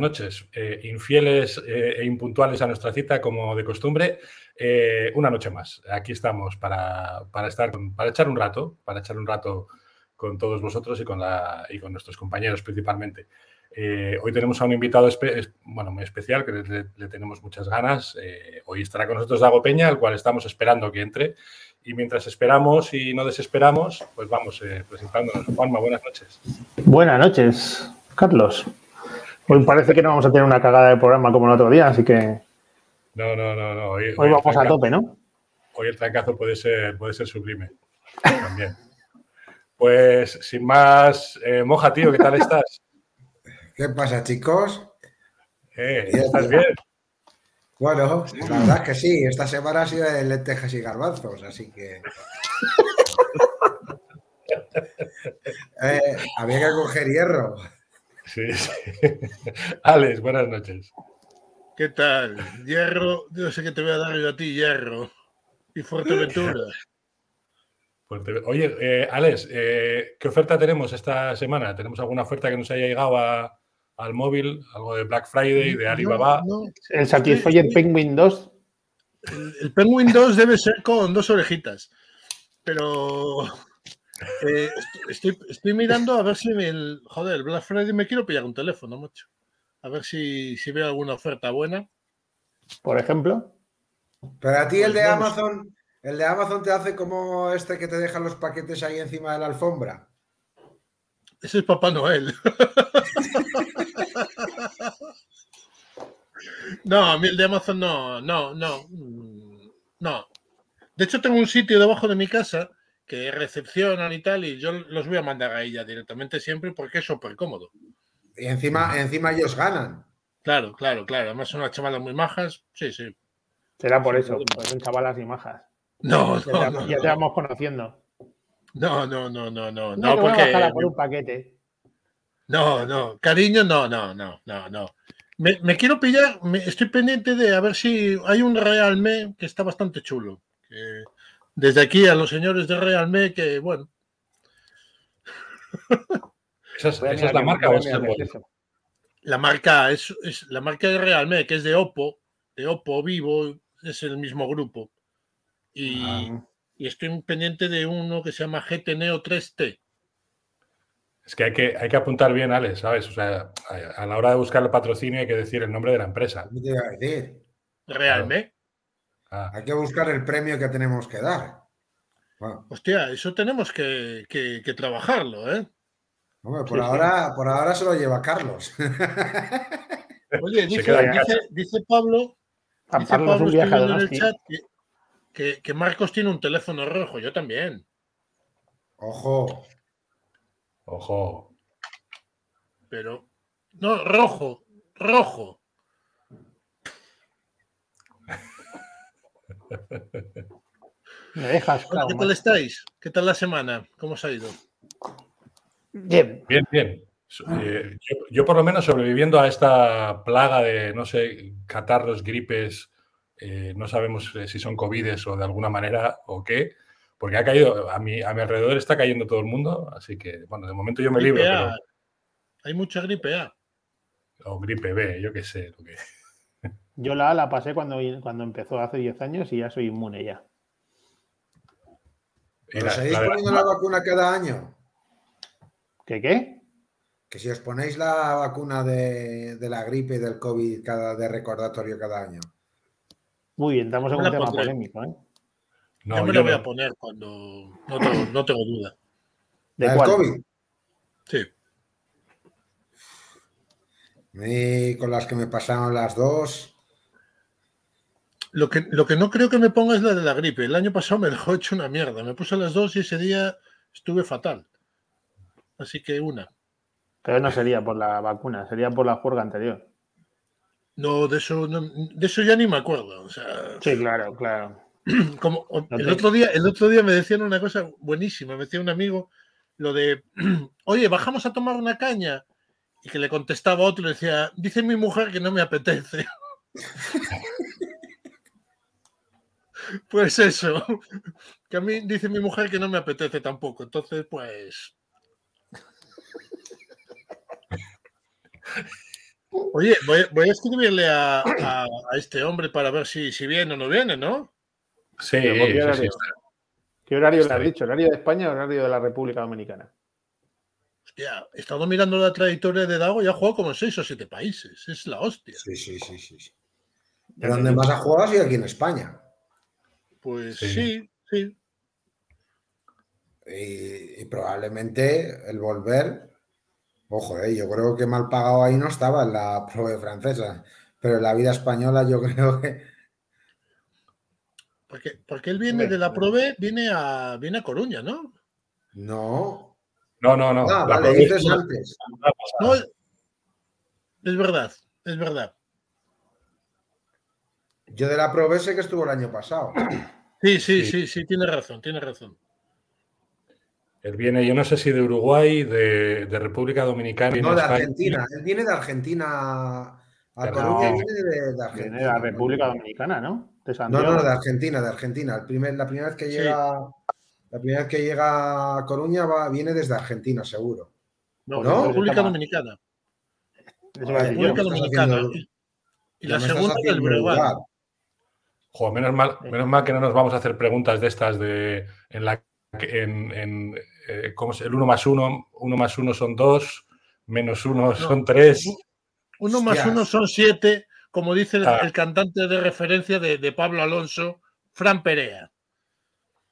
Noches, eh, infieles eh, e impuntuales a nuestra cita, como de costumbre. Eh, una noche más. Aquí estamos para, para, estar, para echar un rato, para echar un rato con todos vosotros y con, la, y con nuestros compañeros principalmente. hoy tenemos a un invitado bueno, muy especial que le, le tenemos muchas ganas. hoy estará con nosotros Dago Peña, al cual estamos esperando que entre. Y mientras esperamos y no desesperamos, pues vamos presentándonos. Juanma, buenas noches. Buenas noches, Carlos. Hoy parece que no vamos a tener una cagada de programa como el otro día, así que. No, no, no, no. Hoy, vamos a tope, ¿no? Hoy el trancazo puede ser, puede ser sublime. También. Pues sin más, eh, Moja, tío, ¿qué tal estás? ¿Qué pasa, chicos? Eh, ¿Estás bien? Bueno, la verdad es que sí, esta semana ha sido de lentejas y garbanzos, así que. Eh, había que coger hierro. Sí, sí. Alex, buenas noches. ¿Qué tal? Hierro, yo sé que te voy a dar yo a ti, hierro. Y Fuerteventura. Oye, eh, Alex, eh, ¿qué oferta tenemos esta semana? ¿Tenemos alguna oferta que nos haya llegado al móvil? ¿Algo de Black Friday, de Alibaba? ¿El Satisfyer Penguin 2? El, el Penguin 2 debe ser con dos orejitas. Pero eh, estoy, estoy, mirando a ver si el. Joder, el Black Friday me quiero pillar un teléfono, mucho. A ver si, si veo alguna oferta buena. Por ejemplo. Pero a ti el pues de Amazon, el de Amazon te hace como este que te deja los paquetes ahí encima de la alfombra. Ese es Papá Noel. no, a mí el de Amazon no, no, no. No. De hecho, tengo un sitio debajo de mi casa que recepcionan y tal, y yo los voy a mandar a ella directamente siempre porque es súper cómodo. Y encima, encima ellos ganan. Claro, claro, claro. Además son unas chavalas muy majas. Sí, sí. Será por eso, porque son chavalas y majas. No, ya, no, te, ya te vamos conociendo. No, no, no, no, no. No, no porque... por un paquete. No, no. Cariño, no, no, no, no, no. Me, me quiero pillar, me, estoy pendiente de a ver si hay un Realme que está bastante chulo. Que desde aquí a los señores de Realme que, bueno. ¿Esa es, esa es la marca o es el La marca es, es, la marca de Realme, que es de Oppo, de Oppo Vivo, es el mismo grupo. Y, ah. y estoy pendiente de uno que se llama GT Neo 3T. Es que hay, que hay que apuntar bien, Alex, ¿sabes? O sea, a la hora de buscar el patrocinio hay que decir el nombre de la empresa. ¿Qué te iba a decir? Realme. Ah. Hay que buscar el premio que tenemos que dar. Bueno. Hostia, eso tenemos que, que, que trabajarlo, ¿eh? Hombre, por, sí, ahora, sí. por ahora se lo lleva Carlos. Oye, dice, dice, dice Pablo, dice Pablo un viaje en el chat que, que, que, Marcos tiene un teléfono rojo, yo también. Ojo. Ojo. Pero, no, rojo, rojo. Me dejas, claro, ¿Qué tal estáis? ¿Qué tal la semana? ¿Cómo os ha ido? Bien. Bien, bien. Eh, yo, yo, por lo menos sobreviviendo a esta plaga de, no sé, catarros, gripes, eh, no sabemos eh, si son covides o de alguna manera o qué, porque ha caído, a mi, a mi alrededor está cayendo todo el mundo, así que, bueno, de momento yo me libro. Pero... Hay mucha gripe A. O gripe B, yo qué sé. Lo que... Yo la A la pasé cuando, cuando empezó hace 10 años y ya soy inmune ya. ¿Pero seguís poniendo la vacuna cada año? ¿Qué qué? Que si os ponéis la vacuna de, de la gripe y del COVID cada, de recordatorio cada año. Muy bien, estamos en un tema pondré. polémico, ¿eh? No, yo me lo voy no. a poner cuando no tengo, no tengo duda. ¿De ¿El COVID? Sí. Y con las que me pasaron las dos. Lo que, lo que no creo que me ponga es la de la gripe. El año pasado me dejó hecho una mierda. Me puse las dos y ese día estuve fatal. Así que una. Pero no sería por la vacuna, sería por la juerga anterior. No, de eso, no, de eso ya ni me acuerdo. O sea, sí, claro, claro. Como el otro día, el otro día me decían una cosa buenísima. Me decía un amigo lo de, oye, bajamos a tomar una caña. Y que le contestaba otro y le decía, dice mi mujer que no me apetece. Pues eso, que a mí dice mi mujer que no me apetece tampoco, entonces pues... Oye, voy, voy a escribirle a, a- a este hombre para ver si, si viene o no viene, ¿no? Sí, Pero ¿por qué sí, horario? sí. ¿Qué horario Está le has bien. dicho? ¿Horario de España o horario de la República Dominicana? Hostia, he estado mirando la trayectoria de Dago y ha jugado como en seis o siete países. Es la hostia. Sí, sí, sí, sí. sí. Pero donde más ha jugado ha sido aquí en España. Pues Sí. sí, sí. Y, y probablemente el volver, ojo, eh, yo creo que mal pagado ahí no estaba en la prueba francesa, pero en la vida española yo creo que Porque, porque él viene de la hombre. Prove, viene a, viene a Coruña, ¿no? no. No, no, no. Ah, La vale, provincia- dices antes. No, es es verdad, es verdad. Yo de la Probe sé que estuvo el año pasado. Sí, sí, Sí. sí, sí, tiene razón, tiene razón. Él viene, yo no sé si de Uruguay, de, de República Dominicana. No, de España. Argentina. Él viene de Argentina a Coruña, no. viene de, de Argentina. Viene de la República Dominicana, ¿no? De No, no, de Argentina, de Argentina. El primer, la primera vez que Sí. llega, la primera vez que llega a Coruña va, viene desde Argentina, seguro. No, ¿No? República Dominicana. República Dominicana. haciendo- Y, la segunda del haciendo Breogán. Jo, menos mal, menos mal que no nos vamos a hacer preguntas de estas de en la en, en, eh, ¿cómo se- el 1 más 1, 1 más 1 son 2, menos 1 son 3. Uno más Hostias. uno son siete, como dice el, Ah. el cantante de referencia de, de Pablo Alonso, Fran Perea.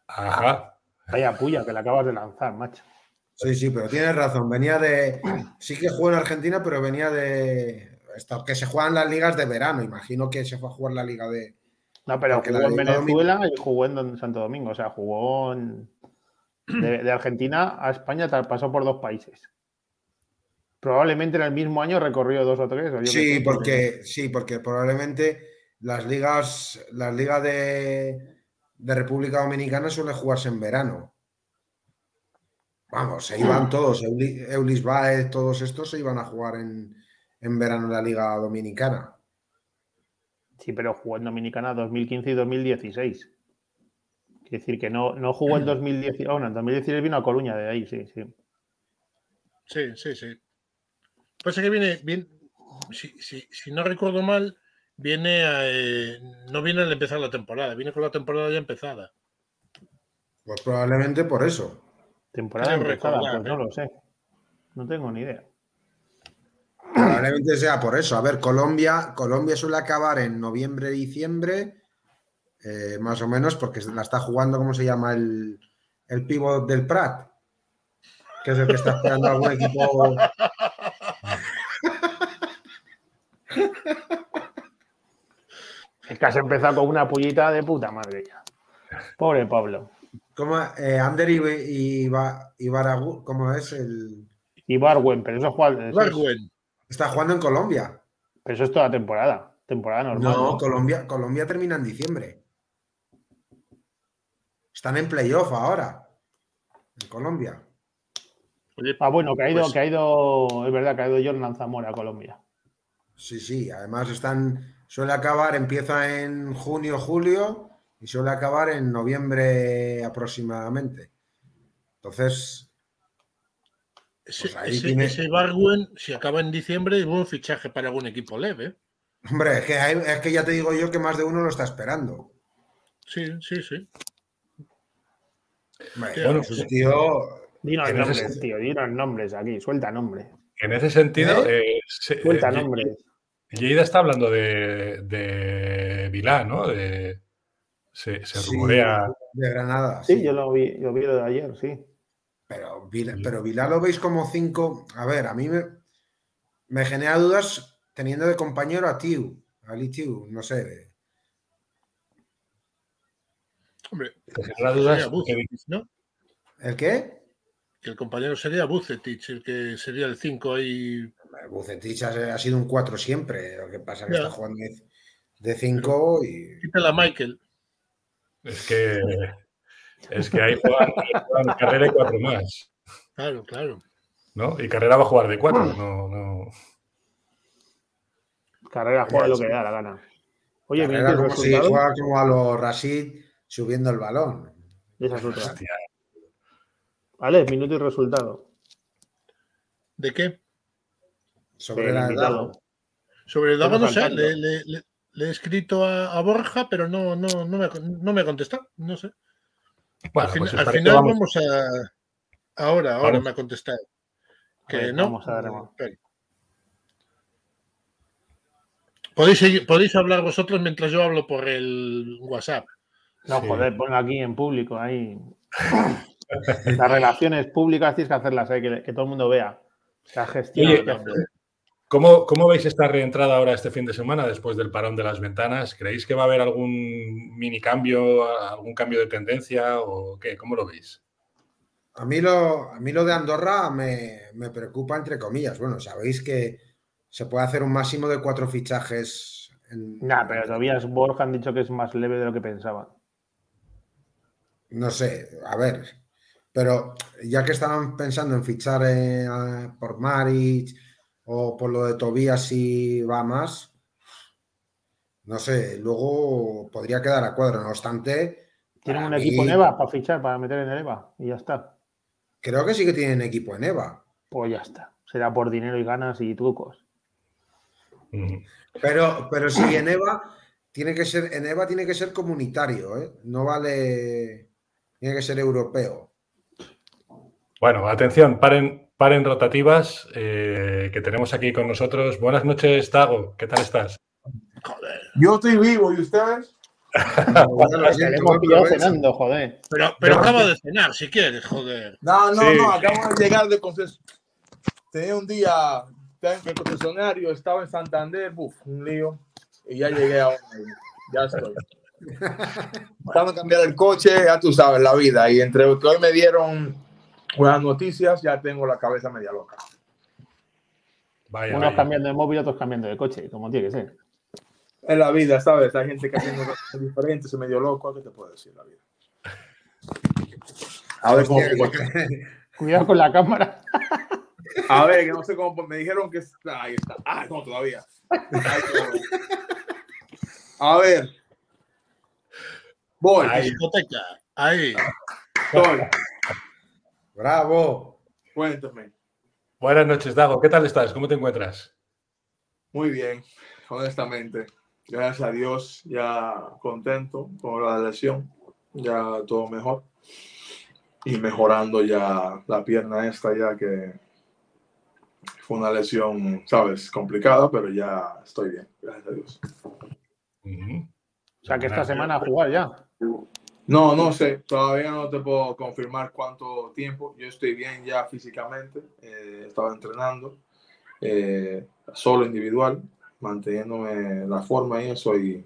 Ajá. Vaya puya que la acabas de lanzar, macho. Sí, sí, pero tienes razón. Venía de. Sí que jugó en Argentina, pero venía de. Esto, que se juegan las ligas de verano. Imagino que se fue a jugar la liga de. No, pero Porque jugó en Venezuela y jugó en Santo Domingo. O sea, jugó en- de, de Argentina a España, pasó por dos países. Probablemente en el mismo año recorrió dos o tres. o Sí, porque, sí, porque probablemente las ligas, las ligas de, de República Dominicana suelen jugarse en verano. Vamos, se iban todos, Euli- Eulis Baez, todos estos se iban a jugar en, en verano en la Liga Dominicana. Sí, pero jugó en Dominicana 2015 y 2016. Quiere decir que no, no jugó en 2016. Bueno, en 2016 vino a Coruña de ahí, sí, sí. Sí, sí, sí. Pasa que viene, bien, si, si- si no recuerdo mal, viene a, eh, no viene al empezar la temporada, viene con la temporada ya empezada. Pues probablemente por eso. Temporada empezada, recordar, pues no ¿eh? lo sé. No tengo ni idea. Probablemente sea por eso. A ver, Colombia, Colombia suele acabar en noviembre, diciembre, eh, más o menos, porque la está jugando, ¿cómo se llama? El, el pívot del Prat, que es el que está esperando algún equipo. Es que has empezado con una pullita de puta madre ya. Pobre Pablo. ¿Cómo? Eh, Ander y, y, Ba- y Baragu- ¿cómo es? El, Y Barwen, pero eso, es, Barwen. Está jugando en Colombia. pero eso es toda temporada. Temporada normal. No, ¿no? Colombia, Colombia termina en diciembre. Están en playoff ahora. En Colombia. Oye, Ah, bueno, que ha ido, Pues- que ha ido, es verdad que ha ido Jordan Zamora a Colombia. Sí, sí, además están, suele acabar, empieza en junio, julio y suele acabar en noviembre aproximadamente. Entonces, ese, pues ahí ese- tiene- ese Barwen, si acaba en diciembre, es buen fichaje para algún equipo leve. hombre, es que, hay- es que ya te digo yo que más de uno lo está esperando. Sí, sí, sí. Bueno, pues- tío, Dinos ese nombres, tío, dinos nombres aquí, suelta nombres. En ese sentido, eh, se- Suelta eh, nombres. Lleida está hablando de, de Vilá, ¿no? De- se, se Sí. rumorea. de Granada. Sí, sí. yo lo vi, lo vi de ayer, sí. Pero, pero Vilá lo veis como cinco. A ver, a mí me, me genera dudas teniendo de compañero a Tiu, a Lee Tiu, no sé. Hombre, te genera dudas ¿no? ¿El qué? Que el compañero sería Bucetich, el que sería el 5 ahí. Bucetich ha, ha sido un 4 siempre. Lo que pasa es que Ya. está jugando de- de 5 y. Quítala a Michael. Es que, es que ahí juegan, juegan carrera y cuatro más, Claro, claro. ¿no? Y carrera va a jugar de cuatro, no, no. Carrera juega lo que le da la gana. Oye, Carrera minuto y como si juega como a los Rashid subiendo el balón. Esa es otra. Hostia. Vale, minuto y resultado. ¿De qué? Sobre edad. invitado. Sobre Dago Pero no sé, le, le- le- le he escrito a, a Borja, pero no, no, no, me, no me ha contestado. No sé. Bueno, al fin- pues al final vamos- vamos, a. Ahora, ahora Vamos. me ha contestado. Que ver, no. vamos a dar. Podéis, seguir- podéis hablar vosotros mientras yo hablo por el WhatsApp. No, Sí. joder, ponlo aquí en público. Ahí. Las relaciones públicas tienes que hacerlas, ahí, que, que todo el mundo vea. La gestión. Oye. ¿Cómo, ¿Cómo veis esta reentrada ahora este fin de semana después del parón de las ventanas? ¿Creéis que va a haber algún mini cambio, algún cambio de tendencia o qué? ¿Cómo lo veis? A mí lo, a mí lo de Andorra me, me preocupa, entre comillas. Bueno, sabéis que se puede hacer un máximo de cuatro fichajes. En, Nah, pero todavía Borja han dicho que es más leve de lo que pensaban. No sé, a ver. Pero ya que estaban pensando en fichar eh, por Maric o por lo de Tobías si va más, no sé, luego podría quedar a cuadro. No obstante, Tienen un equipo en EVA para fichar, para meter en el EVA. Y ya está. Creo que sí que tienen equipo en EVA. Pues ya está. Será por dinero y ganas y trucos. Pero, pero sí, en EVA tiene que ser, en EVA tiene que ser comunitario, ¿eh? No vale. Tiene que ser europeo. Bueno, atención, paren, paren rotativas eh, que tenemos aquí con nosotros. Buenas noches, Tago. ¿Qué tal estás? Joder. Yo estoy vivo, ¿y ustedes? Bueno, siento, hemos pillado provecho. cenando, joder. Pero, pero sí. de cenar, si quieres, joder. No, no, Sí. no, acabo de llegar de concesionario. Tenía un día en el concesionario, estaba en Santander, buf, un lío, y ya llegué ahora. Ya estoy. Estaba a cambiar el coche, ya tú sabes, la vida. Y entre que hoy me dieron buenas noticias, ya tengo la cabeza media loca. Vaya, Unos vaya. cambiando de móvil, otros cambiando de coche, como tiene que ser. En la vida, ¿sabes? Hay gente que haciendo cosas diferentes, se medio loco, ¿qué te puedo decir la vida? A ver cómo Cuidado con la cámara. A ver, que no sé cómo, me dijeron que. Ahí está. Ah, no, todavía. A ver. Voy. Ahí. Ahí. Voy. Bravo. Cuéntame. Buenas noches, Dago. ¿Qué tal estás? ¿Cómo te encuentras? Muy bien, honestamente. Gracias a Dios, ya contento con la lesión. Ya todo mejor. Y mejorando ya la pierna esta, ya que fue una lesión, sabes, complicada, pero ya estoy bien. Gracias a Dios. O sea que esta semana a jugar ya. No, no sé, todavía no te puedo confirmar cuánto tiempo. Yo estoy bien ya físicamente, eh, estaba entrenando eh, solo individual, manteniéndome la forma y eso, y,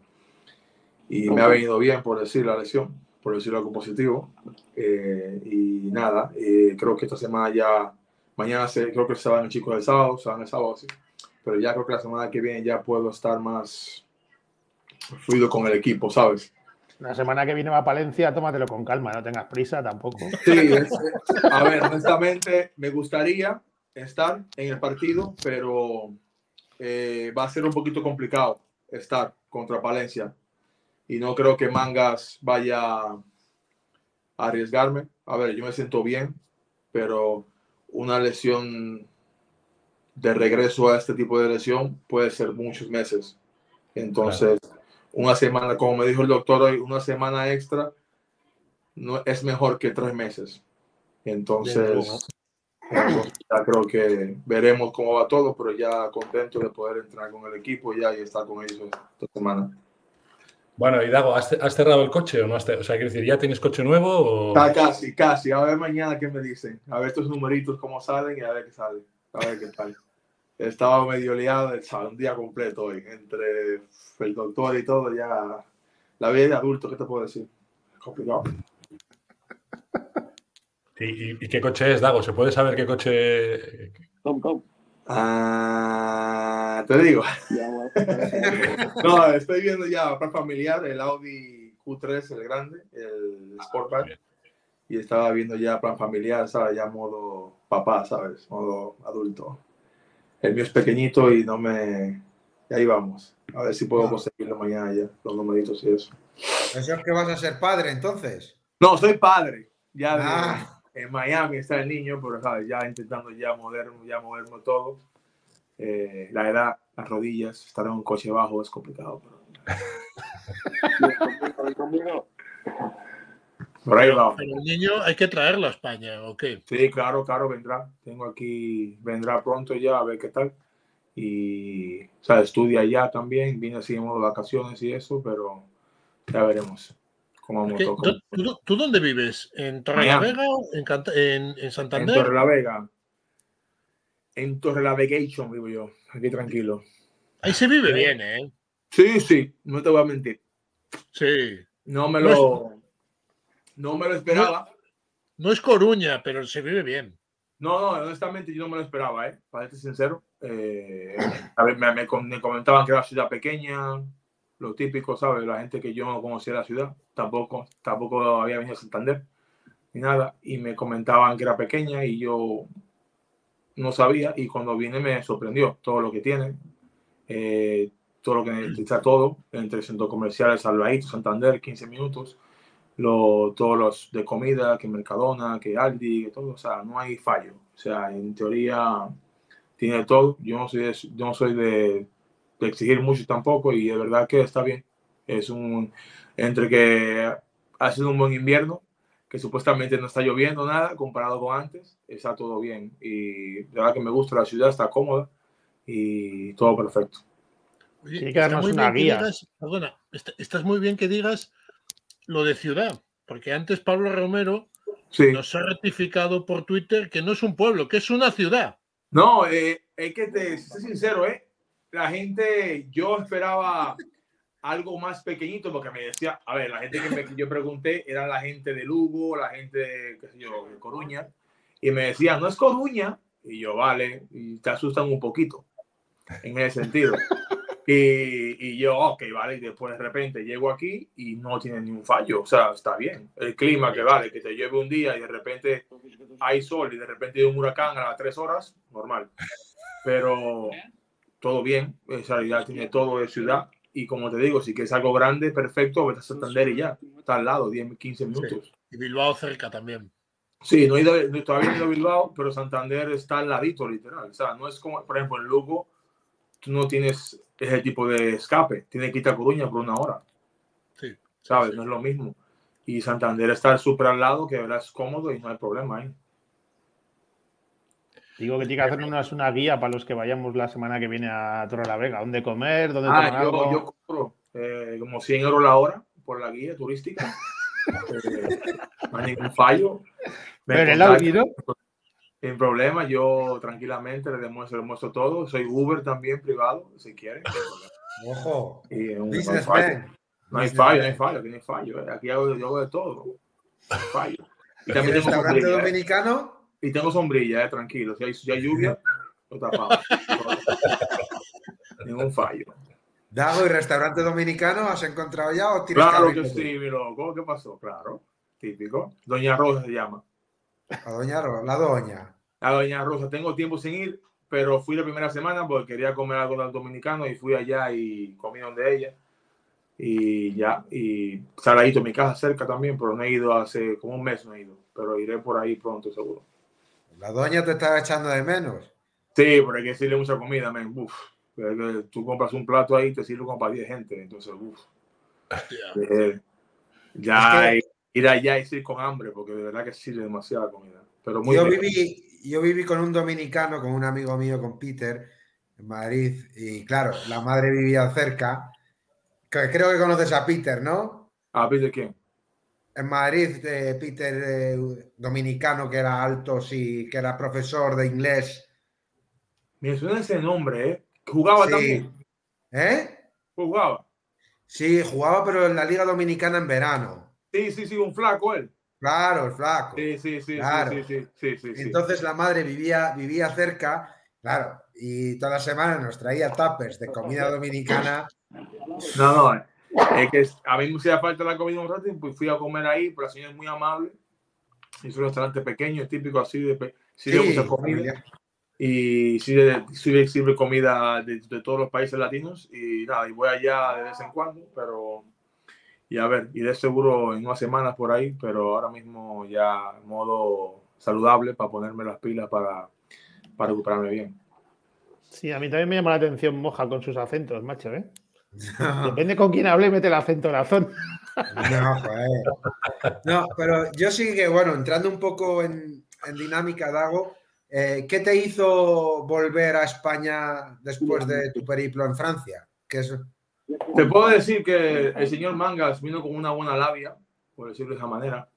y me ha venido bien, por decir la lesión, por decir algo positivo. Eh, y nada, eh, creo que esta semana ya, mañana se, creo que se van los chicos el sábado, se van el sábado, sí, pero ya creo que la semana que viene ya puedo estar más fluido con el equipo, ¿sabes? La semana que viene va a Palencia, tómatelo con calma, no tengas prisa tampoco. Sí, es- a ver, honestamente me gustaría estar en el partido, pero eh, va a ser un poquito complicado estar contra Palencia. Y no creo que Mangas vaya a arriesgarme. A ver, yo me siento bien, pero una lesión de regreso a este tipo de lesión puede ser muchos meses. Entonces, una semana, como me dijo el doctor hoy, una semana extra no es mejor que tres meses. Entonces, ya creo que veremos cómo va todo, pero ya contento de poder entrar con el equipo ya y estar con ellos esta semana. Bueno, y Dago, ¿has, has cerrado el coche o no has O sea, quiero decir, ¿ya tienes coche nuevo o...? Está casi, casi. A ver mañana qué me dicen. A ver estos numeritos cómo salen y a ver qué sale. A ver qué tal. Estaba medio liado, ¿sabes? un día completo hoy. Entre el doctor y todo, ya la vida de adulto, ¿qué te puedo decir? Complicado. ¿Y, qué coche es, Dago? ¿Se puede saber qué coche...? Tom, Tom. Ah, te digo. No, estoy viendo ya plan familiar, el Audi Q3, el grande, el Sportback. Y estaba viendo ya plan familiar, ¿sabes? Ya modo papá, ¿sabes? Modo adulto. El mío es pequeñito y no me... Y ahí vamos. A ver si puedo Ah. conseguirlo mañana ya, los numeritos y eso. ¿Eso es que vas a ser padre entonces? No, soy padre. Ya de- Ah. en Miami está el niño, pero ¿sabes? ya intentando ya moverme, ya moverme todo. eh, la edad, las rodillas, estar en un coche bajo es complicado. Pero... Por ahí va. Pero el niño hay que traerlo a España, ¿ok? Sí, claro, claro, vendrá. Tengo aquí, vendrá pronto ya a ver qué tal. Y, o sea, estudia ya también, viene así en modo vacaciones y eso, pero ya veremos cómo vamos Porque, a ¿tú, tú- tú dónde vives? ¿En Torrelavega o en, en, en En Santander? Torrelavega. En Torrelavegation vivo yo, aquí tranquilo. Ahí se vive bien, ¿eh? Sí, sí, no te voy a mentir. Sí. No me No lo, no me lo esperaba. No es Coruña, pero se vive bien. No, no, honestamente yo no me lo esperaba, ¿eh? Para ser sincero. Eh, a ver, me, me com- me comentaban que era una ciudad pequeña, lo típico, ¿sabes? La gente que yo no conocía la ciudad, tampoco, tampoco había venido a Santander, ni nada, y me comentaban que era pequeña y yo no sabía, y cuando vine me sorprendió todo lo que tiene, eh, todo lo que necesita todo, entre centros comerciales, Salvadito, Santander, 15 minutos, lo, todos los de comida, que Mercadona, que Aldi, que todo, o sea, no hay fallo. O sea, en teoría tiene todo. Yo no soy de, yo no soy de, de exigir mucho tampoco y de verdad que está bien. Es un, entre que ha sido un buen invierno, que supuestamente no está lloviendo nada comparado con antes, está todo bien. Y de verdad que me gusta la ciudad, está cómoda y todo perfecto. Oye, Tiene que está darnos muy una bien que guía. digas- perdona, está- estás muy bien que digas lo de ciudad, porque antes Pablo Romero Sí. nos ha rectificado por Twitter que no es un pueblo, que es una ciudad. No, eh, es que te soy sincero, ¿eh? La gente, yo esperaba algo más pequeñito porque me decía, a ver, la gente que, me- yo pregunté era la gente de Lugo, la gente de, qué sé yo, de Coruña, y me decía, no es Coruña, y yo, vale, y te asustan un poquito, en ese sentido. Y, y yo, ok, vale, y después de repente llego aquí y no tiene ni un fallo, o sea, está bien. El clima que vale, que te llueve un día y de repente hay sol y de repente hay un huracán a las tres horas, normal. Pero todo bien, o sea, ya tiene todo de ciudad. Y como te digo, si quieres algo grande, perfecto, vete a Santander y ya, está al lado, 10, 15 minutos. Y Bilbao cerca también. Sí, no he ido, no- todavía no he ido a Bilbao, pero Santander está al ladito, literal. O sea, no es como, por ejemplo, en Lugo, tú no tienes ese tipo de escape, tienes que irte a Coruña por una hora, Sí. ¿sabes? Sí. No es lo mismo. Y Santander está súper al lado, que verdad es cómodo y no hay problema ahí. Digo que tiene que hacernos una guía para los que vayamos la semana que viene a Torre la Vega. ¿Dónde comer? ¿Dónde tomar Ah, algo? yo, yo cobro eh, como 100 euros la hora por la guía turística. Eh, no hay ningún fallo. Me Pero en el contactan, Audi, ¿no? Sin problema, yo tranquilamente le demuestro, le muestro todo. Soy Uber también privado, si quieren. Ojo, Y un- no hay fallo, no hay fallo, no hay fallo, aquí no hay fallo. eh. Aquí hago, yo hago de todo. No hay fallo. Y ¿Y también tengo restaurante sombrilla. eh. dominicano? Y tengo sombrilla, eh, tranquilo. Si hay, si hay lluvia, lo tapamos. Ningún fallo. Dago, ¿y restaurante dominicano has encontrado ya o Claro que sí, mi loco. ¿Qué pasó? Claro. Típico. Doña Rosa se llama. La doña, Ro- la doña. A Doña Rosa, tengo tiempo sin ir, pero fui la primera semana porque quería comer algo del dominicano y fui allá y comí donde ella. Y ya, y Saladito, mi casa cerca también, pero no he ido hace como un mes, no he ido, pero iré por ahí pronto seguro. La doña te estaba echando de menos. Sí, pero hay que decirle mucha comida, men. Uf. Que Tú compras un plato ahí y te sirve como para 10 gente, entonces, uf. Eh, ya Es ir allá y ir con hambre, porque de verdad que sirve demasiada comida. Pero muy Yo bien. viví, yo viví con un dominicano, con un amigo mío, con Peter, en Madrid, y claro, la madre vivía cerca. Creo que conoces a Peter, ¿no? ¿A de quién? En Madrid, eh, Peter, eh, dominicano, que era alto, sí, que era profesor de inglés. Me suena ese nombre, ¿eh? Jugaba Sí. también. ¿Eh? Jugaba. Sí, jugaba, pero en la Liga Dominicana en verano. Sí, sí, sí, un flaco él. Claro, el flaco. Sí, sí, sí, Claro. sí, sí, sí, sí. Entonces la madre vivía, vivía cerca, claro, y toda la semana nos traía tuppers de comida dominicana. No, no, es que a mí me hacía falta la comida un rato y pues fui a comer ahí, pero la señora es muy amable. Es un restaurante pequeño, típico así de, pe- sí mucha comida. familiar. Y de- sirve, sirve comida de, de todos los países latinos y nada, y voy allá de vez en cuando, pero y a ver, iré seguro en unas semanas por ahí, pero ahora mismo ya modo saludable para ponerme las pilas para, para recuperarme bien. Sí, a mí también me llama la atención Moja con sus acentos, macho, ¿eh? Depende con quién hable, mete el acento en la zona. No, joder. No, pero yo sí que, bueno, entrando un poco en, en dinámica, Dago, eh, ¿qué te hizo volver a España después de tu periplo en Francia? ¿Qué es? Te puedo decir que el señor Mangas vino con una buena labia, por decirlo de esa manera.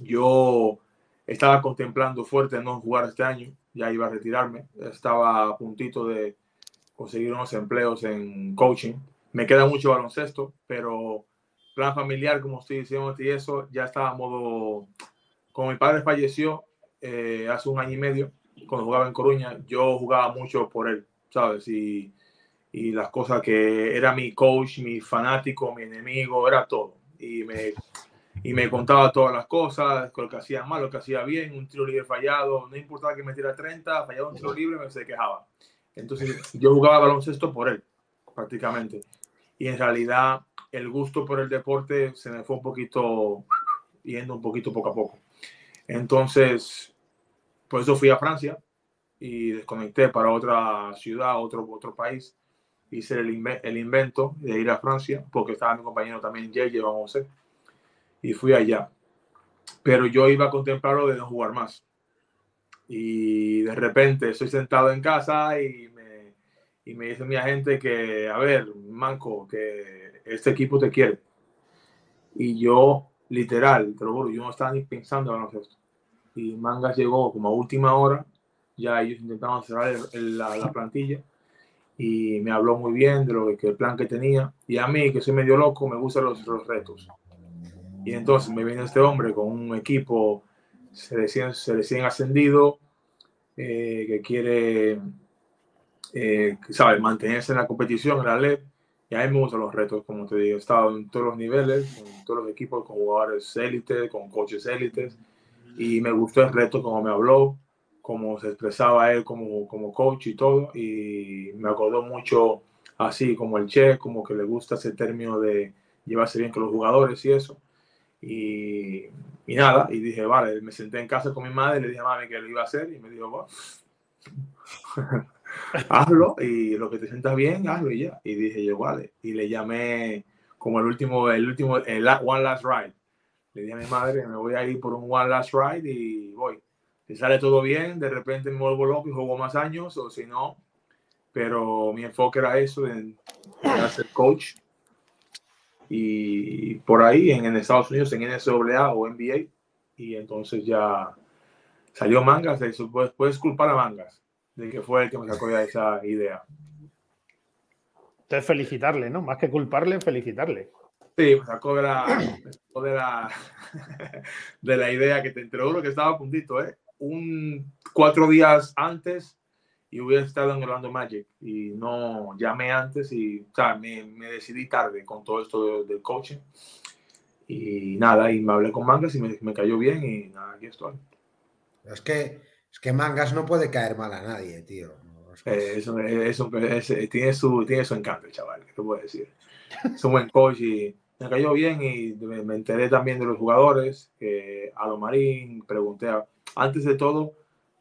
Yo estaba contemplando fuerte no jugar este año, ya iba a retirarme, estaba a puntito de conseguir unos empleos en coaching. Me queda mucho baloncesto, pero plan familiar, como estoy diciendo y eso, ya estaba a modo... Como mi padre falleció eh, hace un año y medio, cuando jugaba en Coruña, yo jugaba mucho por él, ¿sabes? Y, y las cosas que era mi coach, mi fanático, mi enemigo, era todo. Y me, y me contaba todas las cosas, lo que hacía mal, lo que hacía bien, un tiro libre fallado, no importaba que metiera 30, fallaba un tiro libre, me se quejaba. Entonces yo jugaba baloncesto por él, prácticamente. Y en realidad el gusto por el deporte se me fue un poquito yendo un poquito poco a poco. Entonces, por eso fui a Francia y desconecté para otra ciudad, otro, otro país. Hice el, inve- el invento de ir a Francia porque estaba mi compañero también, vamos a ver. Y fui allá. Pero yo iba a contemplarlo de no jugar más. Y de repente estoy sentado en casa y me, y me dice mi agente que, a ver, Manco, que este equipo te quiere. Y yo, literal, te lo juro, yo no estaba ni pensando en esto. Y Mangas llegó como a última hora, ya ellos intentaban cerrar el- el- la, la plantilla y me habló muy bien de lo que el plan que tenía. Y a mí, que soy medio loco, me gustan los, retos. Y entonces me viene este hombre con un equipo recién, se recién ascendido, eh, que quiere, eh, ¿sabes? mantenerse en la competición, en la LEP. Y a mí me gustan los retos, como te digo. He estado en todos los niveles, en todos los equipos, con jugadores élites, con coaches élites. Y me gustó el reto, como me habló, cómo se expresaba él como, como coach y todo. Y me acordó mucho así como el Che, como que le gusta ese término de llevarse bien con los jugadores y eso. Y, y nada, y dije, vale, me senté en casa con mi madre, le dije a mami que lo iba a hacer y me dijo, "Bueno, hazlo y lo que te sientas bien, hazlo y ya. Y dije yo, vale. Y le llamé como el último, el último, el One Last Ride. Le dije a mi madre, me voy a ir por un One Last Ride y voy. Si sale todo bien, de repente me vuelvo loco y juego más años, o si no. Pero mi enfoque era eso, de ser coach. Y por ahí en, en Estados Unidos, en NCAA o NBA. Y entonces ya salió Mangas, de eso, puedes, culpar a Mangas de que fue el que me sacó ya esa idea. Entonces felicitarle, ¿no? Más que culparle, felicitarle. Sí, me sacó de la, de la, de la idea que te, te lo juro que estaba a puntito, ¿eh? Un cuatro días antes y hubiera estado en Orlando Magic y no llamé antes y o sea, me, me decidí tarde con todo esto de- del coaching y nada, y me hablé con Mangas y me, me cayó bien y nada, aquí estoy. Es que, es que Mangas no puede caer mal a nadie, tío. Es que- Eh, eso, eso, es- tiene, su, tiene su encanto, chaval, ¿qué te puedo decir? Es un buen coach y me cayó bien y me, me enteré también de los jugadores, que a lo Marín, pregunté, a- antes de todo,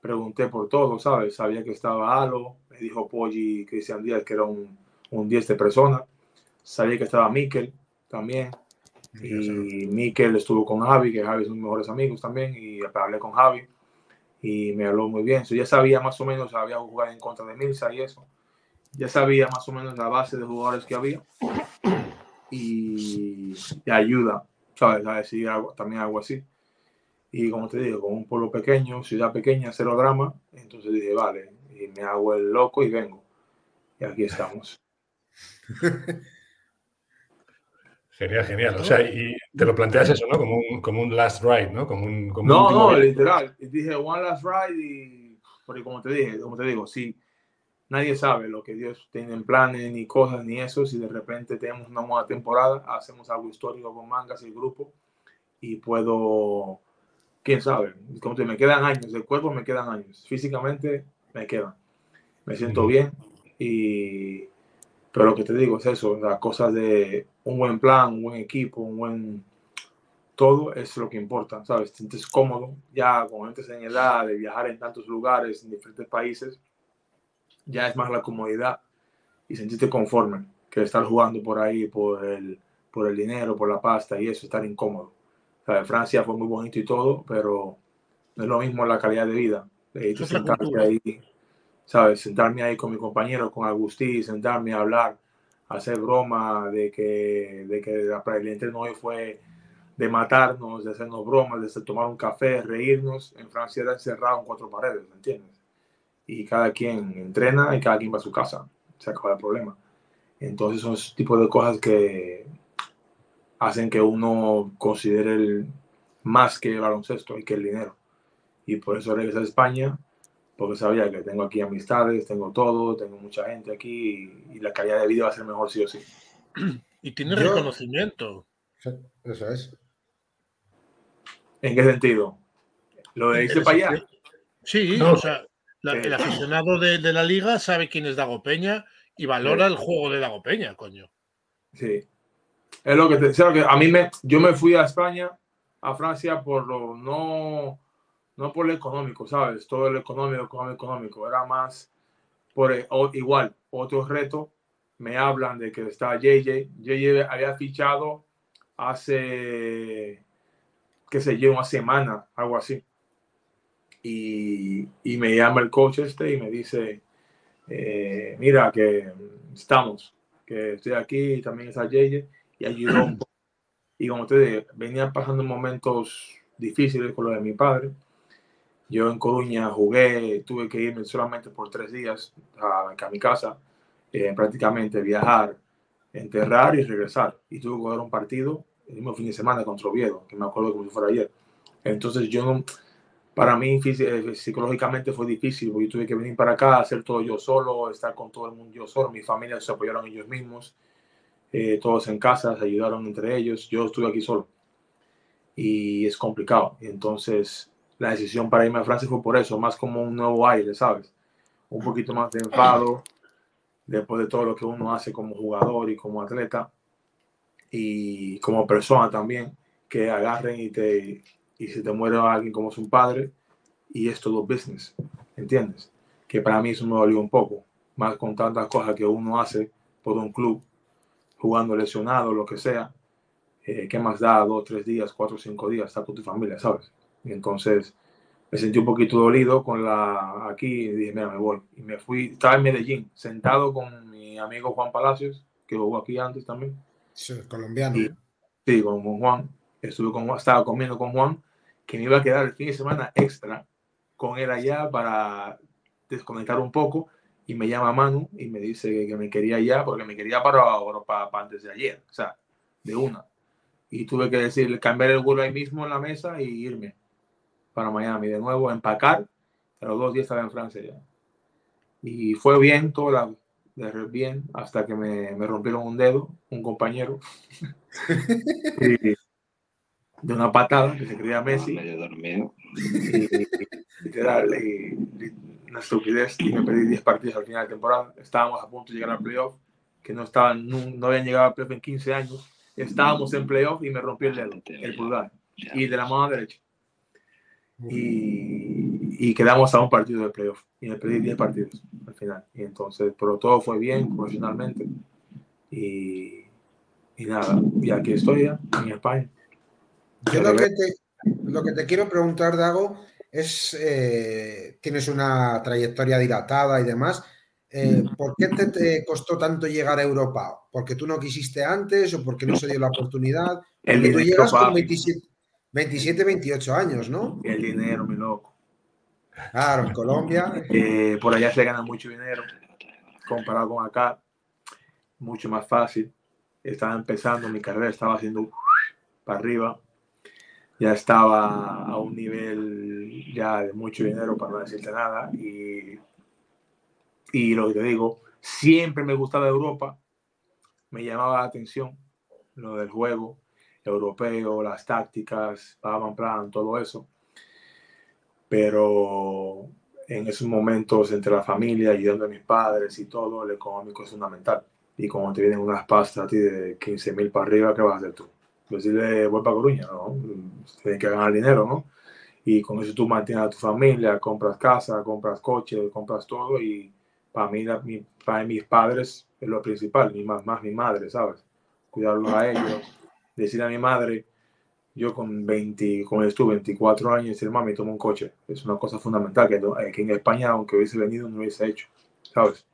pregunté por todo, ¿sabes? Sabía que estaba Alo, me dijo Poggi Cristian Díaz, que era un, un 10 de persona, sabía que estaba Mikel también, y Mikel estuvo con Javi, que Javi es uno de mis mejores amigos también, y hablé con Javi y me habló muy bien. So, ya sabía más o menos, había jugado en contra de Milsa y eso. Ya sabía más o menos la base de jugadores que había y, y ayuda, ¿sabes? A decir algo, también algo así. Y como te digo, con un pueblo pequeño, ciudad pequeña, cero drama, entonces dije, vale, y me hago el loco y vengo. Y aquí estamos. Genial, genial. O sea, y te lo planteas eso, ¿no? Como un, como un last ride, ¿no? Como un, como un No, último no, literal. Dije one last ride y porque como te dije, como te digo, si nadie sabe lo que Dios tiene en planes ni cosas ni eso, si de repente tenemos una nueva temporada, hacemos algo histórico con mangas y el grupo y puedo, quién sabe, como te me quedan años, del cuerpo me quedan años, físicamente me quedan, me siento bien y pero lo que te digo es eso, las cosas de un buen plan, un buen equipo, un buen todo es lo que importa, ¿sabes? Te sientes cómodo, ya con gente en edad de viajar en tantos lugares, en diferentes países, ya es más la comodidad y sentirte conforme que estar jugando por ahí por el, por el dinero, por la pasta y eso, estar incómodo. Sea, Francia fue muy bonito y todo, pero no es lo mismo la calidad de vida. De la sentarme ahí, ¿sabes? Sentarme ahí con mi compañero, con Agustí, sentarme a hablar, hacer broma de que, de que la- el entreno hoy fue de matarnos, de hacernos bromas, de tomar un café, reírnos. En Francia era encerrado en cuatro paredes, ¿me entiendes? Y cada quien entrena y cada quien va a su casa. Se acaba el problema. Entonces son ese tipo de cosas que hacen que uno considere el, más que el baloncesto y que el dinero. Y por eso regresé a España, porque sabía que tengo aquí amistades, tengo todo, tengo mucha gente aquí y, y la calidad de vida va a ser mejor sí o sí. Y tiene Yo- reconocimiento. Eso es. ¿En qué sentido? Lo de irse para allá. Sí, No. o sea, la- Sí. el aficionado de, de la liga sabe quién es Dago Peña y valora el juego de Dago Peña, coño. Sí. Es lo que te decía, que a mí me, yo me fui a España, a Francia, por lo no, no por lo económico, ¿sabes? Todo lo económico, económico, económico. Era más por el- o- igual, otro reto. Me hablan de que está JJ. JJ había fichado hace, qué sé yo, una semana, algo así. Y, y me llama el coach este y me dice, eh, mira, que estamos, que estoy aquí, también está JJ, y ayudó. Y como ustedes venían pasando momentos difíciles con lo de mi padre. Yo en Coruña jugué, tuve que irme solamente por tres días a, a mi casa, eh, prácticamente viajar, enterrar y regresar. Y tuve que jugar un partido el mismo fin de semana contra Oviedo, que me acuerdo como si fuera ayer. Entonces yo no, para mí eh, psicológicamente fue difícil, porque yo tuve que venir para acá, hacer todo yo solo, estar con todo el mundo yo solo, mi familia se apoyaron ellos mismos, eh, todos en casa, se ayudaron entre ellos, yo estuve aquí solo. Y es complicado. Entonces la decisión para irme a Francia fue por eso, más como un nuevo aire, ¿sabes? Un poquito más de enfado, después de todo lo que uno hace como jugador y como atleta, y como persona también, que agarren y te y si te muere alguien como es un padre, y es todo business, ¿entiendes? Que para mí eso me dolió un poco, más con tantas cosas que uno hace por un club, jugando lesionado, lo que sea, eh, ¿qué más da? Dos, tres días, cuatro, cinco días, estar con tu familia, ¿sabes? Y entonces me sentí un poquito dolido con la aquí y dije, mira, me voy. Y me fui, estaba en Medellín, sentado con mi amigo Juan Palacios, que jugó aquí antes también. Sí, colombiano. Y- Sí, con, con Juan. Estuve con Juan, estaba comiendo con Juan, que me iba a quedar el fin de semana extra con él allá para desconectar un poco. Y me llama Manu y me dice que, que me quería allá porque me quería para, para, para antes de ayer, o sea, de una. Y tuve que decirle, cambiar el vuelo ahí mismo en la mesa y irme para Miami de nuevo, empacar. A los dos días estaba en Francia ya. Y fue bien, todo la, bien, hasta que me, me rompieron un dedo, un compañero. Y- de una patada que se creía Messi. medio dormido. Y, literal, y, y una estupidez. Y me perdí 10 partidos al final de temporada. Estábamos a punto de llegar al playoff, que no, estaban, no, no habían llegado al playoff en 15 años. Estábamos en playoff y me rompí el dedo, el pulgar, y de la mano derecha. Y, y quedamos a un partido del playoff. Y me perdí 10 partidos al final. Y entonces, pero todo fue bien profesionalmente. Y, y nada, y aquí estoy ya, en España. Yo lo que te, lo que te quiero preguntar, Dago, es, eh, tienes una trayectoria dilatada y demás, eh, ¿por qué te, te costó tanto llegar a Europa? ¿Porque tú no quisiste antes o porque no se dio la oportunidad? El Porque tú dinero, llegas con papi. 27, 27, 28 años, ¿no? El dinero, mi loco. Claro, en Colombia. Eh, por allá se gana mucho dinero comparado con acá, mucho más fácil. Estaba empezando mi carrera, estaba haciendo para arriba. Ya estaba a un nivel ya de mucho dinero, para no decirte nada. Y, y lo que te digo, siempre me gustaba Europa, me llamaba la atención lo del juego europeo, las tácticas, plan, plan, todo eso. Pero en esos momentos entre la familia, ayudando a mis padres y todo, el económico es fundamental. Y como te vienen unas pastas a ti de 15 mil para arriba, ¿qué vas a hacer tú? Decirle, voy para Coruña, ¿no? Tienes que ganar dinero, ¿no? Y con eso tú mantienes a tu familia, compras casa, compras coche, compras todo y para mí, la- mi- para mis padres es lo principal, mi, más, más mi madre, ¿sabes? Cuidarlos a ellos, decir a mi madre, yo con 20, como eres tú, 24 años, decir, mami, toma un coche. Es una cosa fundamental que no- aquí en España, aunque hubiese venido, no hubiese hecho, ¿sabes?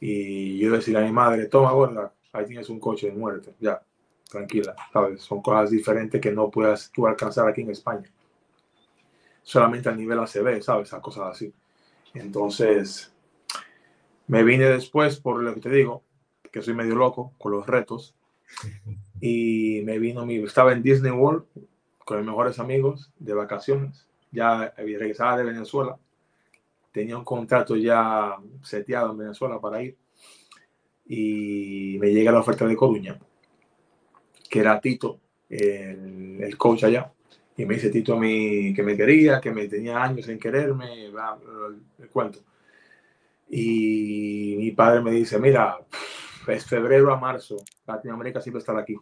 Y yo decir a mi madre, toma, gorda, ahí tienes un coche de muerte, ya, tranquila, ¿sabes? Son cosas diferentes que no puedas tú alcanzar aquí en España. Solamente a nivel ACB, ¿sabes? A cosas así. Entonces, me vine después, por lo que te digo, que soy medio loco con los retos. Y me vino mi. Estaba en Disney World con mis mejores amigos de vacaciones. Ya regresaba de Venezuela. Tenía un contrato ya seteado en Venezuela para ir. Y me llega la oferta de Coruña, que era Tito, el, el coach allá. Y me dice Tito a mí que me quería, que me tenía años sin quererme, bla, bla, bla, el cuento. Y mi padre me dice, mira, es febrero a marzo, Latinoamérica siempre está aquí.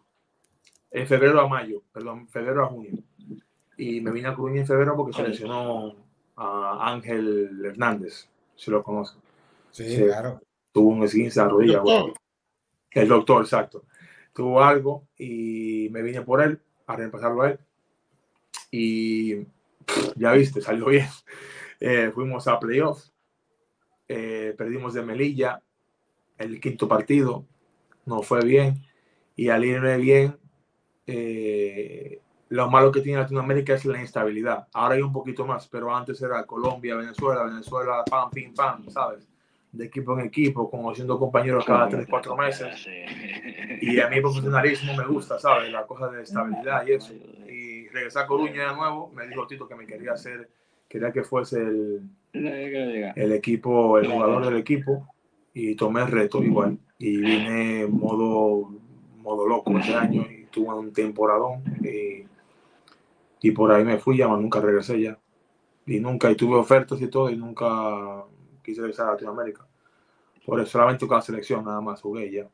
En febrero a mayo, perdón, febrero a junio. Y me vine a Coruña en febrero porque seleccionó a Ángel Hernández, si lo conozco. Sí, Sí. claro. Tuvo un esguince la rodilla. Doctor. El doctor, exacto. Tuvo algo y me vine por él a reemplazarlo a él. Y ya viste, salió bien. Eh, fuimos a playoffs. Eh, perdimos de Melilla el quinto partido. No fue bien. Y al irme bien, eh, lo malo que tiene Latinoamérica es la instabilidad. Ahora hay un poquito más, pero antes era Colombia, Venezuela, Venezuela, pam, pim, pam, ¿sabes? De equipo en equipo, conociendo compañeros cada 3, 4 meses. Y a mí el profesionalismo me gusta, ¿sabes? La cosa de estabilidad y eso. Y regresar a Coruña de nuevo, me dijo Tito que me quería hacer, quería que fuese el, el equipo, el jugador del equipo. Y tomé el reto igual. Y vine modo, modo loco ese año y tuve un temporadón. Y, y por ahí me fui, ya más nunca regresé ya. Y nunca, y tuve ofertas y todo, y nunca quise regresar a Latinoamérica. Por eso solamente con la selección nada más jugué ya.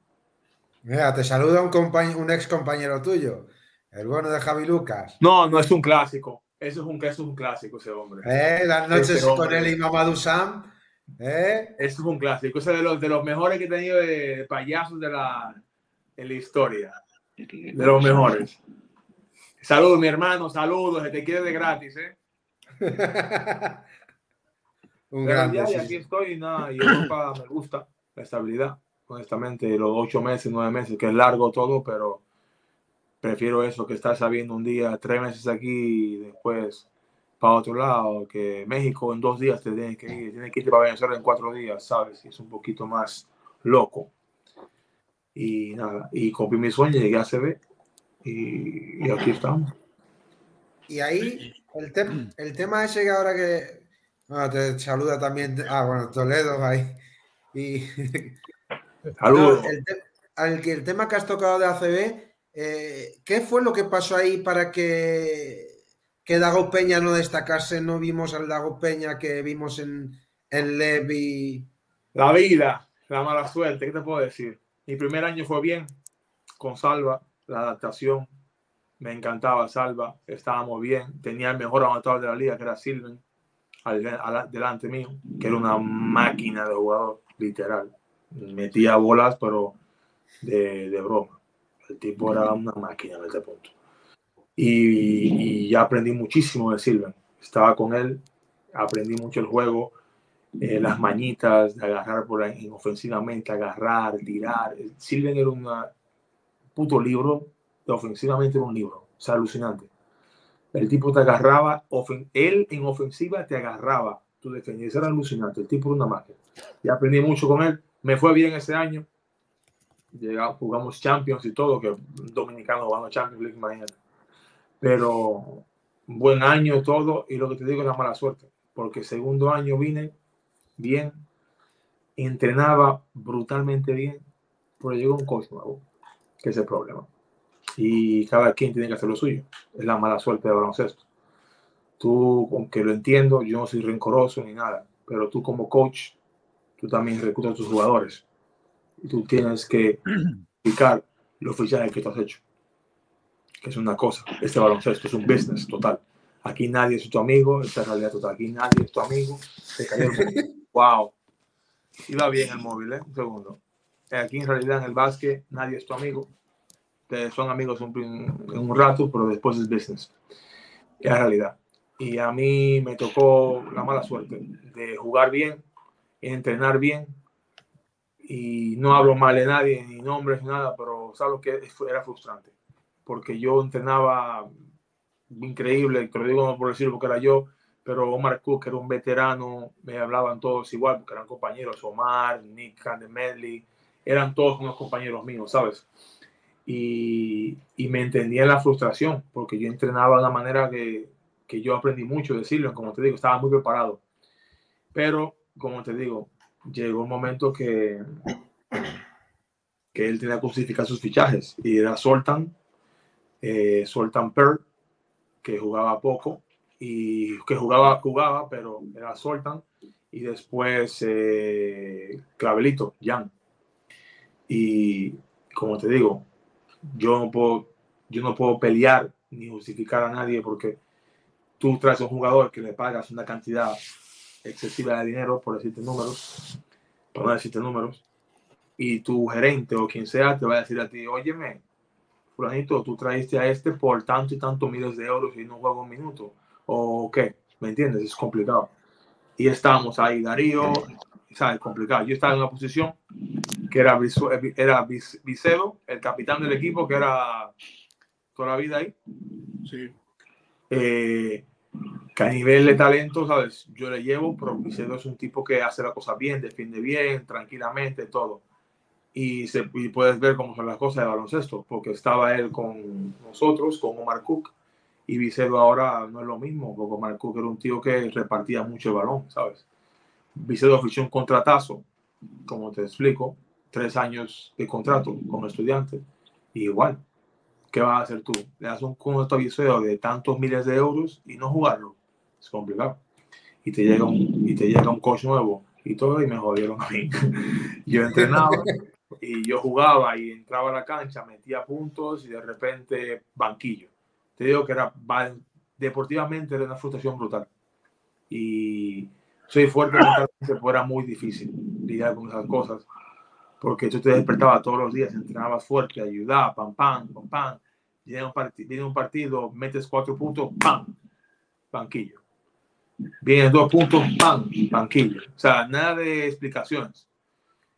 Mira, te saluda un, compañ- un ex compañero tuyo, el bueno de Javi Lucas. No, no es un clásico. Eso es un, eso es un clásico ese hombre. ¿Eh? Las noches Ese con hombre. él y Mamadou Sam. ¿Eh? Eso es un clásico. Es de los, de los mejores que he tenido de payasos de la, en la historia. De los mejores. Saludos, mi hermano. Saludos. Se te quiere de gratis, ¿eh? un Pero grande. ya, y sí, aquí sí. estoy. y Nada, y Europa me gusta. La estabilidad. Honestamente, los ocho meses, nueve meses, que es largo todo, pero prefiero eso que estar sabiendo un día, tres meses aquí y después para otro lado, que México en dos días te tienes que ir, tienes que irte para Venezuela en cuatro días, ¿sabes? Y es un poquito más loco. Y nada, y cumplí mi sueño, llegué a CB y, y aquí estamos. Y ahí, el, tem- el tema ese que ahora que. Bueno, te saluda también. Ah, bueno, Toledo ahí. Y. Saludos. No, el, te- al que el tema que has tocado de ACB, eh, ¿qué fue lo que pasó ahí para que, que Dago Peña no destacase? No vimos al Dago Peña que vimos en, en Levi. La vida, la mala suerte, ¿qué te puedo decir? Mi primer año fue bien con Salva, la adaptación, me encantaba Salva, estábamos bien, tenía el mejor anotador de la liga, que era Silven, al, al- delante mío, que era una máquina de jugador, literal. Metía bolas, pero de, de broma. El tipo era una máquina en este punto. Y, y ya aprendí muchísimo de Silven. Estaba con él, aprendí mucho el juego, eh, las mañitas, de agarrar por ahí ofensivamente, agarrar, tirar. Silven era un puto libro, ofensivamente era un libro, o sea, alucinante. El tipo te agarraba, ofen- él en ofensiva te agarraba, tu defensa era alucinante, el tipo era una máquina. Y aprendí mucho con él, me fue bien ese año, Llegamos, jugamos Champions y todo, que un dominicano jugando Champions League, imagínate. Pero buen año todo, y lo que te digo es la mala suerte, porque segundo año vine bien, entrenaba brutalmente bien, pero llegó un coach nuevo, que es el problema. Y cada quien tiene que hacer lo suyo. Es la mala suerte de baloncesto. Tú, aunque lo entiendo, yo no soy rencoroso ni nada, pero tú como coach, tú también reclutas a tus jugadores. Y tú tienes que explicar los fichajes que tú has hecho. Que es una cosa. Este baloncesto es un business total. Aquí nadie es tu amigo, esta es realidad total. Aquí nadie es tu amigo. Te cayó el. Wow. Iba bien el móvil, ¿eh? Un segundo. Aquí en realidad en el básquet nadie es tu amigo. Son amigos un, un rato, pero después es business. Es la realidad. Y a mí me tocó la mala suerte de jugar bien, entrenar bien. Y no hablo mal de nadie, ni nombres, ni nada, pero sabes lo que era frustrante. Porque yo entrenaba increíble, te lo digo no por decirlo porque era yo, pero Omar Cook era un veterano, me hablaban todos igual, porque eran compañeros, Omar, Nick Medley, eran todos unos compañeros míos, ¿sabes? Y, y me entendía la frustración, porque yo entrenaba de una manera que, que yo aprendí mucho de Silvio, como te digo, estaba muy preparado. Pero, como te digo, llegó un momento que, que él tenía que justificar sus fichajes, y era Soltan, eh, Soltan Pearl, que jugaba poco, y que jugaba, jugaba, pero era Soltan, y después eh, Clavelito, Jan. Y como te digo, yo no puedo, yo no puedo pelear ni justificar a nadie porque tú traes a un jugador que le pagas una cantidad excesiva de dinero, por decirte números, por no decirte números, y tu gerente o quien sea te va a decir a ti, óyeme, fulanito, tú traiste a este por tanto y tanto miles de euros y no juega un minuto, o qué, ¿me entiendes? Es complicado. Y estamos ahí, Darío, ¿sabes? Complicado. Yo estaba en una posición que era, Visu- era Vicedo, el capitán del equipo, que era toda la vida ahí. Sí. Eh, que a nivel de talento, ¿sabes? Yo le llevo, pero Vicedo es un tipo que hace la cosa bien, defiende bien, tranquilamente, todo. Y, se, y puedes ver cómo son las cosas de baloncesto, porque estaba él con nosotros, con Omar Cook, y Vicedo ahora no es lo mismo, porque Omar Cook era un tío que repartía mucho el balón, ¿sabes? Vicedo ofició un contratazo, como te explico, tres años de contrato como estudiante, y igual, ¿qué vas a hacer tú? Le das un contrato a Vicedo de tantos miles de euros y no jugarlo, es complicado. Y te llega un, y te llega un coach nuevo y todo, y me jodieron a mí. yo entrenaba y yo jugaba y entraba a la cancha, metía puntos y de repente banquillo. Te digo que era va- deportivamente era una frustración brutal. Y soy fuerte pero era muy difícil lidiar con esas cosas. Porque tú te despertabas todos los días, entrenabas fuerte, ayudaba, pam, pam, pam, pam. Viene un, parti- viene un partido, metes cuatro puntos, pam, banquillo. Vienen dos puntos, pam, banquillo. O sea, nada de explicaciones.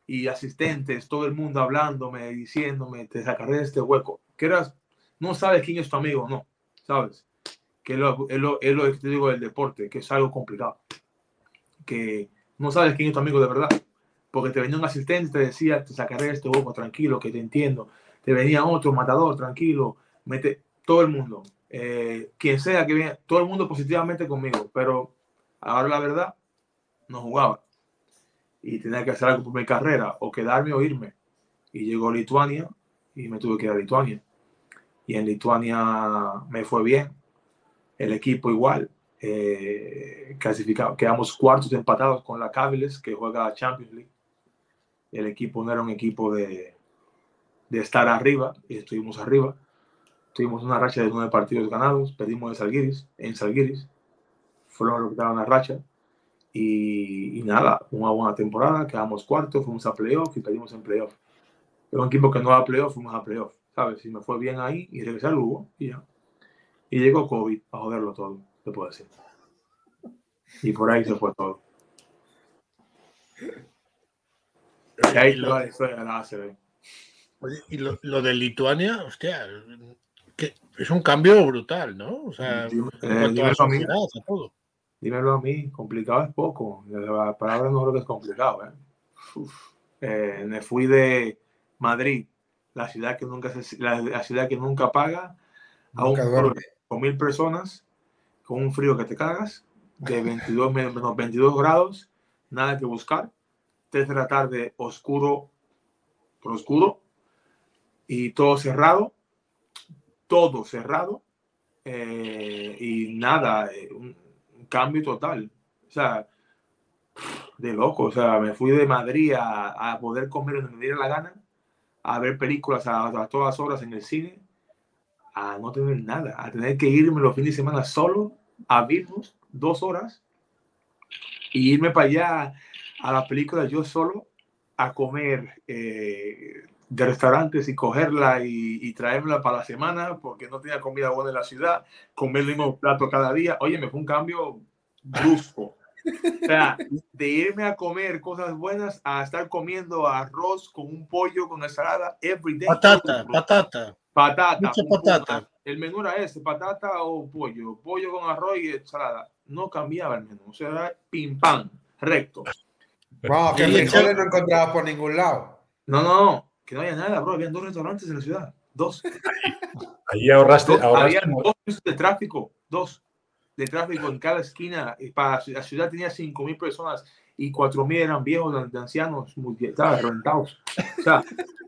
Y asistentes, todo el mundo hablándome, diciéndome, te sacaré de este hueco. Que eras, no sabes quién es tu amigo, no, ¿sabes? Que es lo, es lo, es lo que te digo del deporte, que es algo complicado. Que no sabes quién es tu amigo de verdad. Porque te venía un asistente te decía, te sacaré este hueco, tranquilo, que te entiendo. Te venía otro matador, tranquilo, mete todo el mundo. eh, quien sea que venga, todo el mundo positivamente conmigo. Pero ahora la verdad, no jugaba. Y tenía que hacer algo por mi carrera, o quedarme o irme. Y llegó Lituania y me tuve que ir a Lituania. Y en Lituania me fue bien. El equipo igual. Eh, clasificado. Quedamos cuartos empatados con la Caviles, que juega Champions League. El equipo no era un equipo de, de estar arriba, y estuvimos arriba. Tuvimos una racha de nueve partidos ganados, perdimos de Salguiris, en Salguiris. Fueron lo que daban la racha. Y, y nada, una buena temporada, quedamos cuartos, fuimos a playoff y perdimos en playoff. Pero un equipo que no a playoff, fuimos a playoff, ¿sabes? Y me fue bien ahí y regresé al Lugo y ya. Y llegó COVID a joderlo todo, te puedo decir. Y por ahí se fue todo. Y ahí lo, de la oye, y lo- lo de Lituania, hostia, que es un cambio brutal, ¿no? O sea, Dime- eh, a dímelo a mí. a todo. Dímelo a mí, complicado es poco. La palabra no creo que es complicado. ¿eh? Eh, me fui de Madrid, la ciudad que nunca, se- la, la ciudad que nunca paga, a un Nunca pueblo duerme. con mil personas, con un frío que te cagas, de 22, menos 22 grados, nada que buscar, 3 de la tarde, oscuro, por oscuro, y todo cerrado, todo cerrado, eh, y nada, eh, un, un cambio total. O sea, de loco. O sea, me fui de Madrid a, a poder comer donde me diera la gana, a ver películas a, a todas horas en el cine, a no tener nada, a tener que irme los fines de semana solo a Vilnius, dos horas, y irme para allá a la película yo solo a comer eh, de restaurantes y cogerla y, y traérmela para la semana porque no tenía comida buena en la ciudad, comer el mismo plato cada día. Oye, me fue un cambio brusco. O sea, de irme a comer cosas buenas a estar comiendo arroz con un pollo con ensalada every day. Patata, patata. Patata. Mucha patata. El menú era ese, patata o pollo, pollo con arroz y ensalada. No cambiaba el menú, o sea, era pim pam, recto. Vamos, que Y frijoles no encontraba por ningún lado. No, no, no, que no había nada, bro. Habían dos restaurantes en la ciudad, dos. Allí ahorraste, Dos, ahorraste había mo- dos de tráfico, dos de tráfico en cada esquina. Y para la ciudad tenía 5 mil personas y 4 mil eran viejos, de ancianos, muy, estaban reventados. O sea,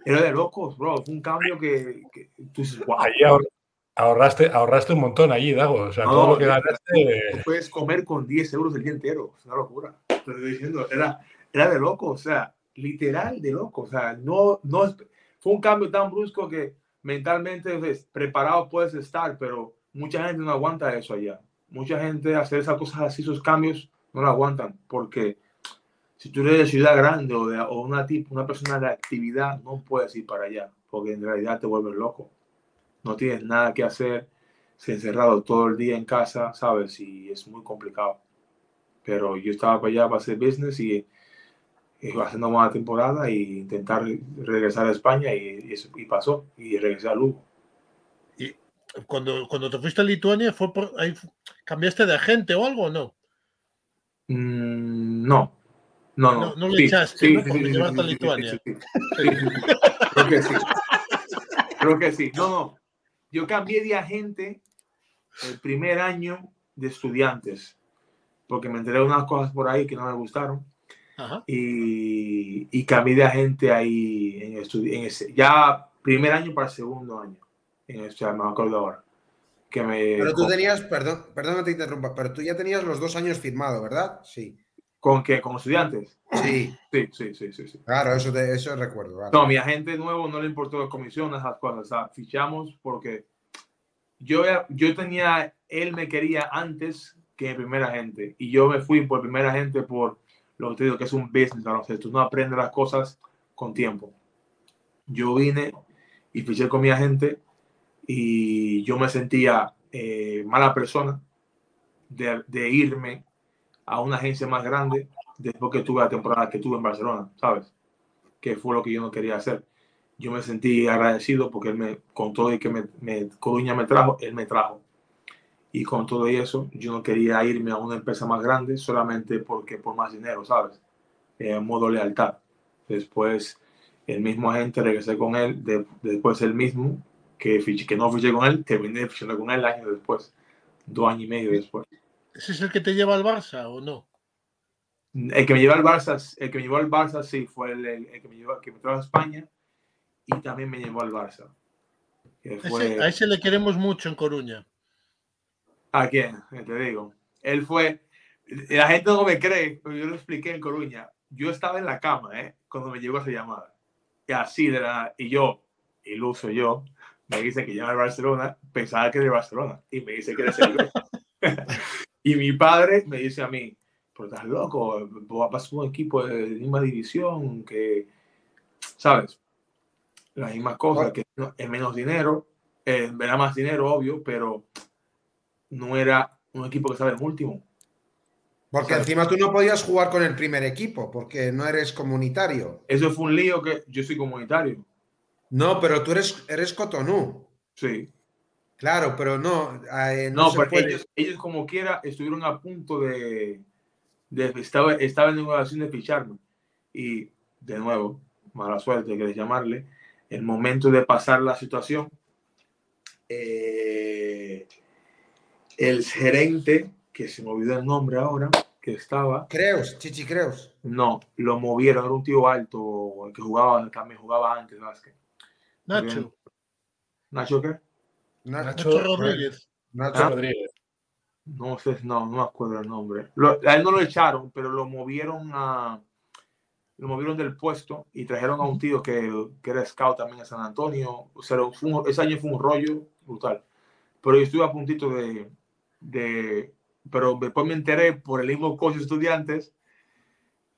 era de locos, bro. Fue un cambio que, que tú dices, wow. allí ahor- ahorraste, ahorraste un montón allí, Dago. O sea, No, todo lo que ganaste. Puedes comer con 10 euros el día entero. Es una locura. Te estoy diciendo, era, era de loco, o sea, literal de loco. O sea, no, no fue un cambio tan brusco que mentalmente pues, preparado puedes estar, pero mucha gente no aguanta eso allá. Mucha gente hacer esas cosas así, esos cambios, no lo aguantan, porque si tú eres de ciudad grande o, de, o una, tipo, una persona de actividad, no puedes ir para allá, porque en realidad te vuelves loco. No tienes nada que hacer, se encerrado todo el día en casa, ¿sabes? Y es muy complicado. Pero yo estaba para allá para hacer business y, y haciendo una temporada y intentar regresar a España y, y y pasó. Y regresé a Lugo. Cuando, cuando te fuiste a Lituania, fue por, ahí ¿cambiaste de agente o algo o no? Mm, no. No, no. No- no le echaste, ¿no? Porque llevaste a Lituania. sí, sí, sí, sí, sí. Creo que sí. Creo que sí. No, no. Yo cambié de agente el primer año de estudiantes porque me enteré de unas cosas por ahí que no me gustaron. Y, y cambié de agente ahí en, estudi- en ese, ya primer año para segundo año. En este, me acuerdo ahora. Que me, Pero tú tenías, perdón, perdón que te interrumpa, pero tú ya tenías los dos años firmado, ¿verdad? Sí. ¿Con qué? ¿Con estudiantes? Sí, Sí, sí, sí, sí. sí. claro, eso, te- eso recuerdo. vale. No, mi agente nuevo no le importó la comisión, esas cosas. O sea, fichamos porque yo, yo tenía, él me quería antes que el primer agente. Y yo me fui por el primer agente por lo que te digo que es un business, baloncesto. Tú no aprendes las cosas con tiempo. Yo vine y fiché con mi agente y yo me sentía eh, mala persona de, de irme a una agencia más grande después que tuve la temporada que tuve en Barcelona, ¿sabes? Que fue lo que yo no quería hacer. Yo me sentí agradecido porque él me, con todo y que me, me, Coruña me trajo, él me trajo. Y con todo y eso, yo no quería irme a una empresa más grande solamente porque por más dinero, ¿sabes? En modo lealtad. Después, el mismo agente, regresé con él, de- después el mismo, que, fiché- que no fiché con él, terminé fichando con él años después, dos años y medio después. ¿Ese es el que te lleva al Barça o no? El que me llevó al Barça, el que me llevó al Barça sí fue el, el- el que me llevó, que me trajo a España y también me llevó al Barça. Fue, a ese le queremos mucho en Coruña. ¿A quién? Te digo. Él fue. La gente no me cree, pero yo lo expliqué en Coruña. Yo estaba en la cama, ¿eh? Cuando me llegó esa llamada. Y así de la. Y yo, iluso yo, me dice que llama a Barcelona, pensaba que era de Barcelona. Y me dice que era Sevilla. y mi padre me dice a mí, pero estás loco, va a un equipo de misma división que, ¿sabes? Las mismas cosas, que es menos dinero, eh, verá más dinero, obvio, pero no era un equipo que estaba en último. Porque o sea- encima tú no podías jugar con el primer equipo, porque no eres comunitario. Eso fue un lío que yo soy comunitario. No, pero tú eres, eres Cotonú. Sí. Claro, pero no. eh, no, No, pero puede. ellos, ellos como quiera estuvieron a punto de, de estaba, estaba en negociación de ficharme. Y de nuevo, mala suerte, que llamarle, el momento de pasar la situación, eh, el gerente, que se me olvidó el nombre ahora, que estaba, Creos, Chichi Creos. no, lo movieron, era un tío alto que jugaba, también jugaba antes básquet. Nacho, ¿Nacho qué? Na- Nacho, Nacho Rodríguez. Nacho- Ah. Rodríguez. No sé, no, no me acuerdo el nombre. Lo- a él no lo echaron, pero lo movieron a. Lo movieron del puesto y trajeron a un tío que, que era scout también en San Antonio. O sea, fue un- ese año fue un rollo brutal. Pero yo estuve a puntito de. De pero después me enteré por el mismo coach de estudiantes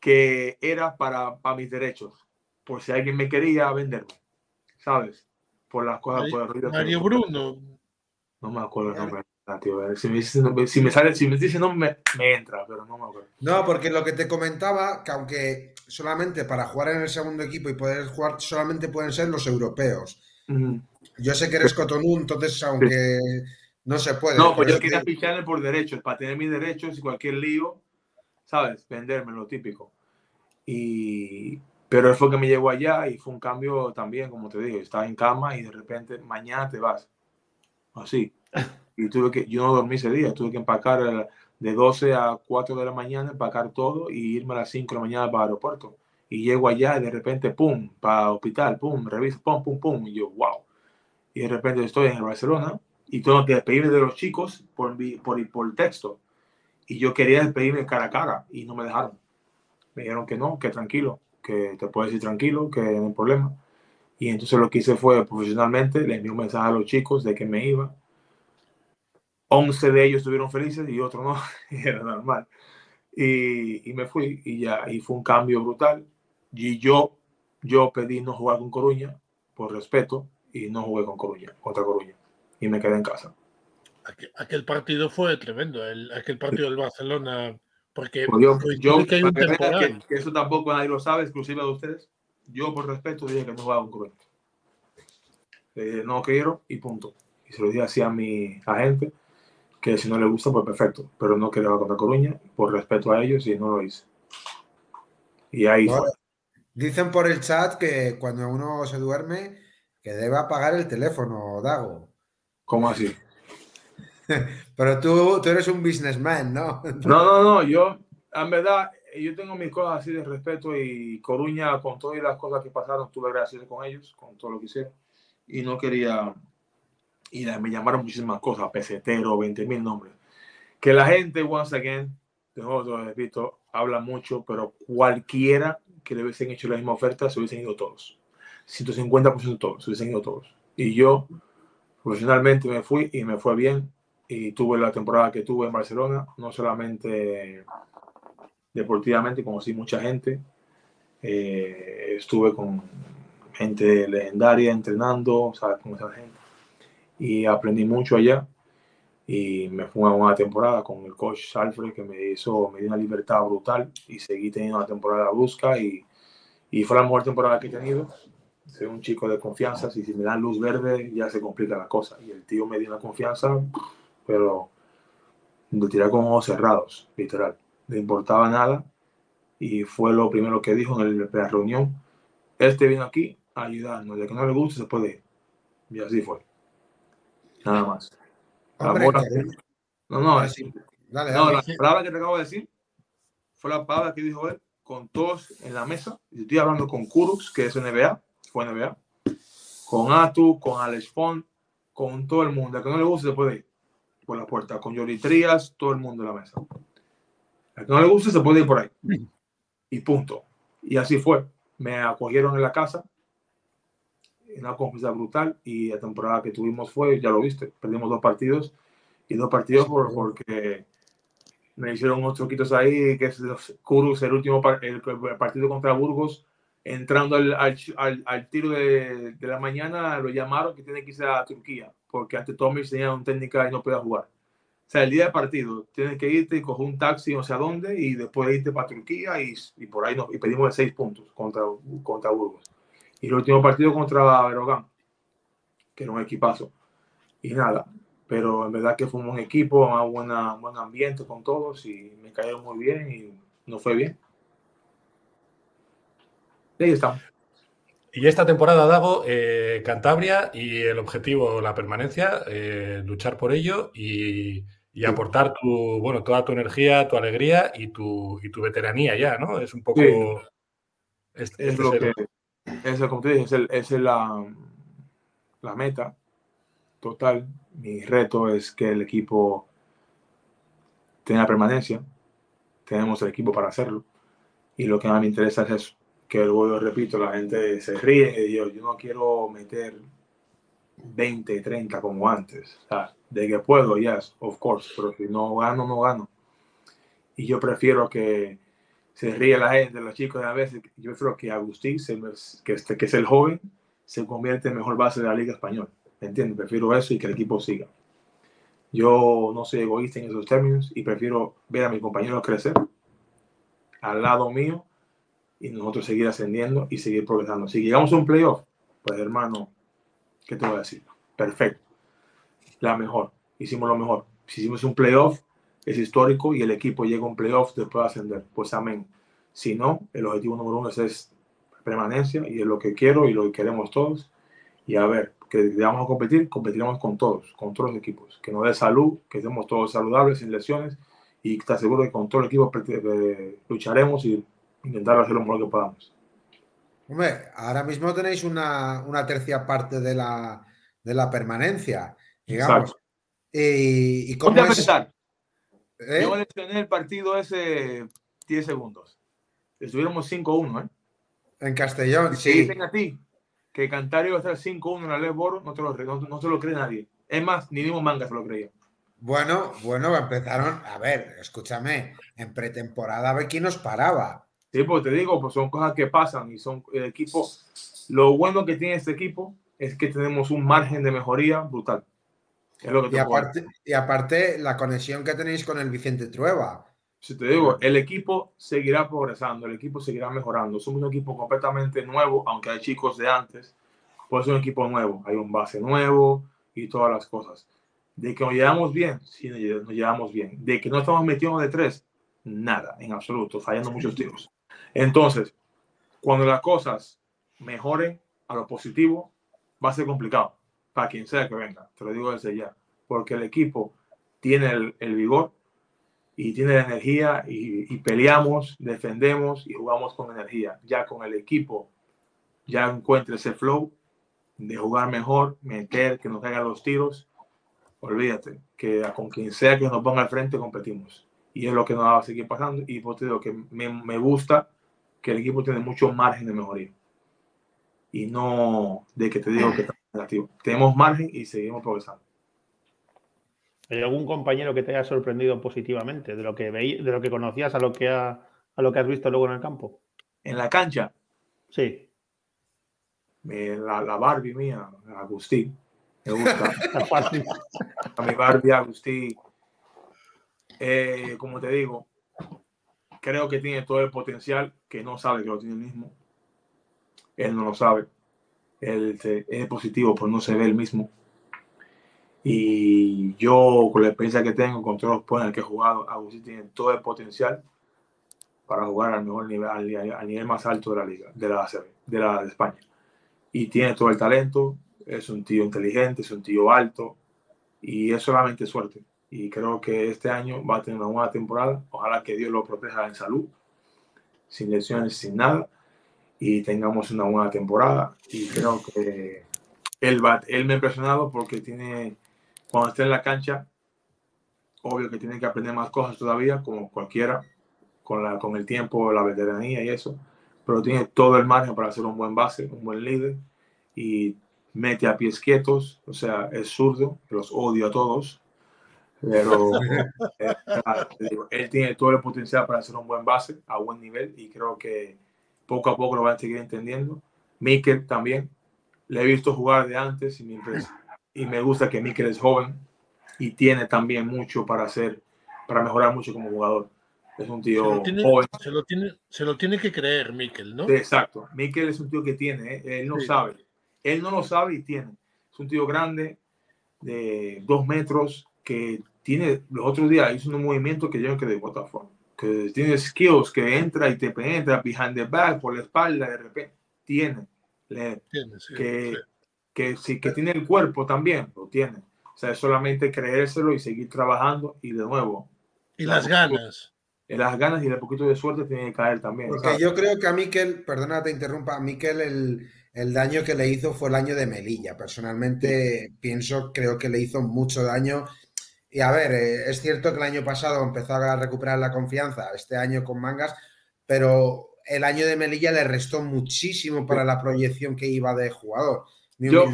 que era para, para mis derechos, por si alguien me quería venderme, ¿sabes? Por las cosas, por el ruido que- Mario Bruno. No me acuerdo el nombre. tío, Si me, dice, si me sale, si me dice nombre, me, me entra, pero no me acuerdo. No, porque lo que te comentaba, que aunque solamente para jugar en el segundo equipo y poder jugar solamente pueden ser los europeos. Ujú. Yo sé que eres Cotonú, entonces aunque no se puede. No, pues yo quería ficharme por derechos, para tener mis derechos y cualquier lío, ¿sabes? Venderme, lo típico. Y, pero fue que me llegó allá y fue un cambio también, como te digo, estaba en cama y de repente mañana te vas. Así. Y tuve que, yo no dormí ese día, tuve que empacar la- de 12 a 4 de la mañana, empacar todo y irme a las 5 de la mañana para el aeropuerto. Y llego allá y de repente, pum, para hospital, pum, reviso, pum, pum, pum. Y yo, wow. Y de repente estoy en Barcelona y tengo que despedirme de los chicos por, por, texto. Y yo quería despedirme cara a cara y no me dejaron. Me dijeron que no, que tranquilo, que te puedes ir tranquilo, que no hay problema. Y entonces lo que hice fue profesionalmente, le envié un mensaje a los chicos de que me iba. 11 de ellos estuvieron felices y otros no, era normal. Y, y me fui y ya, y fue un cambio brutal. Y yo, yo pedí no jugar con Coruña por respeto y no jugué con Coruña, contra Coruña. Y me quedé en casa. Aquel, aquel partido fue tremendo, el, aquel partido del Barcelona, porque Pues yo, yo que hay un temporal. que, que eso tampoco nadie lo sabe, exclusiva de ustedes. Yo por respeto dije que no jugaba con Coruña. Le dije, no quiero y punto. Y se lo dije así a mi agente, que si no le gusta, pues perfecto. Pero no quería contra Coruña, por respeto a ellos, y no lo hice. Y ahí Bueno, fue. Dicen por el chat que cuando uno se duerme, que debe apagar el teléfono, Dago. ¿Cómo así? Pero tú, tú eres un businessman, ¿no? No, no, no, yo, en verdad, yo tengo mis cosas así de respeto y Coruña, con todas las cosas que pasaron, estuve agradecido con ellos, con todo lo que hicieron. Y no quería, y me llamaron muchísimas cosas, pesetero, 20 mil nombres. Que la gente, once again, de lo repito, habla mucho, pero cualquiera que le hubiesen hecho la misma oferta, se hubiesen ido todos. 150% todos, se hubiesen ido todos. Y yo, profesionalmente, me fui y me fue bien. Y tuve la temporada que tuve en Barcelona, no solamente deportivamente, conocí mucha gente, eh, estuve con gente legendaria entrenando, ¿sabes? con esa gente, y aprendí mucho allá, y me fue una buena temporada con el coach Alfred, que me hizo, me dio una libertad brutal, y seguí teniendo una temporada brusca, y, y fue la mejor temporada que he tenido, soy un chico de confianza, y si me dan luz verde ya se complica la cosa, y el tío me dio una confianza pero lo tiré con ojos cerrados, literal. No importaba nada y fue lo primero que dijo en el- la reunión. Este vino aquí a ayudarnos, de que no le guste se puede ir. Y así fue. Nada más. Hombre, Coruña. no, no, es- sí. Dale, no, dale. la palabra que te acabo de decir fue la palabra que dijo él con todos en la mesa. Estoy hablando con Kurux, que es NBA, fue NBA, con Atu, con Alex Font, con todo el mundo. Que no le guste se puede por la puerta, con Yoli todo el mundo en la mesa. Que no le guste se puede ir por ahí. Y punto. Y así fue. Me acogieron en la casa. Una confianza brutal. Y la temporada que tuvimos fue, ya lo viste, perdimos dos partidos. Y dos partidos por, porque me hicieron unos truquitos ahí, que es el último partido contra Burgos, entrando al, al, al- tiro de, de la mañana, lo llamaron que tiene que irse a Turquía, porque ante Tomic tenía un técnica y no podía jugar. O sea, el día del partido, tienes que irte y coger un taxi no sé a dónde y después irte para Turquía y, y por ahí nos, y pedimos seis puntos contra, contra Burgos. Y el último partido contra Verogán, que era un equipazo. Y nada, pero en verdad que fue un buen equipo, un buen ambiente con todos y me cayeron muy bien y no fue bien. Y ahí estamos. Y esta temporada, Dago, eh, Cantabria y el objetivo, la permanencia, eh, luchar por ello y, y aportar tu, bueno, toda tu energía, tu alegría y tu, y tu veteranía ya, ¿no? Es un poco... Sí. este- Es lo es que, el- es como te dije, es, el- es la, la meta total. Mi reto es que el equipo tenga permanencia. Tenemos el equipo para hacerlo. Y lo que más me interesa es eso. Que luego, repito, la gente se ríe y yo, yo no quiero meter 20, 30 como antes. O sea, de que puedo, yes, of course, pero si no gano, no gano. Y yo prefiero que se ríe la gente, los chicos a veces. Yo creo que Agustín, que, este, que es el joven, se convierte en mejor base de la Liga Española. ¿Me entiendes? Prefiero eso y que el equipo siga. Yo no soy egoísta en esos términos y prefiero ver a mis compañeros crecer al lado mío y nosotros seguir ascendiendo y seguir progresando. Si llegamos a un playoff, pues hermano, ¿qué te voy a decir? Perfecto. La mejor. Hicimos lo mejor. Si hicimos un playoff, es histórico y el equipo llega a un playoff después de ascender. Pues amén. Si no, el objetivo número uno es, es permanencia y es lo que quiero y lo que queremos todos. Y a ver, que vamos a competir, competiremos con todos, con todos los equipos. Que nos dé salud, que estemos todos saludables, sin lesiones y está seguro que con todo el equipo eh, lucharemos y intentar hacer lo mejor que podamos. Hombre, ahora mismo tenéis una, una tercia parte de la, de la permanencia, digamos. Exacto. Y, y ¿Cómo a es, empezar? ¿eh? Yo lesioné el partido ese 10 segundos. Estuviéramos 5-1, ¿eh? En Castellón, Si sí. dicen a ti que Cantario va a estar 5-1 en la Ley Boro, no te lo, no, no se lo cree nadie. Es más, ni mismo Manga se lo creía. Bueno, bueno, empezaron, a ver, escúchame, en pretemporada a ver quién nos paraba. Sí, porque te digo, pues son cosas que pasan y son el equipo. Lo bueno que tiene este equipo es que tenemos un margen de mejoría brutal. Es lo que Y aparte, y aparte la conexión que tenéis con el Vicente Trueba. Si te digo, el equipo seguirá progresando, el equipo seguirá mejorando. Somos un equipo completamente nuevo, aunque hay chicos de antes, pues es un equipo nuevo. Hay un base nuevo y todas las cosas. De que nos llevamos bien, sí, nos llevamos bien. De que no estamos metidos de tres, nada, en absoluto, fallando muchos tiros. Entonces, cuando las cosas mejoren a lo positivo, va a ser complicado para quien sea que venga. Te lo digo desde ya. Porque el equipo tiene el, vigor y tiene la energía y, peleamos, defendemos y jugamos con energía. Ya con el equipo, ya encuentre ese flow de jugar mejor, meter, que nos caigan los tiros. Olvídate, que con quien sea que nos ponga al frente competimos. Y es lo que nos va a seguir pasando. Y pues te digo que me, me gusta que el equipo tiene mucho margen de mejoría. Y no de que te digo que está negativo. Tenemos margen y seguimos progresando. ¿Hay algún compañero que te haya sorprendido positivamente de lo que veí, de lo que conocías a lo que ha- a lo que has visto luego en el campo? En la cancha, Sí, la, la Barbie mía, Agustín, me gusta. a mi Barbie, Agustín. Eh, como te digo, creo que tiene todo el potencial que no sabe que lo tiene mismo. Él no lo sabe. Él es positivo, pero no se ve el mismo. Y yo, con la experiencia que tengo, con todos los juegos en el que he jugado, Agustín tiene todo el potencial para jugar al mejor nivel, al, al nivel más alto de la liga, de la de la de España. Y tiene todo el talento, es un tío inteligente, es un tío alto, y es solamente suerte. Y creo que este año va a tener una buena temporada. Ojalá que Dios lo proteja en salud, sin lesiones, sin nada, y tengamos una buena temporada. Y creo que él, va, él me ha impresionado porque tiene, cuando esté en la cancha, obvio que tiene que aprender más cosas todavía, como cualquiera, con, la, con el tiempo, la veteranía y eso, pero tiene todo el margen para ser un buen base, un buen líder, y mete a pies quietos, o sea, es zurdo, los odio a todos, pero eh, digo, él tiene todo el potencial para ser un buen base a buen nivel y creo que poco a poco lo van a seguir entendiendo. Mikel también, le he visto jugar de antes y, mientras, y me gusta que Mikel es joven y tiene también mucho para hacer, para mejorar mucho como jugador. Es un Se tío lo, tiene, joven. se, lo tiene, se lo tiene que creer, Miquel, ¿no? Sí, exacto. Mikel es un tío que tiene, ¿eh? él no Sí. sabe. Él no lo sabe y tiene. Es un tío grande, de dos metros, que tiene, los otros días hizo un movimiento que yo quedé, what the fuck? Que tiene skills, que entra y te penetra behind the back, por la espalda, de repente. Tiene. Le- Tiene, sí, que, sí. que sí, que tiene el cuerpo también, lo tiene. O sea, es solamente creérselo y seguir trabajando y de nuevo, Y la- las ganas. las ganas y el poquito de suerte tiene que caer también. Porque ¿sabes? yo creo que a Miquel, perdona te interrumpa, a Miquel el, el daño que le hizo fue el año de Melilla. Personalmente pienso, creo que le hizo mucho daño. Y a ver, eh, es cierto que el año pasado empezó a recuperar la confianza, este año con Mangas, pero el año de Melilla le restó muchísimo para la proyección que iba de jugador. Yo-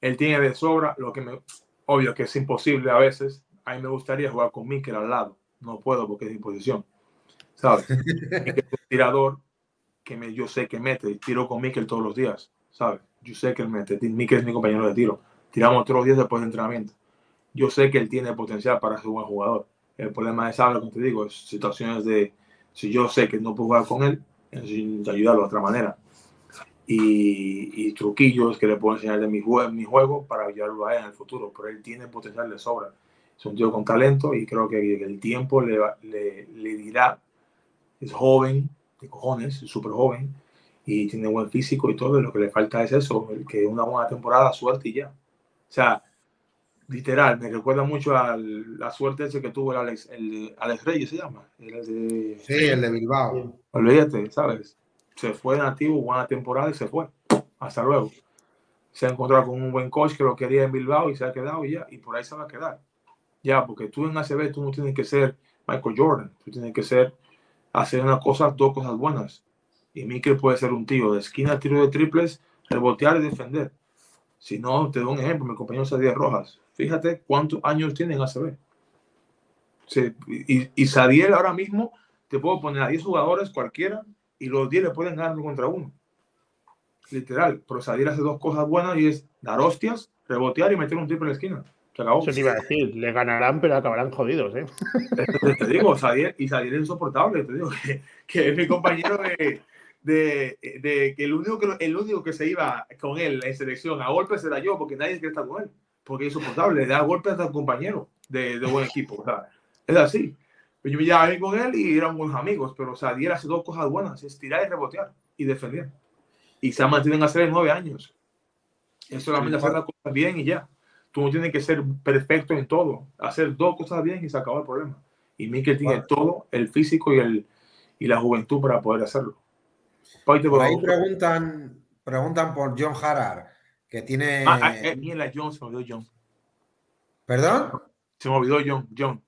él tiene de sobra, lo que me, obvio que es imposible a veces. A mí me gustaría jugar con Mikel al lado. No puedo porque es imposición. ¿sabes? Es un tirador que me, yo sé que mete, tiro con Mikel todos los días, ¿sabes? Yo sé que él mete, Mikel es mi compañero de tiro, tiramos todos los días después de entrenamiento. Yo sé que él tiene potencial para ser un buen jugador. El problema es, ¿sabes? Como te digo, es situaciones de, si yo sé que no puedo jugar con él, necesito ayudarlo de otra manera. Y, y truquillos que le puedo enseñar de mi, jue- mi juego para ayudarlo a él en el futuro. Pero él tiene potencial de sobra. Es un tío con talento y creo que el tiempo le, le, le dirá. Es joven, de cojones, es súper joven y tiene buen físico y todo. y Lo que le falta es eso, que una buena temporada, suerte y ya. O sea, literal, me recuerda mucho a la suerte ese que tuvo el Alex, el Alex Reyes, se llama. El de, Sí, el de Bilbao. Olvídate, ¿sabes? Se fue nativo, buena temporada y se fue. Hasta luego. Se ha encontrado con un buen coach que lo quería en Bilbao y se ha quedado y ya, y por ahí se va a quedar. Ya, porque tú en ACB tú no tienes que ser Michael Jordan, tú tienes que ser, hacer una cosa, dos cosas buenas. Y Mikel puede ser un tío de esquina, tiro de triples, rebotear y defender. Si no, te doy un ejemplo, mi compañero Sadier Rojas. Fíjate cuántos años tiene en ACB. Sí, y, y Sadiel ahora mismo te puedo poner a 10 jugadores cualquiera y los 10 le pueden ganar uno contra uno. Literal. Pero Sadiel hace dos cosas buenas y es dar hostias, rebotear y meter un triple en la esquina. Se acabó. Eso te iba a decir, le ganarán, pero acabarán jodidos, ¿eh? Te, te digo, Sadiel, y Sadiel es insoportable. Te digo que, que es mi compañero de, de, de que el único que, el único que se iba con él en selección a golpes era yo, porque nadie quiere estar con él. Porque es insoportable, le da golpes a tu compañero de, de buen equipo. O sea, es así. Yo me llevaba bien con él y eran buenos amigos, pero Sadiel hace dos cosas buenas, es tirar y rebotear y defender. Y se mantienen a hacer nueve años. Es solamente hacer las cosas bien y ya. Tú no tienes que ser perfecto en todo. Hacer dos cosas bien y se acaba el problema. Y Mikel tiene todo, el físico y, el, y la juventud para poder hacerlo. Por ahí preguntan, preguntan por John Harar, que tiene. Ah, ah, eh, John, se me olvidó John. ¿Perdón? Se me olvidó John. John.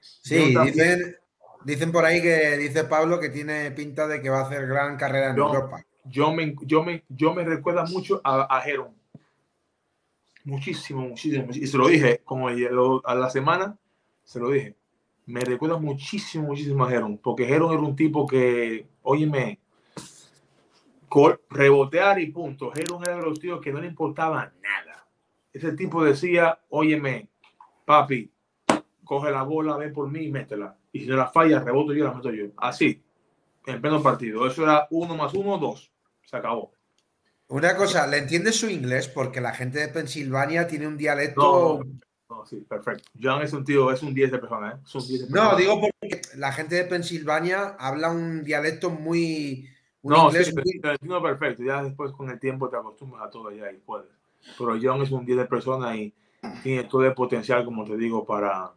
Sí, John dicen, dicen por ahí que dice Pablo que tiene pinta de que va a hacer gran carrera en John. Europa. Yo me, yo me, yo me recuerda mucho a, a Heron. Muchísimo, muchísimo, muchísimo. Y se lo dije, como a la semana, se lo dije. Me recuerda muchísimo, muchísimo a Heron, porque Heron era un tipo que, óyeme, rebotear y punto. Heron era de los tíos que no le importaba nada. Ese tipo decía, óyeme, papi, coge la bola, ve por mí y métela. Y si no la falla, reboto yo, la meto yo. Así, en pleno partido. Eso era uno más uno, dos. Se acabó. Una cosa, ¿le entiendes su inglés? Porque la gente de Pensilvania tiene un dialecto. No, no, sí, perfecto. John es un tío, es un 10 de persona, ¿eh? Es un 10 de No, persona. digo porque la gente de Pensilvania habla un dialecto muy. Un No, inglés sí, entiendo perfecto. Ya después con el tiempo te acostumbras a todo ya y puedes. Pero John es un 10 de persona y tiene todo el potencial, como te digo, para,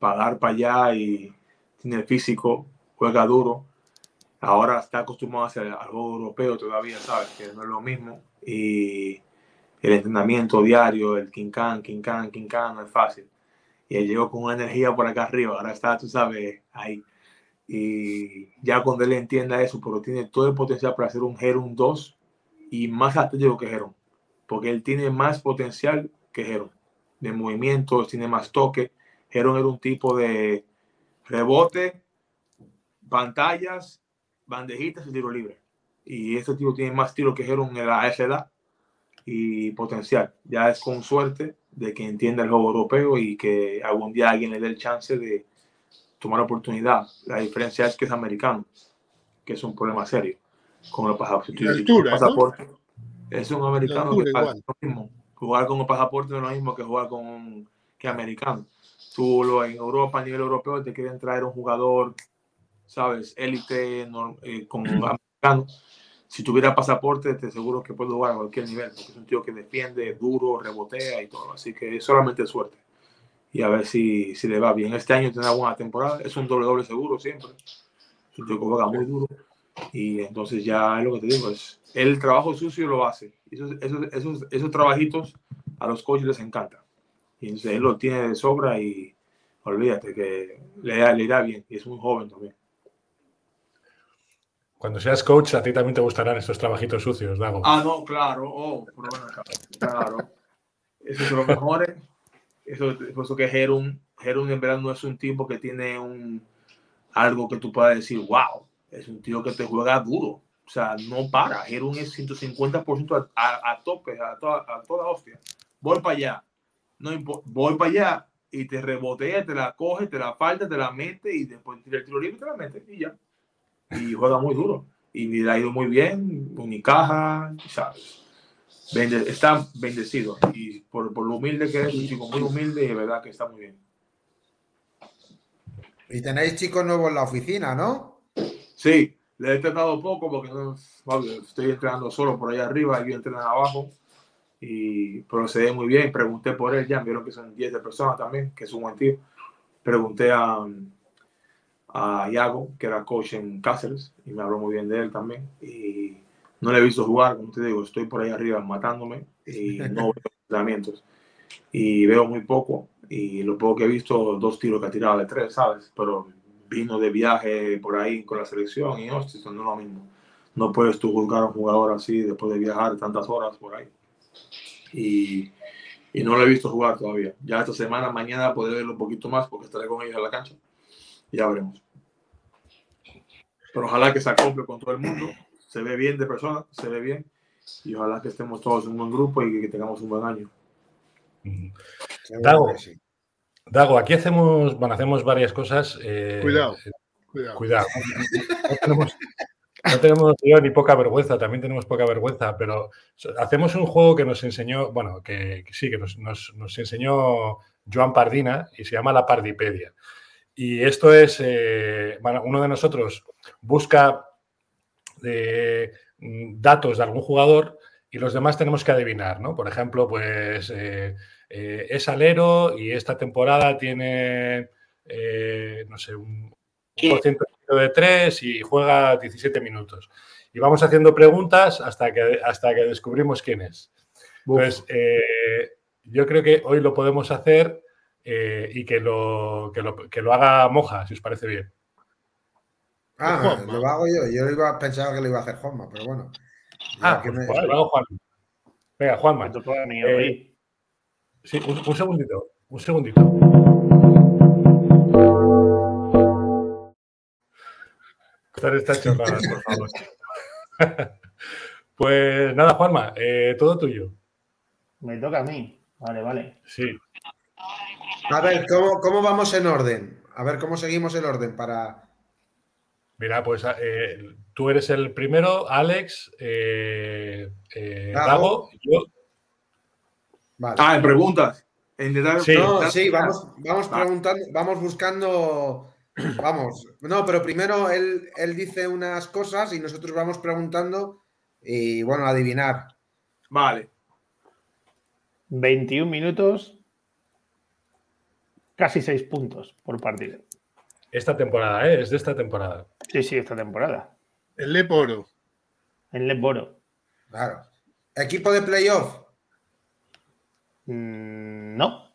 dar para allá y tiene el físico, juega duro. Ahora está acostumbrado a hacer al juego europeo todavía, ¿sabes? Que no es lo mismo. Y el entrenamiento diario, el quincán, quincán, quincán, no es fácil. Y él llegó con una energía por acá arriba. Ahora está, tú sabes, ahí. Y ya cuando él entienda eso, pero tiene todo el potencial para hacer un Heron 2 y más atlético que Heron. Porque él tiene más potencial que Heron. De movimientos, tiene más toque. Heron era un tipo de rebote, pantallas, bandejitas y tiro libre. Y este tipo tiene más tiro que Heron a esa edad y potencial. Ya es con suerte de que entienda el juego europeo y que algún día alguien le dé el chance de tomar oportunidad. La diferencia es que es americano, que es un problema serio con el pasaporte. La altura, ¿no? pasaporte. Es un americano que igual. lo mismo. Jugar con un pasaporte no es lo mismo que jugar con un que americano. Tú lo, en Europa, a nivel europeo, te quieren traer un jugador, ¿sabes? Élite, nor- eh, como americano. Si tuviera pasaporte, te aseguro que puede jugar a cualquier nivel, porque es un tío que defiende, duro, rebotea y todo. Así que es solamente suerte. Y a ver si, si le va bien. Este año tendrá buena temporada. Es un doble doble seguro siempre. Es un tío que juega muy duro. Y entonces ya es lo que te digo, es el trabajo sucio lo hace. Esos, esos, esos, esos trabajitos a los coaches les encanta. Y entonces él lo tiene de sobra y olvídate que le, le irá bien. Y es muy joven también. Cuando seas coach, a ti también te gustarán estos trabajitos sucios, Dago. Ah, no, claro. Oh, acá, claro. Eso es lo mejor. Eso, por eso que Heron, Heron en verdad no es un tipo que tiene un algo que tú puedas decir, wow, es un tío que te juega duro. O sea, no para. Heron es 150% a, tope, a toda, a toda hostia. Voy para allá. No voy para allá y te rebotea, te la coge, te la falta, te la mete y después tira el tiro libre y te la mete y ya. Y juega muy duro. Y le ha ido muy bien, Unicaja, ¿sabes? Bende- está bendecido. Y por, por lo humilde que es, un chico muy humilde y de verdad que está muy bien. Y tenéis chicos nuevos en la oficina, ¿no? Sí, le he entrenado poco porque no, vale, estoy entrenando solo por allá arriba, yo entreno abajo. Y, pero se ve muy bien. Pregunté por él ya, vieron que son 10 de personas también, que es un buen tío. Pregunté a, a Iago, que era coach en Cáceres, y me habló muy bien de él también. Y no le he visto jugar, como te digo, estoy por ahí arriba matándome y no veo entrenamientos. Y veo muy poco. Y lo poco que he visto, dos tiros que ha tirado de tres, ¿sabes? Pero vino de viaje por ahí con la selección y hostia, no es lo mismo. No puedes tú juzgar a un jugador así después de viajar tantas horas por ahí. Y, y no lo he visto jugar todavía. Ya esta semana, mañana podré verlo un poquito más porque estaré con ellos en la cancha. Ya veremos. Pero ojalá que se acople con todo el mundo. Se ve bien de persona, se ve bien. Y ojalá que estemos todos en un buen grupo y que tengamos un buen año. Dago. Dago, aquí hacemos, bueno, hacemos varias cosas. eh, Cuidado. Cuidado. Cuidado. No tenemos, no tenemos tío, ni poca vergüenza, también tenemos poca vergüenza, pero hacemos un juego que nos enseñó, bueno, que, que sí, que nos, nos- nos enseñó Joan Pardina y se llama la Pardipedia. Y esto es, eh, bueno, uno de nosotros busca eh, mm, datos de algún jugador y los demás tenemos que adivinar, ¿no? Por ejemplo, pues eh, eh, es alero y esta temporada tiene, eh, no sé, un, un por ciento de tres y juega 17 minutos. Y vamos haciendo preguntas hasta que, hasta que descubrimos quién es. Entonces, yo creo que hoy lo podemos hacer y que lo, que, lo, que lo haga Moja, si os parece bien. Ah, Juanma. lo hago yo. Yo iba, pensaba que lo iba a hacer Juanma, pero bueno. Ah, que pues, me- pues lo hago Juan. Venga, Juanma. Eh. Sí, un, un segundito, un segundito. Quitar esta chorrada, por favor. pues nada, Juanma, eh, todo tuyo. Me toca a mí. Vale, vale. Sí. A ver, ¿cómo, ¿cómo vamos en orden? A ver, ¿cómo seguimos el orden para... Mira, pues eh, tú eres el primero, Alex, eh, eh, yo. Vale. Ah, en preguntas. En Sí. No, sí, vamos, vamos Vale. preguntando, vamos buscando, vamos. No, pero primero él, él dice unas cosas y nosotros vamos preguntando y bueno, adivinar. Vale. 21 minutos, casi 6 puntos por partido. Esta temporada, ¿eh? Es de esta temporada. Sí, sí, esta temporada. El Leporo. En Leboro. Claro. Equipo de playoff. Mm, no.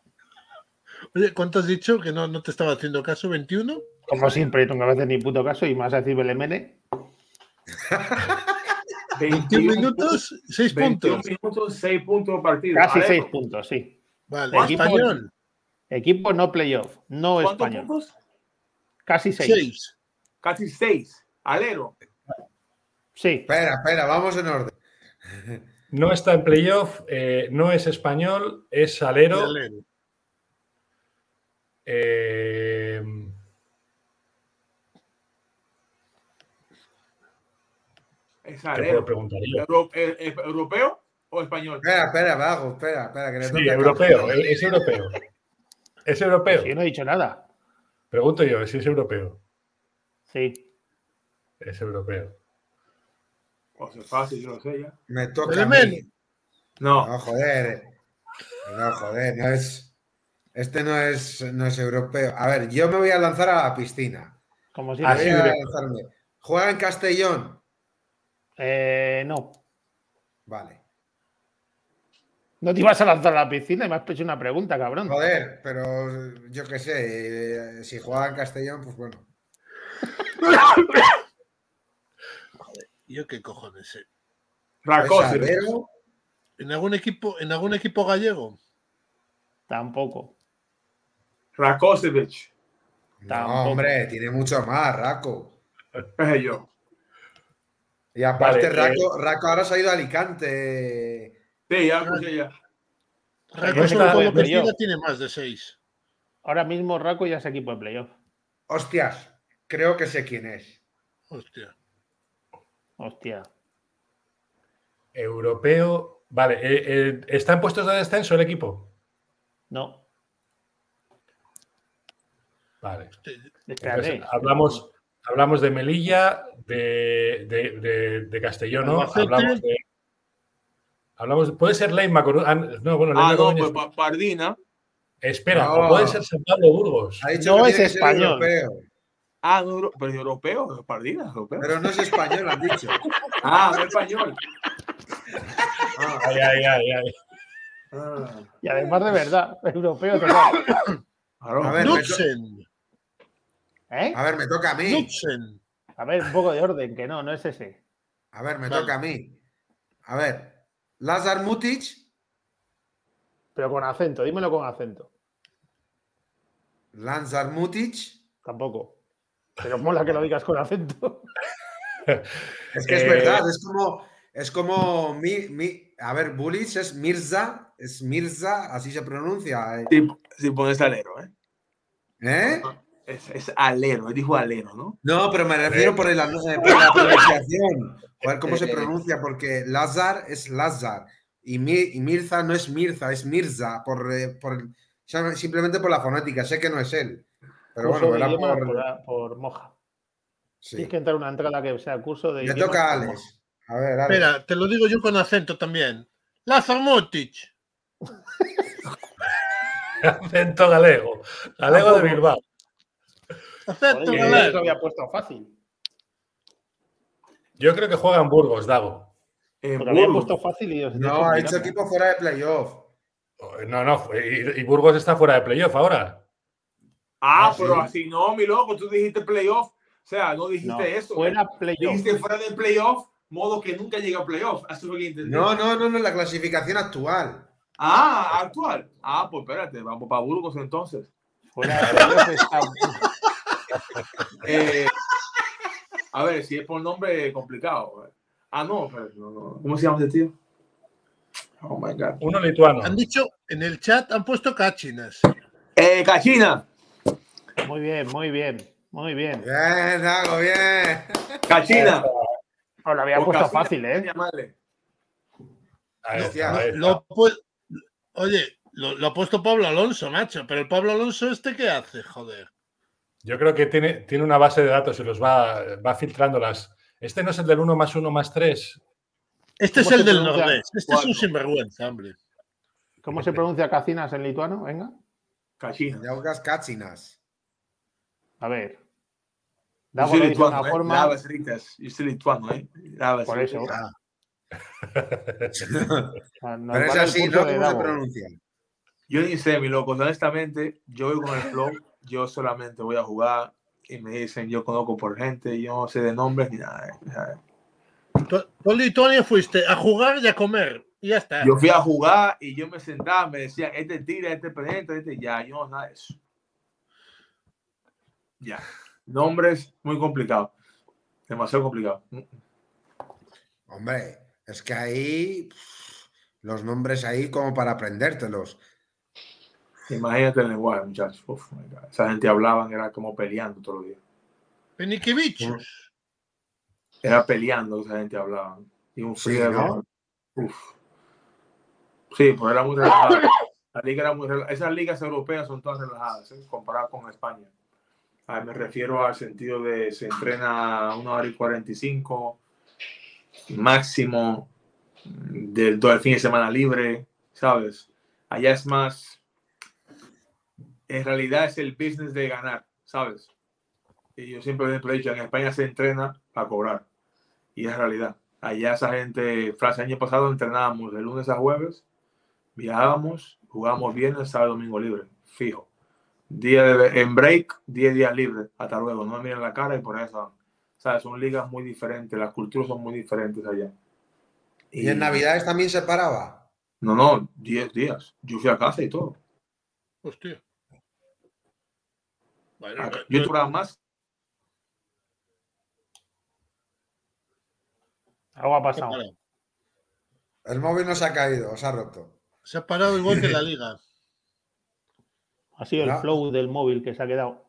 Oye, ¿cuánto has dicho que no, no te estaba haciendo caso? ¿21? Como siempre, nunca me haces ni puto caso y más a decir Belemene. 21 minutos, 6 21 puntos. minutos, 6 puntos partido. Casi Vale. 6 puntos, sí. Vale, Equipo- español, Equipo no playoff, no ¿Cuántos español. puntos? Casi 6. 6. Casi 6. Alero. Sí. Espera, espera, vamos en orden. No está en playoff, eh, no es español, es salero. eh, Es ¿Qué puedo alero. eh, ¿Europeo o español? Espera, espera, Vago, espera, espera, que le Sí, europeo, es es europeo. Es europeo. Sí, yo no he dicho nada. Pregunto yo, si es europeo. Sí. Es europeo. O sea, fácil, yo lo sé ya. Me toca a mí. No. No, joder. No, joder, no es. Este no es, no es europeo. A ver, yo me voy a lanzar a la piscina. Como Voy siempre. a lanzarme. Juega en Castellón. Eh, no. Vale. No te ibas a lanzar a la piscina y me has hecho una pregunta, cabrón. Joder, pero yo qué sé. eh, Si juega en Castellón, pues bueno. ¿Yo qué cojones sé? Pues ¿En algún equipo, en algún equipo gallego? Tampoco. Rakosevic. No, Tampoco. hombre, tiene mucho más, Raco. Es yo. Y aparte, Vale, eh, Raco, Raco ahora se ha ido a Alicante. Sí, ya escuché ya. Raco No solo con lo que tiene más de 6. Ahora mismo Raco ya es equipo de playoff. Hostias, creo que sé quién es. Hostia. Hostia. Europeo. Vale, eh, eh, ¿está en puestos de descenso el equipo? No, Vale. Entonces, hablamos, hablamos de Melilla, de, de, de- de Castellón. Hablamos de. Hablamos, puede ser Leima ah, No, bueno, Leima Ah, no, pues es- Pa- Pardina. Espera, No. puede ser San Pablo Burgos. Ha dicho No que es español. europeo, Ah, no, pero es europeo, es Pardina, europeo. pero no es español, han dicho. Ah, no es español. Ah, Ay, ay, ay, ay. ah, Y además de verdad, europeo total. claro. A ver, me to- Lutzen. ¿Eh? a ver, me toca a mí. A ver, un poco de orden, que no, no es ese. A ver, me Vale. toca a mí. A ver, Lazar Mutic, Pero con acento, dímelo con acento. Lazar Mutic. Tampoco. Pero mola que lo digas con acento. Es que es Eh, verdad, es como, es como mi, mi- a ver, Bulic es Mirza, es Mirza, así se pronuncia. eh. Si, si pones alero, ¿eh? ¿Eh? Es, es alero, él dijo alero, ¿no? No, pero me refiero por, el, por la pronunciación. Joder, ¿cómo se pronuncia? Porque Lazar es Lazar y, Mi- y Mirza no es Mirza, es Mirza, por, por- simplemente por la fonética. Sé que no es él. Pero curso bueno, de por. por, moja. sí. Tienes que entrar a una entrada que sea curso de Me idiomas toca a Alex. A ver, Alex. Espera, te lo digo yo con acento también. Lazar Mutic. Acento galego. Galego de Bilbao. Acento galego. lo había puesto fácil. Yo creo que juega en Burgos, Dago. En Porque había Burgos. puesto fácil y os No, ha hecho equipo fuera de playoff. No, no, y, y Burgos está fuera de playoff ahora. Ah, Ah, pero sí. así no, mi loco, tú dijiste playoff. O sea, no dijiste No, eso. fuera playoff. Dijiste fuera de playoff, modo que nunca llega a playoff. Eso que entendí. No, no, no, no, la clasificación actual. Ah, actual. Ah, pues espérate, vamos para Burgos entonces. Fuera de playoff está- Eh, a ver, si es por nombre complicado. Ah, no, pero no, no. ¿cómo se llama ese tío? Oh my God. Uno lituano. Han dicho, en el chat han puesto cachinas. Eh, Cachina. Muy bien, muy bien, muy bien. Bien, Dago, bien. Cachina. Os lo había O puesto Cachina, fácil, ¿cómo ¿eh? llamarle? Ahí Hostia, está, ahí está. Lo Oye, lo, lo ha puesto Pablo Alonso, macho. Pero el Pablo Alonso, ¿este qué hace? Joder. Yo creo que tiene, tiene una base de datos y los va, va filtrando las. Este no es el del 1 más 1 más 3. Este es ¿Cómo el del nordés. Este es un sinvergüenza, hombre. ¿Cómo se pronuncia cacinas en lituano? Venga. Cachina. Yaugas Kachinas. A ver. Yo soy lituano, ¿eh? forma. Ricas. Yo soy lituano, ¿eh? Por eso. Ah, nos Pero es así, ¿no? ¿Cómo se pronuncia? Yo ni sé, mi loco. Honestamente, yo voy con el flow. Yo solamente voy a jugar y me dicen, yo conozco por gente, yo no sé de nombres ni nada. ¿eh? Tú Lituania fuiste a jugar y a comer. Y ya está. Yo fui a jugar y yo me sentaba, me decían, este tira, este penetra, este ya, yo no nada de eso. Ya. Nombres muy complicados. Demasiado complicado. Hombre, es que ahí los nombres ahí como para aprendértelos. Imagínate el lenguaje, muchachos. Uf. Esa gente hablaban, era como peleando todos los días. Peniquevichos. Era peleando que esa gente hablaba. Y un Sí, frío. ¿no? Uf. Sí, pues era muy relajado. La liga era muy rela- Esas ligas europeas son todas relajadas, ¿eh? comparadas con España. Ah, me refiero al sentido de se entrena una hora y 45 máximo del todo el fin de semana libre, ¿sabes? Allá es más, en realidad es el business de ganar, ¿sabes? Y yo siempre he dicho, en España se entrena para cobrar. Y es realidad. Allá esa gente, el año pasado entrenábamos de lunes a jueves, viajábamos, jugábamos viernes, sábado, domingo libre, fijo. Día de, en break, 10 días libres, hasta luego, no me miren la cara y por eso. ¿sabes? Son ligas muy diferentes, las culturas son muy diferentes allá. Y en Navidades también se paraba. No, no, 10 días. Yo fui a casa y todo. Hostia. Bueno, no- Yo temporada más. Algo ha pasado. El móvil no se ha caído, se ha roto. se ha parado igual que la liga. Ha sido el flow del móvil que se ha quedado.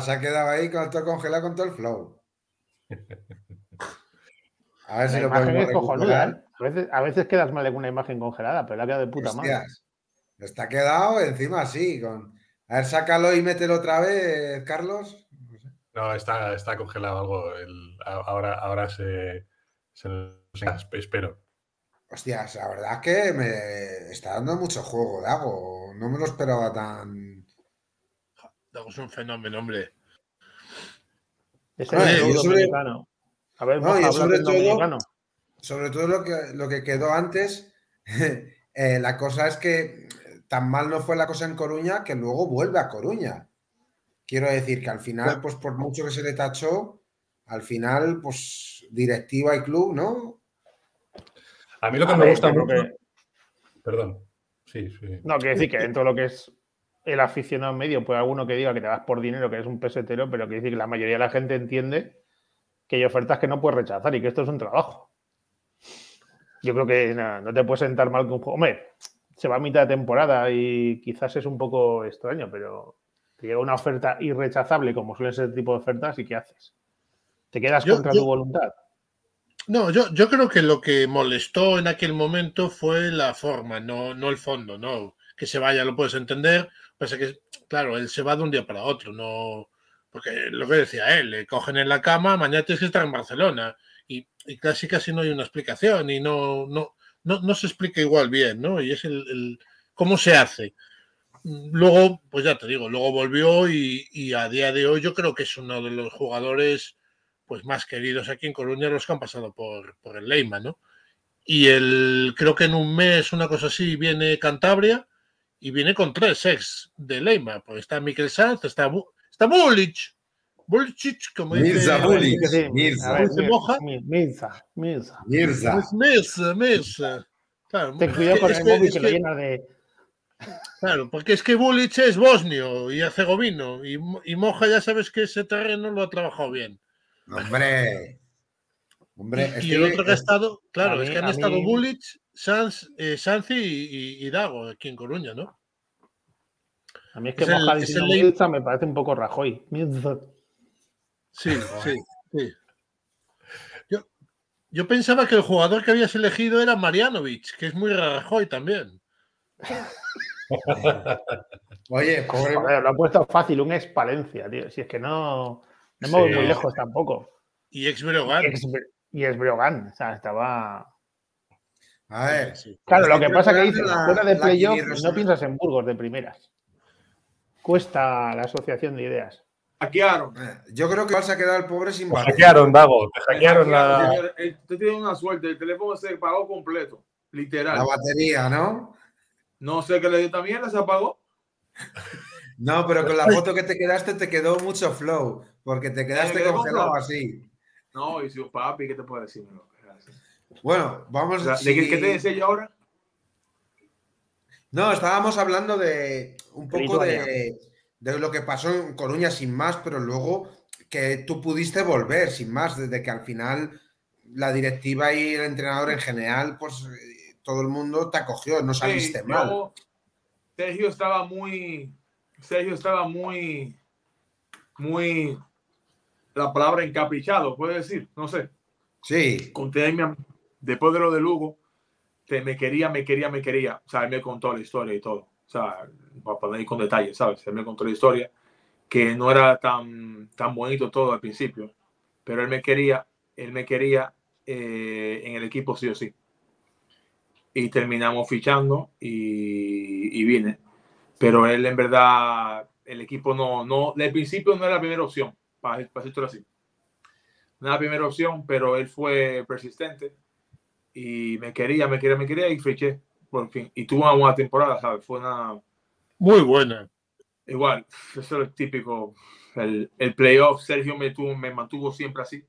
Se ha quedado ahí con todo congelado con todo el flow. A ver si La lo imagen es cojonuda. ¿eh? A veces, a veces quedas mal con una imagen congelada, pero la ha quedado de puta madre. Está quedado encima así. Con... A ver, sácalo y mételo otra vez, Carlos. No sé. No, está, está congelado algo. el- ahora, ahora se, se nos- espero. Hostias, la verdad es que me está dando mucho juego, Dago. No me lo esperaba tan. Es un fenómeno, hombre. Es el sobre- dominicano. A ver, No, sobre todo- dominicano. Sobre todo lo que, lo que quedó antes. eh, la cosa es que tan mal no fue la cosa en Coruña que luego vuelve a Coruña. Quiero decir que al final, pues por mucho que se le tachó, al final, pues directiva y club, ¿no? A mí lo que A me ver, gusta mucho. que- Perdón. Sí, sí. No, quiero decir que dentro de lo que es el aficionado medio, pues alguno que diga que te vas por dinero, que eres un pesetero, pero quiere decir que la mayoría de la gente entiende que hay ofertas que no puedes rechazar y que esto es un trabajo. Yo creo que no te puedes sentar mal con un juego. Hombre, se va a mitad de temporada y quizás es un poco extraño, pero te llega una oferta irrechazable, como suele ser tipo de ofertas, ¿y qué haces? ¿Te quedas Yo- contra yo- tu voluntad? No, yo, yo creo que lo que molestó en aquel momento fue la forma, no, no el fondo, no. Que se vaya, lo puedes entender. Pasa que, claro, él se va de un día para otro, no. Porque lo que decía él, le cogen en la cama, mañana tienes que estar en Barcelona. Y, y casi casi no hay una explicación y no, no, no, no se explica igual bien, ¿no? Y es el, el- cómo se hace. Luego, pues ya te digo, luego volvió y, y a día de hoy yo creo que es uno de los jugadores pues más queridos aquí en Coruña los que han pasado por, por el Leima, ¿no? Y el, creo que en un mes, una cosa así, viene Cantabria y viene con tres ex de Leima. Pues está Miquel Sanz, está, Bu- está Bulich, Bulich, como dice... Mirza sí, Mirza. Mirza, Mirza. Mirza. Pues Mesa, Mesa. Claro, Ten cuidado con el móvil que lo llenas de. Claro, porque es que Bulich es bosnio y herzegovino y, y Moja ya sabes que ese terreno lo ha trabajado bien. Hombre. Hombre, y, el otro que ha estado, claro, es que han estado mí- Bulich, Sanz, eh, Sanzi y, y- y Dago aquí en Coruña, ¿no? A mí es que Es el- Moja es el Mirza me parece un poco Rajoy. Mirza. Sí, sí, sí. Yo, yo pensaba que el jugador que habías elegido era Marianovic, que es muy Rajoy también. Oye, pobre. Joder, lo ha puesto fácil, un ex Palencia, tío. Si es que no. No me voy Sí. muy lejos tampoco. Y ex Breogán. Ex- y es Breogán. O sea, estaba. A ver. Sí. Claro, lo que pasa que dices, la- fuera de la playoff, no piensas en Burgos de primeras. Cuesta la asociación de ideas. Hackearon. Eh, Yo creo que vas a quedar el pobre sin Te batería. hackearon, Dago. Te hackearon la. Señor, eh, Usted tiene una suerte. El teléfono se pagó completo. Literal. La batería, ¿no? No sé qué le dio también, se apagó. No, pero con la foto que te quedaste te quedó mucho flow, porque te quedaste congelado así. No, y su papi, ¿qué te puedo decir? loco? Bueno, vamos O sea, a ¿De qué, qué te decía yo ahora? No, estábamos hablando de un poco de, de lo que pasó en Coruña sin más, pero luego que tú pudiste volver sin más, desde que al final la directiva y el entrenador en general, pues eh, todo el mundo te acogió, no saliste Sí, mal. yo- Sergio estaba muy. Sergio estaba muy. Muy. La palabra encaprichado, puede decir, no sé. Sí, Conté a mi después de lo de Lugo, te, me quería, me quería, me quería. O sea, él me contó la historia y todo. O sea, para poner con detalles, ¿sabes? Él me contó la historia, que no era tan, tan bonito todo al principio, pero él me quería, él me quería eh, en el equipo sí o sí. Y terminamos fichando y, y vine. Pero él en verdad, el equipo no, no, del principio no era la primera opción, para, para decirlo así. No era la primera opción, pero él fue persistente y me quería, me quería, me quería y fiché por fin. Y tuvo una buena temporada, ¿sabes? Fue una, Muy buena. igual, eso es típico. El, el playoff, Sergio me, tuvo, me mantuvo siempre así,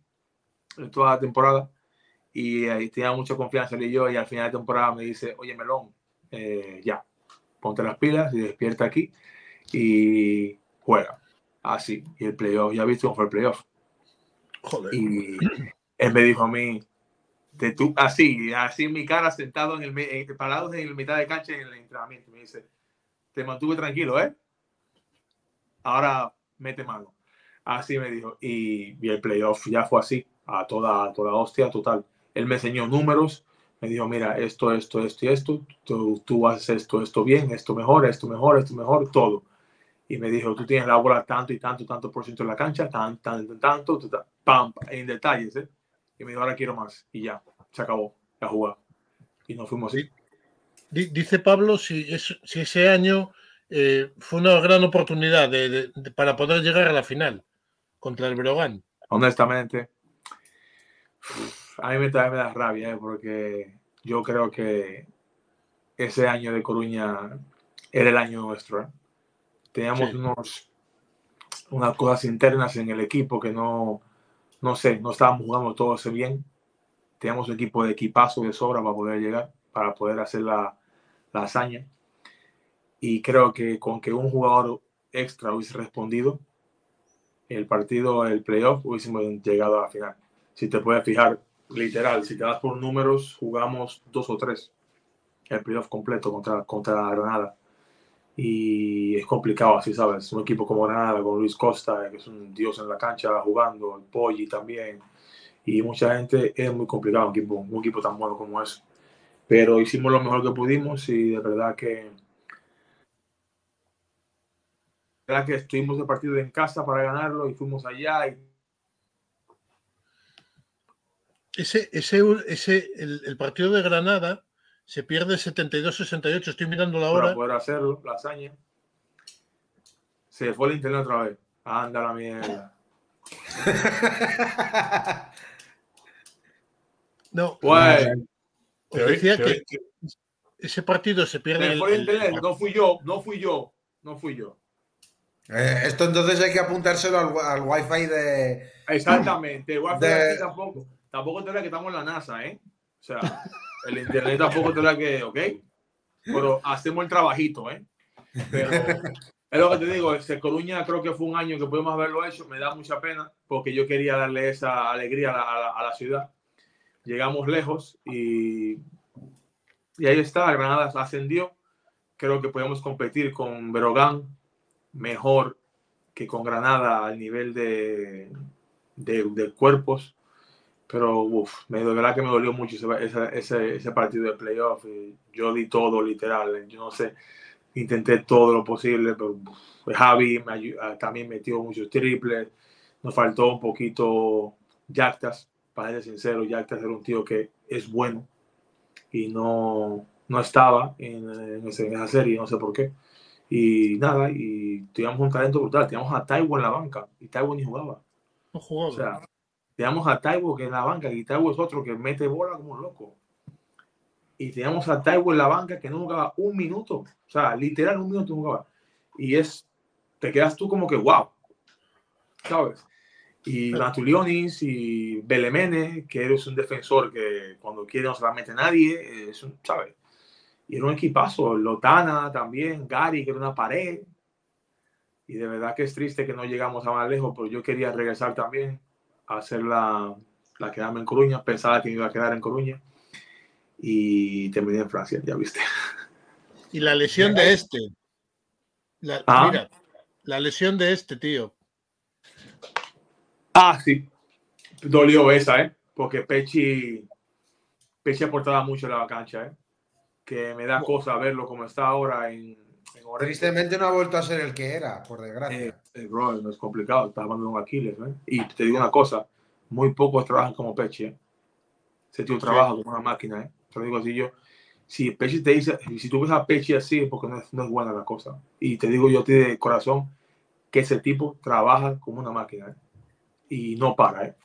en toda la temporada. Y ahí tenía mucha confianza él y yo. Y al final de temporada me dice: Oye, Melón, eh, ya, ponte las pilas y despierta aquí y juega. Así. Y el playoff, ya viste cómo fue el playoff. Joder. Y él me dijo a mí, de tú, así, así en mi cara, sentado en el, en- parados en la mitad de cancha en el entrenamiento. Me dice, te mantuve tranquilo, ¿eh? Ahora mete mano. Así me dijo. Y, y el playoff ya fue así, a toda, a toda hostia, total. Él me enseñó números, me dijo, mira, esto, esto, esto y esto, tú, tú haces esto, esto bien, esto mejor, esto mejor, esto mejor, todo. Y me dijo, tú tienes la bola tanto y tanto, tanto por ciento en la cancha, tan, tan, tan, tanto, tu, ta- pam, en detalles, ¿eh? Y me dijo, ahora quiero más. Y ya, se acabó la jugada. Y nos fuimos así. Di- Dice Pablo si, es- si ese año eh, fue una gran oportunidad de- de- de- para poder llegar a la final contra el Brogan. honestamente, a mí me, da- me da rabia, ¿eh? porque yo creo que ese año de Coruña era el año nuestro. ¿eh? Teníamos Sí. unos, unas cosas internas en el equipo que no, no sé, no estábamos jugando todo ese bien. Teníamos un equipo de equipazo de sobra para poder llegar, para poder hacer la, la hazaña. Y creo que con que un jugador extra hubiese respondido, el partido, el playoff, hubiésemos llegado a la final. Si te puedes fijar, literal, si te das por números, jugamos dos o tres. El playoff completo contra, contra Granada. Y es complicado, así sabes. Un equipo como Granada, con Luis Costa, que es un dios en la cancha jugando, el Poggi también. Y mucha gente, es muy complicado un equipo, un equipo tan bueno como eso. Pero hicimos lo mejor que pudimos y de verdad que. de verdad que estuvimos el partido en casa para ganarlo y fuimos allá y Ese, ese, ese, el, el partido de Granada se pierde 72-68. Estoy mirando la para hora. poder hacerlo, la hazaña. Se fue el internet otra vez. Anda la mierda. No, Pues, os Te oí- decía que ese partido se pierde. se el- fue el el- internet. No fui yo, no fui yo, no fui yo. Eh, esto entonces hay que apuntárselo al, al wifi de. Exactamente. Igual De- aquí tampoco. Tampoco te la que estamos en la NASA, ¿eh? O sea, el internet tampoco te la que, ¿ok? Pero hacemos el trabajito, ¿eh? Pero es lo que te digo, ese Coruña creo que fue un año que pudimos haberlo hecho. Me da mucha pena porque yo quería darle esa alegría a la, a la- a la ciudad. Llegamos lejos y, y ahí está. Granada ascendió. Creo que podemos competir con Berogán mejor que con Granada al nivel de, de, de cuerpos. Pero uf, me, de verdad que me dolió mucho ese, ese, ese, partido de playoff. Yo di todo, literal. Yo no sé, intenté todo lo posible, pero uf, Javi me ah, también metió muchos triples. Nos faltó un poquito Yactas, para ser sincero. Yactas era un tío que es bueno y no, no estaba en, en, ese- en esa serie, no sé por qué. Y nada, y teníamos un talento brutal. Teníamos a Taiwo en la banca y Taiwo ni jugaba. No jugaba. O sea, teníamos a Taiwo que en la banca y Taiwo es otro que mete bola como un loco. Y teníamos a Taiwo en la banca que no jugaba un minuto. O sea, literal un minuto no jugaba. Y es, te quedas tú como que, wow. ¿Sabes? Y Matulionis y Belemene, que eres un defensor que cuando quiere no se la mete nadie, es un, ¿sabes? Y era un equipazo. Lotana también, Gary, que era una pared. Y de verdad que es triste que no llegamos a más lejos, pero yo quería regresar también a hacer la, la quedarme en Coruña. Pensaba que me iba a quedar en Coruña. Y terminé en Francia, ya viste. Y la lesión de este. La, Ah. Mira, la lesión de este, tío. Ah, sí. Dolió esa, ¿eh? Porque Pechi, Pechi aportaba mucho en la cancha, ¿eh? Que me da cosa verlo como está ahora en. Tristemente no ha vuelto a ser el que era, por Eh, desgracia. eh, bro, no es complicado, está hablando de un Aquiles, ¿eh? Y te digo una cosa, muy pocos trabajan como Pechi, ¿eh? Ese tío trabaja como una máquina, ¿eh? Te digo así yo. Si Pechi te dice, si tú ves a Pechi así, es porque no es, no es buena la cosa. Y te digo yo a ti de corazón que ese tipo trabaja como una máquina, ¿eh? Y no para, ¿eh?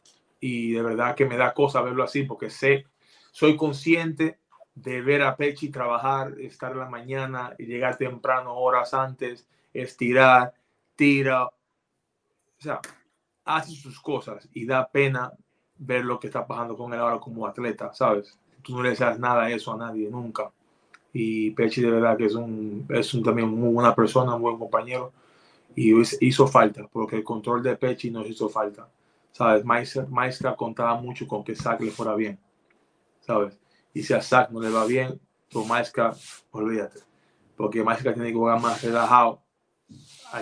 Y de verdad que me da cosa verlo así porque sé, soy consciente de ver a Pechi trabajar, estar en la mañana y llegar temprano, horas antes, estirar, tira, o sea, hace sus cosas y da pena ver lo que está pasando con él ahora como atleta, ¿sabes? Tú no le sabes nada de eso a nadie, nunca. Y Pechi de verdad que es un, es un también muy buena persona, un buen compañero Y hizo- falta, porque el control de Pechi nos hizo falta. ¿Sabes? Maestra, Maestra contaba mucho con que Zach le fuera bien. ¿Sabes? Y si a Zach no le va bien, tu Maestra, olvídate. Porque Maestra tiene que jugar más relajado,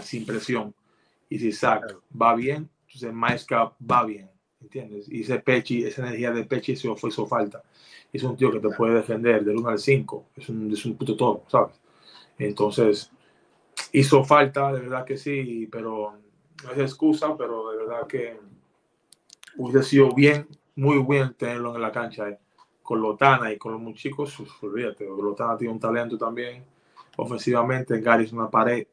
sin presión. Y si Zach va bien, entonces Maestra va bien. ¿Entiendes? Y ese Pechi, esa energía de Pechi se fue hizo falta. Es un tío que te puede defender del 1 al 5. Es un, es un puto todo, ¿sabes? Entonces, hizo falta, de verdad que sí, pero no es excusa, pero de verdad que hubiese sido bien, muy bien tenerlo en la cancha. eh. Con Lotana y con los uf, olvídate, Lotana tiene un talento también ofensivamente, Gary es una pared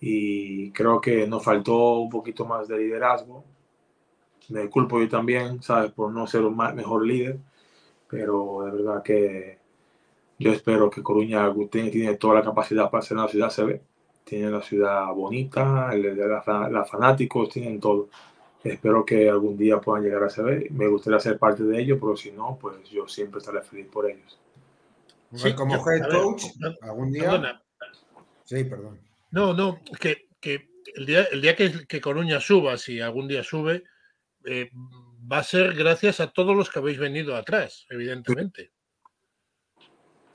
y creo que nos faltó un poquito más de liderazgo. Me culpo yo también, ¿sabes? Por no ser un mejor líder, pero de verdad que yo espero que Coruña tiene, tiene toda la capacidad para ser una ciudad CB. Tiene la ciudad bonita, el- la, la- la fanáticos, tienen todo. Espero que algún día puedan llegar a CB. Me gustaría ser parte de ello, pero si no, pues yo siempre estaré feliz por ellos. Sí, como head coach, algún día. perdona. Sí, perdón. No, no, que, que el día, el día que, que Coruña suba, si algún día sube, eh, va a ser gracias a todos los que habéis venido atrás, evidentemente.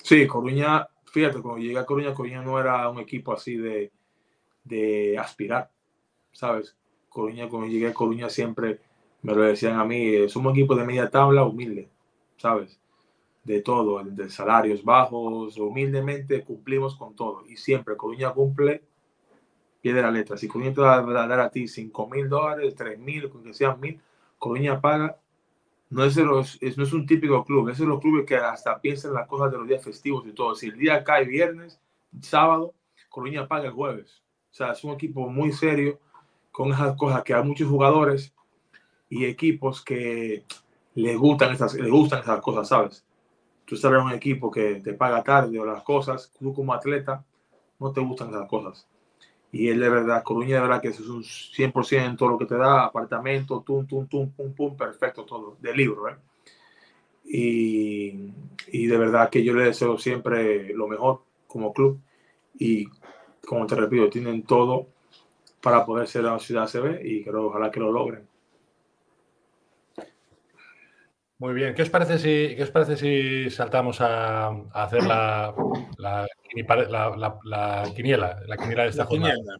Sí, Coruña, fíjate, cuando llegué a Coruña, Coruña no era un equipo así de, de aspirar, ¿sabes? Coruña, cuando llegué a Coruña siempre me lo decían a mí, eh, somos un equipo de media tabla humilde, ¿sabes? De todo, de salarios bajos, humildemente cumplimos con todo. Y siempre Coruña cumple pie de la letra. Si Coruña te va a dar a ti 5 mil dólares, 3 mil, que sean mil, Coruña paga. No es, los, es- no es un típico club, es de los clubes que hasta piensan en las cosas de los días festivos y todo. Si el día cae viernes, sábado, Coruña paga el jueves. O sea, es un equipo muy serio con esas cosas que hay muchos jugadores y equipos que les gustan esas, les gustan esas cosas, ¿sabes? Tú estás en un equipo que te paga tarde o las cosas, tú como atleta no te gustan esas cosas. Y él de verdad, Coruña de verdad que es un 100% en todo lo que te da, apartamento, tum, tum, tum, pum, pum, perfecto todo, de libro, ¿eh? Y, y de verdad que yo le deseo siempre lo mejor como club y como te repito, tienen todo para poder ser la ciudad CB y creo ojalá que lo logren. Muy bien, ¿qué os parece si, qué os parece si saltamos a, a hacer la, la, quinipa- la- la- la quiniela, la quiniela de esta La jornada? quiniela.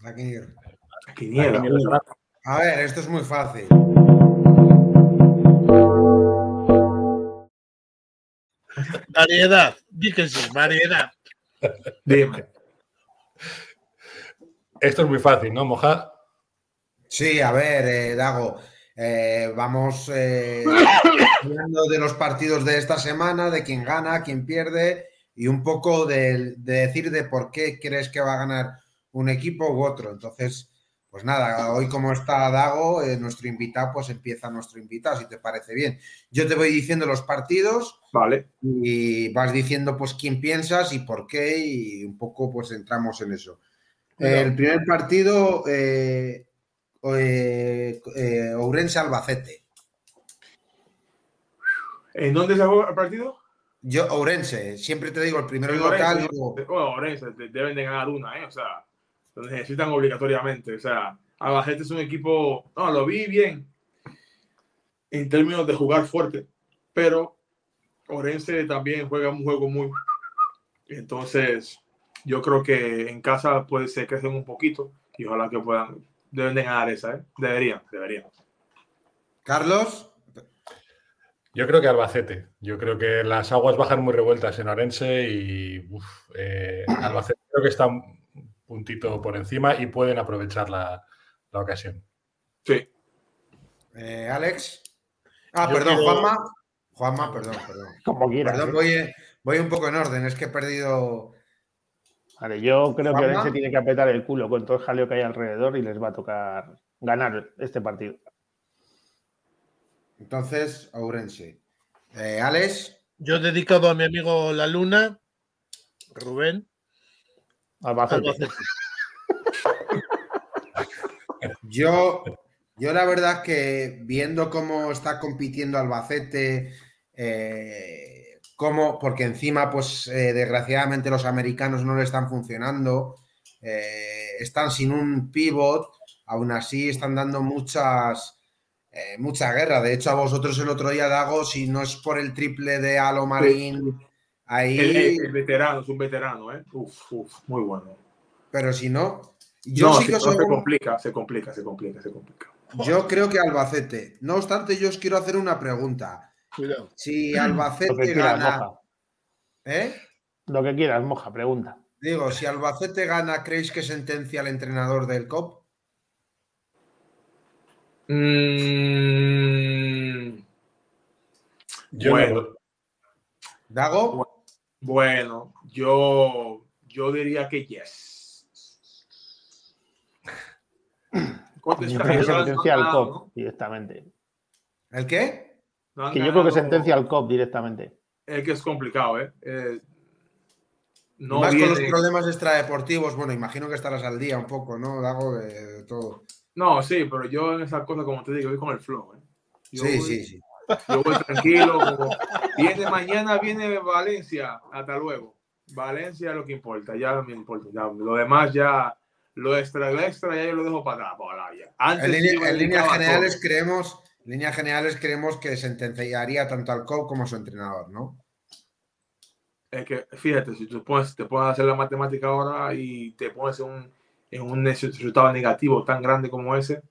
La Quiniela. quiniela de la- A ver, esto es muy fácil. Variedad, di que sí, variedad. Dime. Esto es muy fácil, ¿no, Moja? Sí, a ver, eh, Dago, eh, vamos eh, hablando de los partidos de esta semana, de quién gana, quién pierde y un poco de, de decir de por qué crees que va a ganar un equipo u otro. Entonces, pues nada, hoy como está Dago, eh, nuestro invitado, pues empieza nuestro invitado, si te parece bien. Yo te voy diciendo los partidos Vale. y vas diciendo pues quién piensas y por qué y un poco pues entramos en eso. El primer partido, eh, eh, eh, Ourense-Albacete. ¿En dónde se juega el partido? Yo, Ourense, siempre te digo, el primero es local. Digo, Bueno, Orense, de- deben de ganar una, ¿eh? O sea, lo necesitan obligatoriamente. O sea, Albacete es un equipo. No, lo vi bien en términos de jugar fuerte, pero Orense también juega un juego muy. Entonces, yo creo que en casa puede ser crecen un poquito y ojalá que puedan. Deben de ganar esa, ¿eh? Deberían, deberían. Carlos, Yo creo que Albacete. Yo creo que las aguas bajan muy revueltas en Orense y uf, eh, Albacete creo que está un puntito por encima y pueden aprovechar la, la ocasión. Sí. eh, Alex. Ah, Yo perdón, quiero- Juanma. Juanma, perdón, perdón. Como quieras. Perdón, ¿eh? voy, eh, voy un poco en orden, es que he perdido. Vale, yo creo que. Orense tiene que apretar el culo con todo el jaleo que hay alrededor y les va a tocar ganar este partido. Entonces, Ourense. Eh, Alex, Yo he dedicado a mi amigo La Luna, Rubén, Albacete. Albacete. Yo, yo la verdad que viendo cómo está compitiendo Albacete, eh, cómo, porque encima, pues eh, desgraciadamente los americanos no le están funcionando. eh, están sin un pivot, aún así están dando muchas, eh, mucha guerra. De hecho, a vosotros el otro día, Dago, si no es por el triple de Alo Marín, ahí. El, el- el veterano, es un veterano, ¿eh? Uf, uf, muy bueno. Pero si no, yo no, sí si que no, os se complica, se complica, se complica, se complica. Yo creo que Albacete. No obstante, yo os quiero hacer una pregunta. Cuidado. Si Lo que Albacete quieras, gana. moja. ¿Eh? Lo que quieras, moja, pregunta. Digo, si Albacete gana, ¿creéis que sentencia al entrenador del COP? Mm, Yo Bueno. no- ¿Dago? bueno, yo, yo diría que yes. ¿Cuánto que No, no, sentencia al no, COP directamente. ¿El qué? No Que yo creo que ganado. sentencia al COP directamente. Es que es complicado, ¿eh? Eh, no Más con los viene- problemas extradeportivos. Bueno, imagino que estarás al día un poco, ¿no, Dago? De, de todo. No, sí, pero yo en esas cosas, como te digo, voy con el flow, ¿eh? Yo Sí, voy- sí, sí. Yo voy tranquilo. como, viene mañana, viene Valencia. Hasta luego. Valencia es lo que importa. Ya no me importa. ya, lo demás ya. Lo extra, lo extra ya yo lo dejo para atrás. para allá. Antes En, línea- en líneas generales todo. creemos, líneas generales creemos que sentenciaría tanto al COP como a su entrenador, ¿no? Es que, fíjate, si tú pones, te pones a hacer la matemática ahora y te pones en un, un resultado negativo tan grande como ese,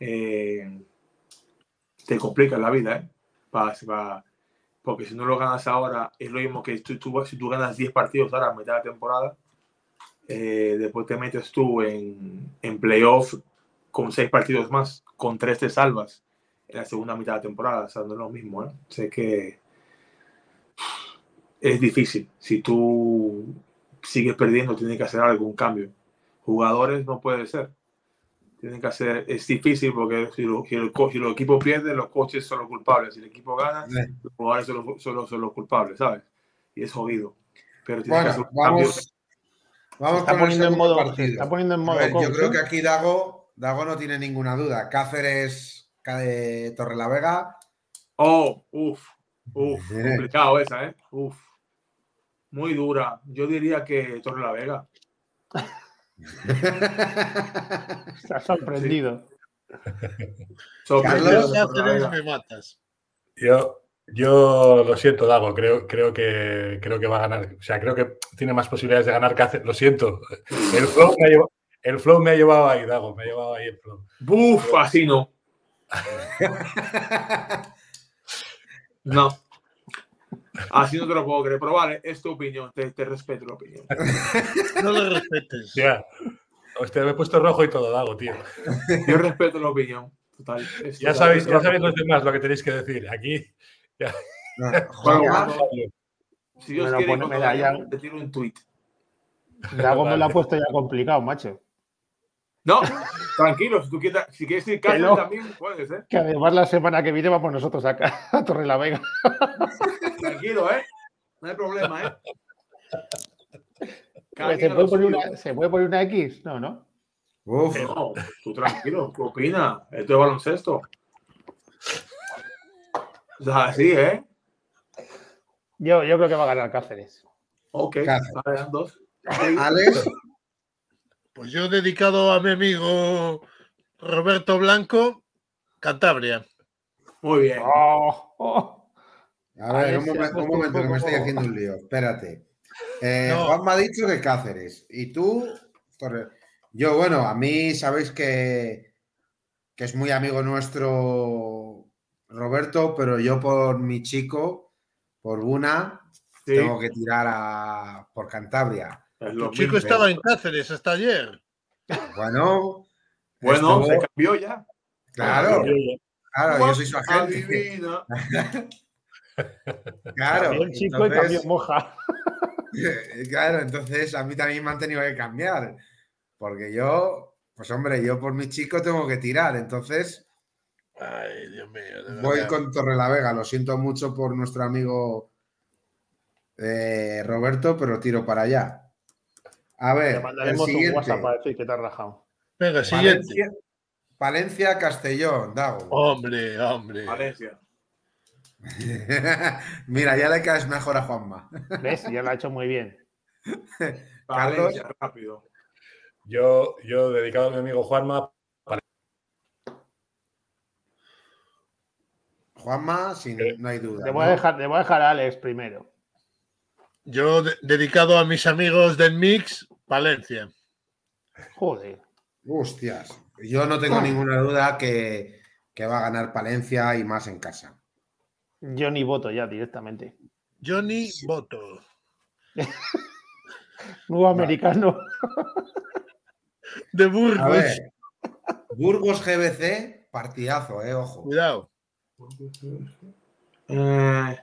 eh, te complica la vida, ¿eh? Pa- pa- porque si no lo ganas ahora, es lo mismo que si tú ganas 10 partidos ahora a mitad de la temporada, eh, después te metes tú en, en playoff con 6 partidos más, con 3 te salvas en la segunda mitad de la temporada, o sea, no es lo mismo, ¿eh? Sé que es difícil. Si tú sigues perdiendo, tienes que hacer algún cambio. Jugadores no puede ser. Tienen que hacer, es difícil porque si, lo- si el, si los equipos pierden, los coaches son los culpables. Si el equipo gana, Eh. los jugadores son los, son los- son los culpables, ¿sabes? Y es jodido. Pero tienes que hacer Bueno, un cambio. vamos, vamos Está con el poniendo en modo, partido. está poniendo en modo ver, yo creo que aquí Dago, Dago no tiene ninguna duda. Cáceres, Ca- de Torrelavega. Oh, uff, uff, complicado esa, ¿eh? Uff. Muy dura. Yo diría que Torre la Vega. Se ha sorprendido. Sorprendido Carlos Torre la Vega. me matas. Yo, yo lo siento, Dago. Creo, creo, que, creo que va a ganar. O sea, creo que tiene más posibilidades de ganar Cáceres. Lo siento. El flow me ha llevado, el flow me ha llevado ahí, Dago. Me ha llevado ahí el flow. Buf, así no. No. Así no te lo puedo creer. Pero vale, es tu opinión. Te, te respeto la opinión. No lo respetes. Ya. Hostia, me he puesto rojo y todo, Dago, tío. Yo respeto la opinión. Total. es Ya total, sabéis, ya sabéis los demás lo que tenéis que decir. Aquí. No, Bueno, Juanma, bueno, Si Dios Me quiere, te tiro un tweet. Dago me lo ha puesto ya complicado, macho. No, tranquilo. Si, tú quieres, si quieres ir Cáceres no. también, puedes, ¿eh? Que además la semana que viene vamos nosotros acá a Torre la Vega. Tranquilo, ¿eh? No hay problema, ¿eh? ¿Se puede, poner una, ¿Se puede poner una X? No, ¿no? uf, No, tú tranquilo, ¿qué opinas? Esto es baloncesto. O sea, así, ¿eh? Yo, yo creo que va a ganar Cáceres. Ok, Cáceres. vale, dos. Alex, Pues yo dedicado a mi amigo Roberto Blanco, Cantabria. Muy bien. Oh, oh. a ver, A un, ver si momen- has un momento que me estoy haciendo un lío. Espérate. Eh, No. Juan me ha dicho que Cáceres. Y tú, Torre- yo, bueno, a mí sabéis que, que es muy amigo nuestro Roberto, pero yo por mi chico, por Buna, Sí, tengo que tirar a, por Cantabria. Tu chico estaba en Cáceres hasta ayer. Bueno, Bueno, estuvo- se cambió ya. claro, claro, yo soy su agente. Adivina. Claro, el chico y entonces- cambió moja. Claro, entonces a mí también me han tenido que cambiar. Porque yo, pues hombre, yo por mi chico tengo que tirar. Entonces Ay, Dios mío. voy con Torrelavega. Lo siento mucho por nuestro amigo eh, Roberto, pero tiro para allá. A Te ver, el mandaremos un siguiente. WhatsApp para decir que te has rajado. Venga, siguiente. Valencia, Valencia, Castellón, Dago. Hombre, hombre. Valencia. Mira, ya le caes mejor a Juanma. ¿Ves? Ya lo ha hecho muy bien. Carlos. Rápido. Yo, yo dedicado a mi amigo Juanma, Juanma, sin, Eh, no hay duda. Le voy, a dejar, le voy a dejar a Alex primero. Yo, de- dedicado a mis amigos del Mix, Valencia. Joder. Hostias. Yo no tengo ninguna duda que, que va a ganar Palencia y más en casa. Yo ni voto ya directamente. Johnny Boto. Nuevo americano. De A Burgos. ver. Burgos GBC, partidazo, eh, ojo. Cuidado. Eh,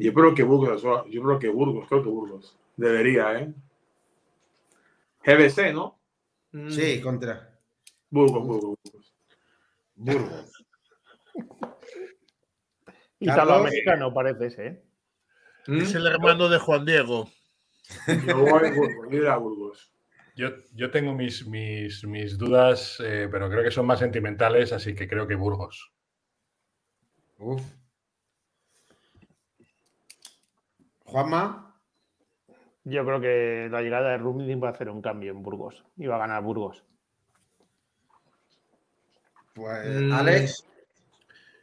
yo creo que Burgos, yo creo que Burgos, creo que Burgos. Debería, ¿eh? GBC, ¿no? Mm, Sí, contra Burgos, Burgos, Burgos. Burgos. Italoamericano parece ese, ¿eh? Mm, Es el hermano de Juan Diego. Yo voy a Burgos, yo iré a Burgos. yo, yo tengo mis, mis, mis dudas, eh, pero creo que son más sentimentales, así que creo que Burgos. Uf. Juanma, Yo creo que la llegada de Rummenigge va a hacer un cambio en Burgos. Y va a ganar Burgos. pues Mm. Alex,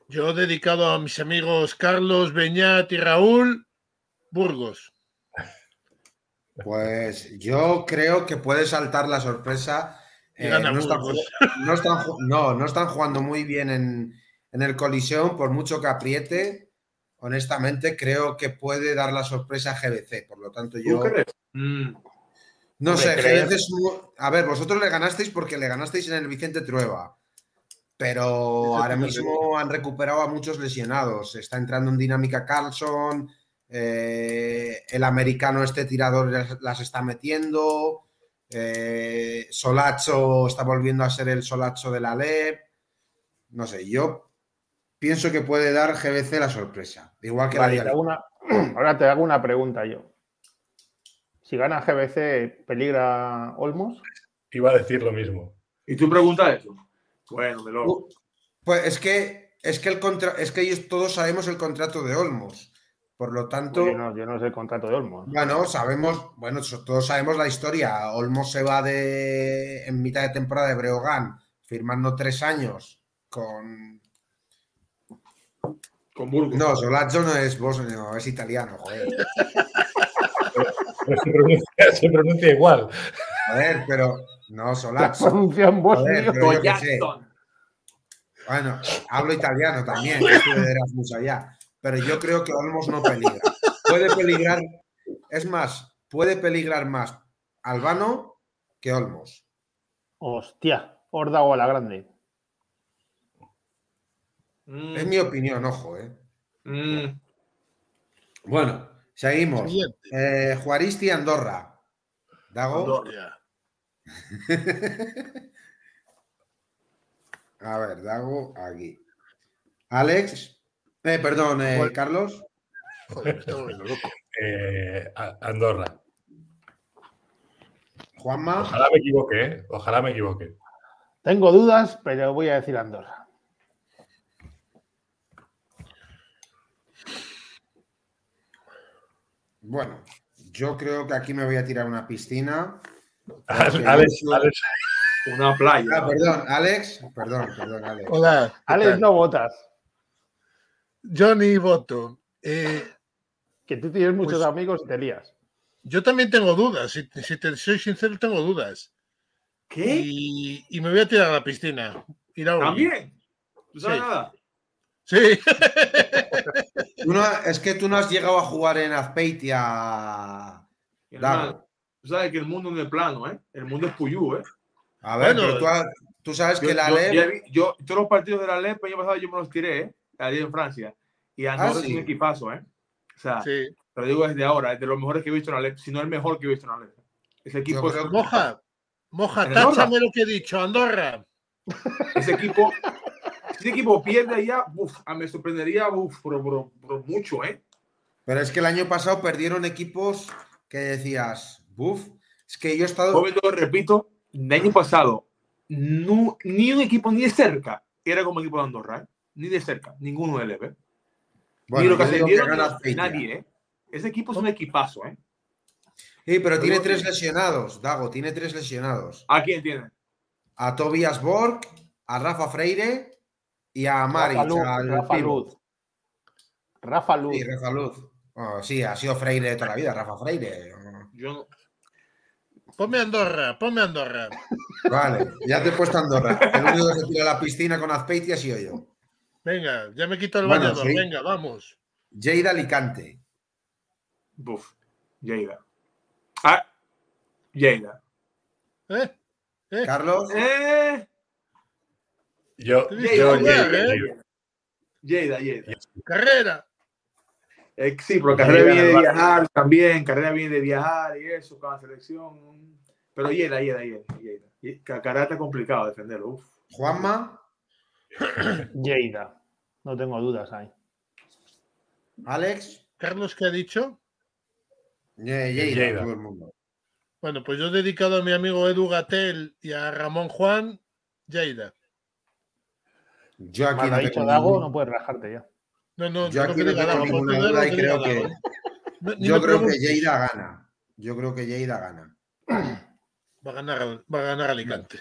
Yo dedicado a mis amigos Carlos, Beñat y Raúl, Burgos. pues yo creo que puede saltar la sorpresa. Eh, no, están, no, no están jugando muy bien en, en el colisión, por mucho que apriete. Honestamente, creo que puede dar la sorpresa a GBC. Por lo tanto, ¿Tú yo. crees? Mm, No sé. GBC es A ver, vosotros le ganasteis porque le ganasteis en el Vicente Trueba. Pero ahora mismo han recuperado a muchos lesionados. Está entrando en dinámica Carlson. eh, el americano, este tirador, las, las está metiendo. eh, Solacho está volviendo a ser el Solacho de la LEP. No sé, yo pienso que puede dar GBC la sorpresa. Igual que Vale, la te Liga. hago una- ahora te hago una pregunta yo. Si gana GBC, ¿peligra Olmos? Iba a decir lo mismo. ¿Y tú preguntas eso? Bueno, me lo. Uh, Pues es que es que el contra, es que ellos todos sabemos el contrato de Olmos. Por lo tanto, Yo no, yo no sé el contrato de Olmos. bueno, sabemos, bueno, todos sabemos la historia. Olmos se va de en mitad de temporada de Breogán, firmando tres años con. Con Burgos. No, Solazzo no es bosnio, es italiano, joder. Pero se pronuncia, se pronuncia igual. Joder, pero no, La Solazzo. pronuncia en bosnio. Bueno, hablo italiano también, que estuve de Erasmus allá. Pero yo creo que Olmos no peligra. Puede peligrar, es más, puede peligrar más Albano que Olmos. Hostia, Horda a la grande. Mm, Es mi opinión, ojo, ¿eh? mm. Bueno, seguimos. Eh, Juaristi Andorra. Dago. Andorra. A ver, Dago aquí. Alex. Eh, perdón, eh, Carlos. Joder, loco. Eh, Andorra. Juanma. Ojalá me equivoque, ¿eh? Ojalá me equivoque. Tengo dudas, pero voy a decir Andorra. Bueno, yo creo que aquí me voy a tirar una piscina. Alex, yo- Alex, Una playa. Ah, perdón, Alex. Perdón, perdón, Alex. Hola. ¿qué Alex, tal? no votas. Johnny Boto. Eh, Que tú tienes muchos Pues- amigos y te lías. yo también tengo dudas. Si, si te soy sincero, tengo dudas. ¿Qué? Y, y me voy a tirar a la piscina. Ir a Oli. ¿También? ¿Tú sabes Sí. nada? Sí. Tú no- es que tú no has llegado a jugar en Azpeitia. Tú sabes que el mundo no es plano, ¿eh? El mundo es puyú, ¿eh? A ver, Bueno, pero tú, has- tú sabes Yo, que la yo- LEP. yo- todos los partidos de la LEP el año pasado yo me los tiré, ¿eh? Allí en Francia. Y Andorra Ah, es sí. un equipazo, ¿eh? O sea, sí. te lo digo desde ahora, es de los mejores que he visto en la LEP, si no el mejor que he visto en la LEP. Ese equipo, Yo es- Moja. Moja, táchame lo que he dicho. Andorra. ese equipo, si ese equipo pierde allá, uf, ah, me sorprendería uf, por, por- por mucho, ¿eh? Pero es que el año pasado perdieron equipos que decías, buf, es que yo he estado. Lo repito, el año pasado, no- ni un equipo ni de cerca era como el equipo de Andorra, ¿eh? Ni de cerca, ninguno de LEP, ¿eh? Bueno, ni lo que ascendieron, nadie, ¿eh? Ese equipo es un equipazo, ¿eh? Sí, pero tiene tres lesionados, Dago, tiene tres lesionados. ¿A quién tiene? A Tobias Borg, a Rafa Freire y a Maric, Rafa Luz. al Rafa. Luz. Rafa Luz. Sí, Rafa Luz. Oh, sí, ha sido Freire de toda la vida, Rafa Freire. Yo. Ponme Andorra, ponme Andorra. Vale, ya te he puesto Andorra. El único que se tira a la piscina con Azpeitia ha sido yo. Venga, ya me quito el Bueno, bañador. sí. Venga, vamos. Lleida Alicante. Buf. Lleida. Ah. Lleida. ¿Eh? ¿Eh? Carlos. Eh. Yo, Lleida, yo, Lleida, Lleida, ¿eh? Lleida. Lleida, Lleida. Carrera. Eh, sí, pero Lleida Carrera viene de viajar también. Carrera viene de viajar y eso, con la selección. Pero Lleida, Lleida, Lleida. Lleida. Y- Carrera está complicado defenderlo. Uf. Juanma. Lleida. No tengo dudas ahí. Alex. Carlos, ¿qué ha dicho? Lleida. todo el mundo. Bueno, pues yo he dedicado a mi amigo Edu Gatel y a Ramón Juan, Lleida. Yo aquí no dicho tengo Dago, ningún- no puedes rajarte ya. No, no, Yo no aquí que no tengo ninguna duda y creo que-. No, ni Yo creo que. Lleida gana. Yo creo que Lleida gana. Va a ganar, va a ganar Alicante.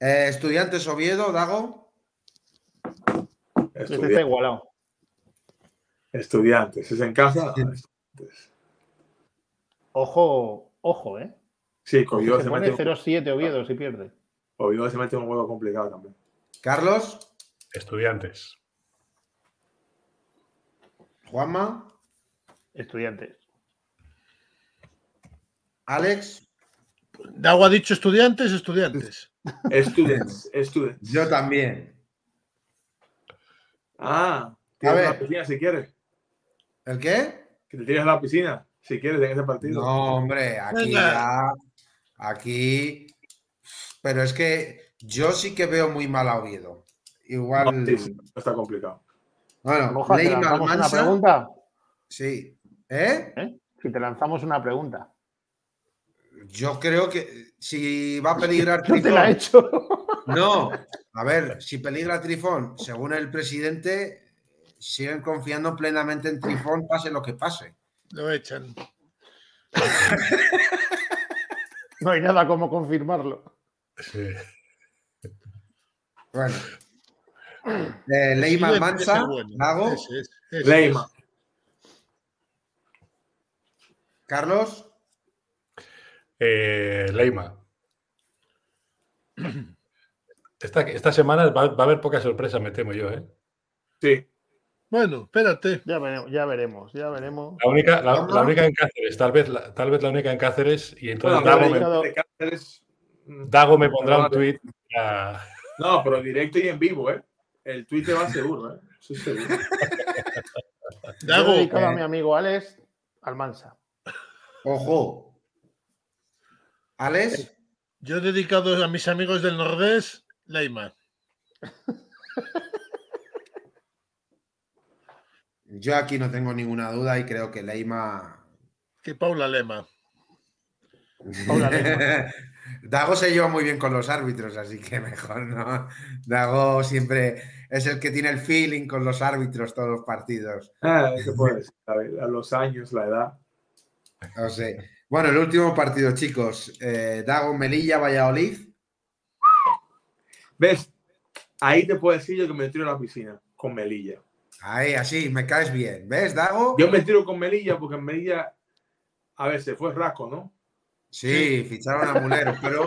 Eh, Estudiantes Oviedo, Dago. Este está Estudiantes. igualado. Estudiantes. ¿Es en casa? Estudiantes. Ojo, ojo, ¿eh? Sí, Oviedo Se se, pone mete, 0-7 Oviedo si pierde. Oviedo se mete un juego complicado también. Carlos. Estudiantes. Juanma. Estudiantes. Alex. Dago ha dicho estudiantes, estudiantes. Students. Students. Yo también. Ah, A tienes ver. la piscina si quieres. ¿El qué? Que te tires a la piscina si quieres en ese partido. No, hombre, aquí Venga. ya. Aquí. Pero es que yo sí que veo muy mal a Oviedo. Igual. No, sí, sí, está complicado. Bueno, Moja, ¿te Ley lanzamos una pregunta? Sí. ¿Eh? ¿Eh? Si te lanzamos una pregunta. Yo creo que si va a peligrar Yo te la he Trifón. hecho. No, a ver, si peligra Trifón, según el presidente, siguen confiando plenamente en Trifón, pase lo que pase. Lo echan. No hay nada como confirmarlo. Sí. Bueno. Eh, ese es bueno. Lago, es, Leima. Carlos, Eh, Leima. Esta, esta semana va, va a haber poca sorpresa, me temo yo. ¿eh? Sí. Bueno, espérate. Ya veremos, ya veremos, ya veremos. La, única, la, única en Cáceres, tal vez la, tal vez la única en Cáceres. Y entonces Bueno, Dago, pero me, dedicado- de Cáceres, mm, Dago me pondrá un tuit. a- No, pero directo y en vivo, ¿eh? El tweet va seguro, ¿eh? Eso es seguro. Yo Dago, he dedicado a eh. mi amigo Alex Almansa. ojo. Alex, yo he dedicado a mis amigos del Nordés, Leima. yo aquí no tengo ninguna duda y creo que Leima. Que Paula Lema. Paula Lema. Dago se lleva muy bien con los árbitros, así que mejor no. Dago siempre es el que tiene el feeling con los árbitros todos los partidos. Ah, ¿qué puede decir? A, ver, a los años, la edad. No sé. Bueno, el último partido, chicos. Eh, Dago Melilla, Valladolid. ¿Ves? Ahí te puedo decir yo que me tiro a la piscina con Melilla. Ahí, así, me caes bien. ¿Ves, Dago? Yo me tiro con Melilla porque en Melilla, a ver, se fue Rasco, ¿no? Sí, ficharon a Mulero, pero,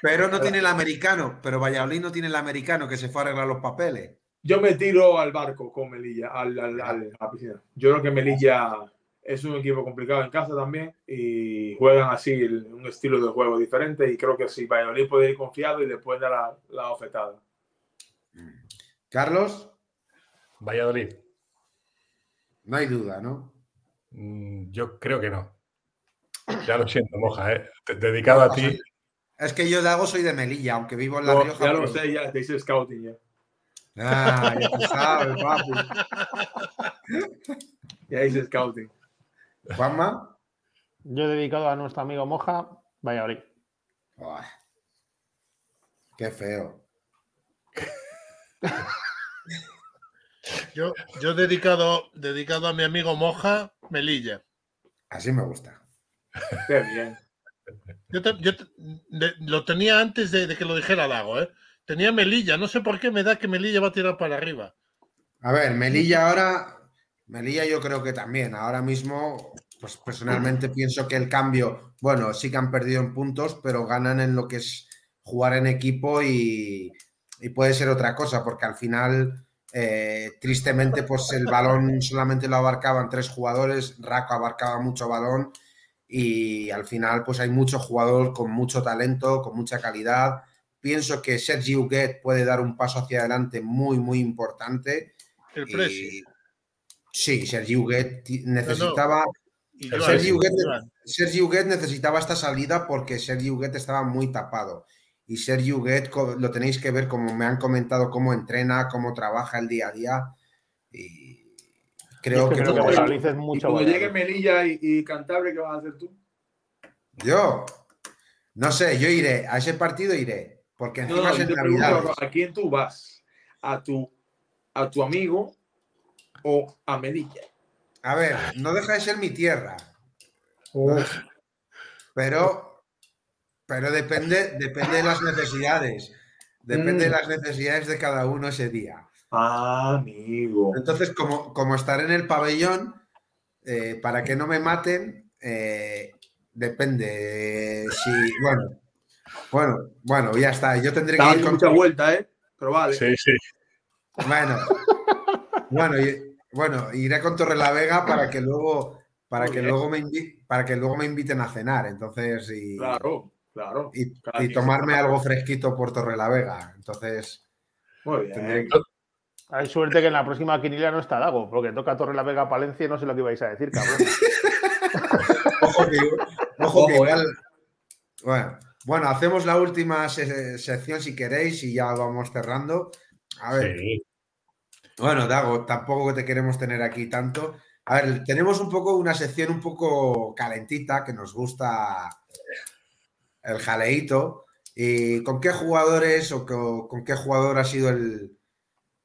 pero no tiene el americano. Pero Valladolid no tiene el americano que se fue a arreglar los papeles. Yo me tiro al barco con Melilla, al, al- al- a la piscina. Yo creo que Melilla es un equipo complicado en casa también y juegan así el- un estilo de juego diferente y creo que si Valladolid puede ir confiado y le puede dar la, la ofetada. Carlos, Valladolid. no hay duda, ¿no? Mm, Yo creo que no. Ya lo siento, Moja. ¿eh? Dedicado a ti. Es que yo, Dago, soy de Melilla, aunque vivo en La No, Rioja. ya lo pero- sé, ya te hice scouting ya. Ah, ya tú sabes, papi. Ya hice scouting. Juanma. Yo he dedicado a nuestro amigo Moja, Valladolid. Buah. Qué feo. Yo, yo he dedicado, dedicado a mi amigo Moja, Melilla. Así me gusta. Qué bien. Yo, te- yo te- de- lo tenía antes de, de que lo dijera Lago, ¿eh? Tenía Melilla, no sé por qué me da que Melilla va a tirar para arriba. A ver, Melilla ahora, Melilla yo creo que también. Ahora mismo, pues personalmente pienso que el cambio, bueno, sí que han perdido en puntos, pero ganan en lo que es jugar en equipo y, y puede ser otra cosa, porque al final, eh, tristemente, pues el balón solamente lo abarcaban tres jugadores, Raco abarcaba mucho balón y al final, pues hay mucho jugador con mucho talento, con mucha calidad. Pienso que Sergi Huguet puede dar un paso hacia adelante muy, muy importante. El Y- Presi. Sí, Sergi Huguet necesitaba, Sergi Huguet. Sergi Huguet necesitaba esta salida porque Sergi Huguet estaba muy tapado. Y Sergi Huguet lo tenéis que ver como me han comentado cómo entrena, cómo trabaja el día a día. Y creo Es que que, que es Y mucho. cuando llegue Melilla y, y Cantabria, ¿qué vas a hacer tú? yo no sé, yo iré, a ese partido iré, porque No, encima no, es pregunto, Navidad. ¿a quién tú vas? ¿A tu, ¿A tu amigo o a Melilla? A ver, no deja de ser mi tierra. Pero, pero depende, depende de las necesidades. Depende de Mm. las necesidades de cada uno ese día. Ah, amigo. Entonces, como, como estaré en el pabellón, eh, para que no me maten, eh, depende si. Bueno, bueno, bueno, ya está. Yo tendré que ir con. mucha vuelta, ¿eh? Pero vale. Sí, sí. Bueno, bueno, y- bueno, iré con Torrelavega para que luego. Para que, luego me invi- para que luego me inviten a cenar, entonces, y, Claro, claro. y, tomarme algo fresquito por Torrelavega. Entonces, Muy tendré bien. que- Hay suerte que en la próxima quiniela no está Dago, porque toca Torre la Vega Palencia y no sé lo que ibais a decir, cabrón. Ojo que, ojo que Ojo, igual. Bueno, bueno, hacemos la última se- sección si queréis y ya vamos cerrando. A ver, Sí. bueno, Dago, tampoco te queremos tener aquí tanto. A ver, tenemos un poco una sección un poco calentita que nos gusta el jaleíto. ¿Y con qué jugadores o co- con, qué jugador ha sido el.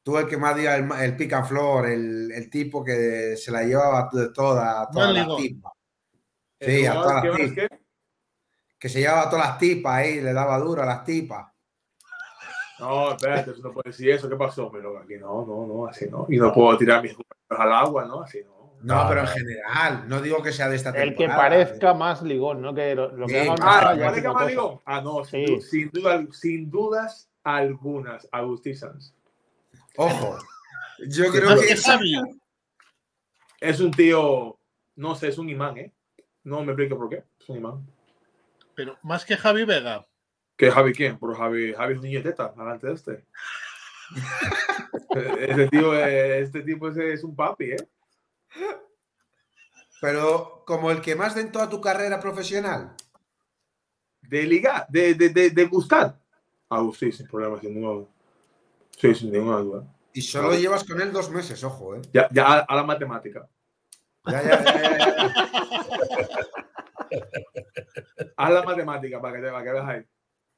Tú el que más dio el, el floor, el, el tipo que se la llevaba de toda, toda Juan la Ligón. tipa. ¿El Sí, a todas que las tipas. qué? que se llevaba todas las tipas ahí, le daba duro a las tipas. No, espérate, tú no puedes decir eso. ¿Qué pasó, loco? Aquí no, no, no, así no. Y no puedo tirar mis compañeros al agua, ¿no? Así no. No, pero en general, no digo que sea de esta El que temporada. parezca más ligón, ¿no? Que lo, lo que Sí. haga Ah, Almazara Ah, ya es ¿cuál es que una más digo? Ah, no, sin, Sí. sin, duda, sin dudas algunas, Agustín Sanz. Ojo, yo creo que que. Es un tío, no sé, es un imán, ¿eh? No me explico por qué. Es un imán. Pero más que Javi Vega. ¿Qué Javi quién? Por Javi, Javi es un niño de teta, delante de este. este tío, este tipo es, es un papi, ¿eh? Pero como el que más de en toda tu carrera profesional. De ligar, de, de, de, de gustar. Agustín, sin problema, sin ninguna Sí, sin ninguna duda. Y solo Claro. llevas con él dos meses, ojo, ¿eh? Ya, ya a, a la matemática. Ya, ya, ya, ya, ya. Haz la matemática para que, te, para que veas ahí.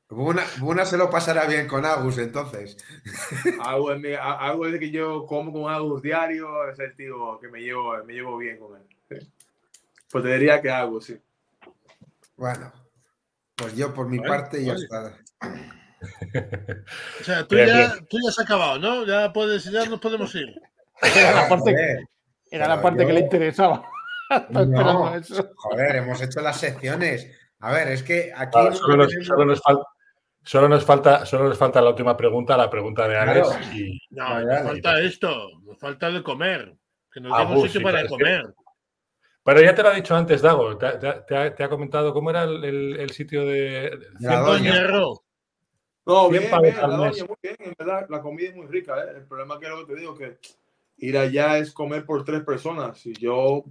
Buna, Buna se lo pasará bien con Agus, entonces. Hago, es mi- ha- hago es que yo como con Agus diario, es el tío que me llevo, me llevo bien con él. sí. Pues te diría que hago, sí. Bueno, pues yo por mi Vale, parte ya vale. está. O sea, tú ya, tú ya has acabado, ¿no? Ya, puedes, ya nos podemos ir. Era la parte, Joder, era la parte que le interesaba. No. eso. joder, hemos hecho las secciones. A ver, es que aquí. Claro, solo, nos, tenemos- solo nos falta, solo, nos falta, solo nos falta la última pregunta, la pregunta de Alex. Claro. Y, No, nos falta esto. Nos falta de comer. Que nos Ah, bus, sitio sí, para que- comer. pero ya te lo ha dicho antes, Dago. Te, ha- te ha- te ha, te ha comentado cómo era el, el- el sitio de. La doña. No, bien, bien, la doña, muy bien, en verdad, la comida es muy rica, ¿eh? El problema que es lo que te digo, que ir allá es comer por tres personas, y yo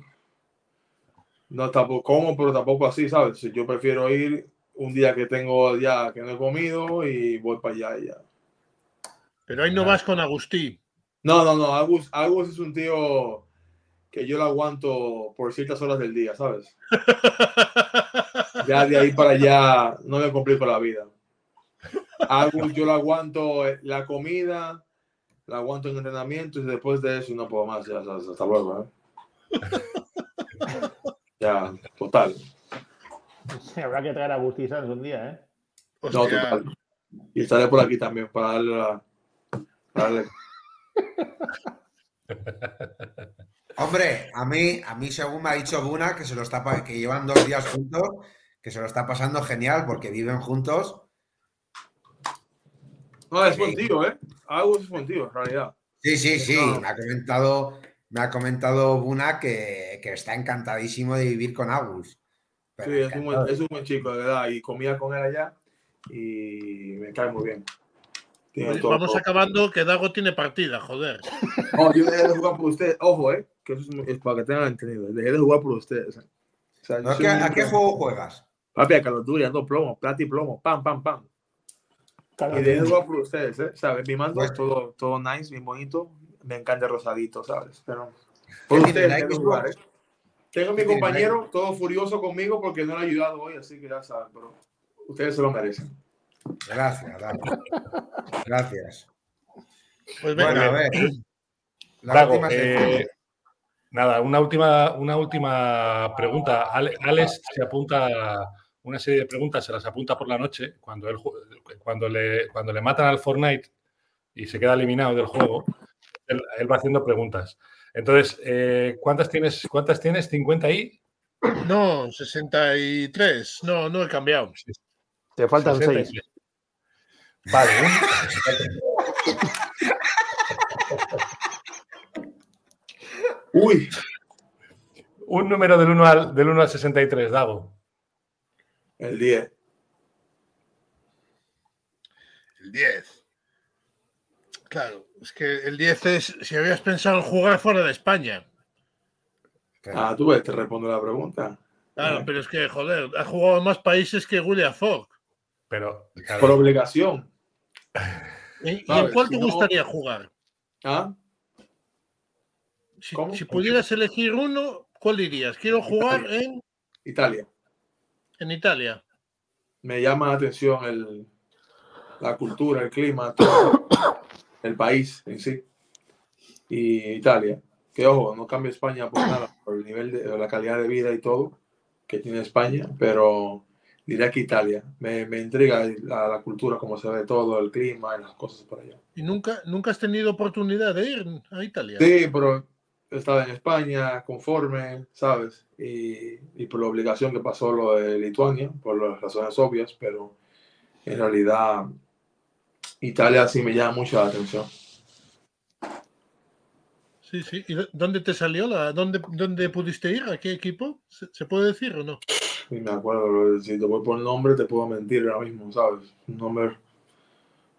no tampoco como, pero tampoco así, ¿sabes? Yo prefiero ir un día que tengo ya que no he comido y voy para allá y ya. Pero ahí no vas con Agustí. No, no, no, Agus, Agus es un tío que yo lo aguanto por ciertas horas del día, ¿sabes? Ya de ahí para allá no me complico la vida. Agus, yo lo aguanto eh, la comida, la aguanto en entrenamiento y después de eso no puedo más. Ya, hasta luego, ¿eh? Ya, total. Habrá que traer a Sanz un día, ¿eh? No, total. Y estaré por aquí también para darle la. para darle- Hombre, a mí, a mí según me ha dicho Buna, que se lo está que llevan dos días juntos, que se lo está pasando genial porque viven juntos. No, es buen tío, ¿eh? Agus es buen tío, en realidad. Sí, sí, sí. No. Me ha comentado, me ha comentado Buna que, que está encantadísimo de vivir con Agus. Pero Sí, es un, buen, es un buen chico, de verdad. Y comía con él allá y me cae muy bien. Tiene oye, todo- vamos acabando, que Dago tiene partida, joder. No, yo dejé de jugar por ustedes. Ojo, ¿eh? Que eso es, para que tengan entendido. Dejé de jugar por ustedes. ¿eh? O sea, soy ¿Qué- ¿A qué juego juegas? Papi, a Duty, ando plomo, plata y plomo, pam, pam, pam. Y de jugar por ustedes, ¿eh? ¿Sabes? Mi mando es todo, todo nice, bien bonito. Me encanta el rosadito, ¿sabes? Pero ¿Qué por ustedes jugar, ¿eh? Tengo a mi ¿Qué tienes, la compañero todo furioso conmigo porque no le he ayudado hoy, así que ya saben, pero ustedes se lo merecen. Gracias, Dago. Gracias. Pues venga, Bueno, a ver. La Dago, última eh, nada, una última, una última pregunta. Ale- Alex se apunta a una serie de preguntas, se las apunta por la noche, cuando, él, cuando, le, cuando le matan al Fortnite y se queda eliminado del juego, él, él va haciendo preguntas. Entonces, eh, ¿cuántas tienes? ¿Cuántas tienes? ¿50 ahí? no, 63. No, no he cambiado. Te faltan 63. seis. Vale. un- Uy, Un número del 1 al, del 1 al 63, Dago. El 10. El 10. Claro, es que el 10 es si habías pensado en jugar fuera de España. Ah, tú ves, te respondo la pregunta. Claro, Ah. pero es que, joder, ha jugado en más países que William Fogg. Pero, claro, Por obligación. ¿Y, y en cuál si te no- gustaría jugar? ¿Ah? Si pudieras elegir uno, ¿cuál dirías? Quiero jugar en, Italia. En Italia. Me llama la atención el, la cultura, el clima, todo, el país en sí. Y Italia. Que ojo, no cambia España por nada, por el nivel de la calidad de vida y todo que tiene España, pero diría que Italia. Me, me intriga la, la cultura, cómo se ve todo, el clima y las cosas por allá. ¿Y nunca, nunca has tenido oportunidad de ir a Italia? Sí, pero he estado en España, conforme, ¿sabes? Y, y por la obligación que pasó lo de Lituania, por las razones obvias, pero en realidad Italia sí me llama mucho la atención. Sí, sí. ¿Y dó- dónde te salió? La, dónde, ¿Dónde pudiste ir? ¿A qué equipo? ¿Se, se puede decir o no? Y me acuerdo, si te voy por nombre, te puedo mentir ahora mismo, ¿sabes? Un nombre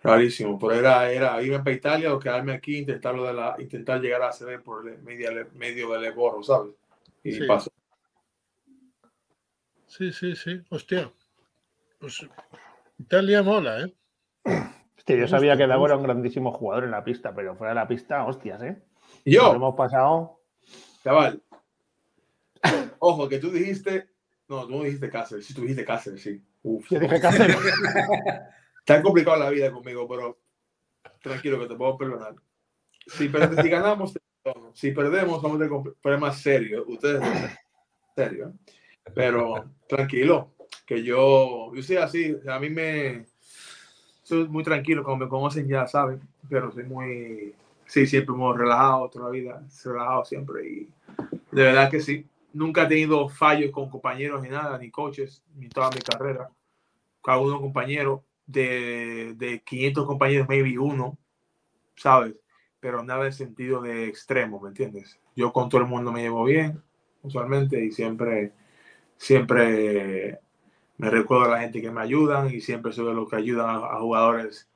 rarísimo. Pero era, era irme para Italia o quedarme aquí, intentarlo de la, intentar llegar a CD por el medio, medio del Eboro, ¿sabes? Y Sí. pasó. Sí, sí, sí. Hostia. Pues Italia mola, ¿eh? Hostia, yo sabía que me Dago era un grandísimo jugador en la pista, pero fuera de la pista, hostias, ¿eh? Nos Yo, hemos pasado. Chaval, ojo, que tú dijiste, no, tú no dijiste Cáceres, sí, tú dijiste Cáceres, sí. Uf, Yo dije Cáceres. Está complicado la vida conmigo, pero tranquilo que te puedo perdonar. Si, si ganamos, si perdemos, vamos a tener problemas serios. Ustedes serio. Pero tranquilo, que yo, yo soy así, a mí me, soy muy tranquilo, como me conocen ya saben, pero soy muy, sí, siempre muy relajado toda la vida, relajado siempre y de verdad que sí. Nunca he tenido fallos con compañeros ni nada, ni coaches, ni toda mi carrera. Cada uno compañero de, de 500 compañeros, maybe uno, ¿sabes? Pero nada en sentido de extremo, ¿me entiendes? Yo con todo el mundo me llevo bien, usualmente, y siempre, siempre me recuerdo a la gente que me ayudan y siempre soy de los que ayudan a, jugadores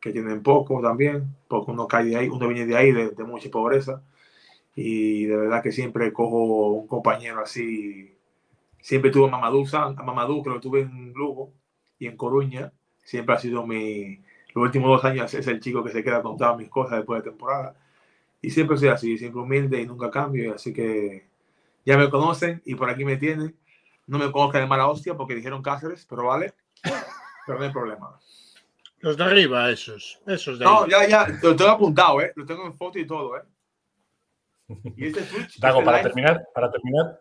que tienen poco también, porque uno cae de ahí, uno viene de ahí, de, de mucha pobreza, y de verdad que siempre cojo un compañero así. Siempre tuve a Mamadou, a Mamadou que lo tuve en Lugo y en Coruña. Siempre ha sido mi. Los últimos dos años es el chico que se queda con todas mis cosas después de temporada. Y siempre soy así, siempre humilde y nunca cambio. Así que ya me conocen y por aquí me tienen. No me conozcan de mala hostia porque dijeron Cáceres, pero vale. Pero no hay problema. Los de arriba, esos. Esos de. No, ya, ya, lo tengo apuntado, ¿eh? Lo tengo en foto y todo, ¿eh? Y este Twitch. Dago, este para live- terminar, para terminar,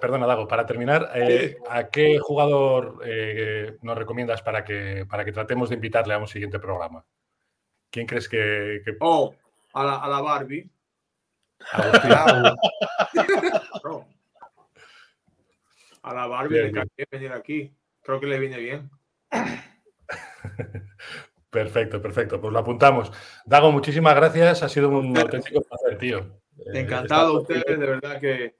Perdona, Dago, para terminar, eh, ¿a qué jugador eh, nos recomiendas para que, para que tratemos de invitarle a un siguiente programa? ¿Quién crees que.? que... Oh, a la, a la Barbie. No. A la Barbie Bien, le venir aquí. Creo que le viene bien. Perfecto, perfecto. Pues lo apuntamos. Dago, muchísimas gracias. Ha sido un auténtico placer, tío. Eh, Encantado ustedes, de verdad que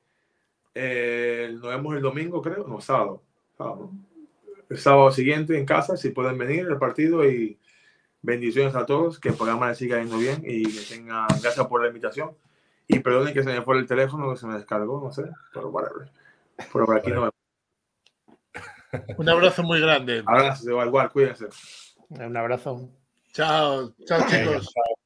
eh, nos vemos el domingo, creo, no, sábado. sábado. El sábado siguiente en casa, si pueden venir al partido y bendiciones a todos, que el programa les siga yendo bien y que tengan, gracias por la invitación. Y perdonen que se me fue el teléfono, que se me descargó, no sé, pero whatever. Pero por aquí no me... Un abrazo muy grande. Ahora se va igual, cuídense. Un abrazo. Chao, chao chicos. chao.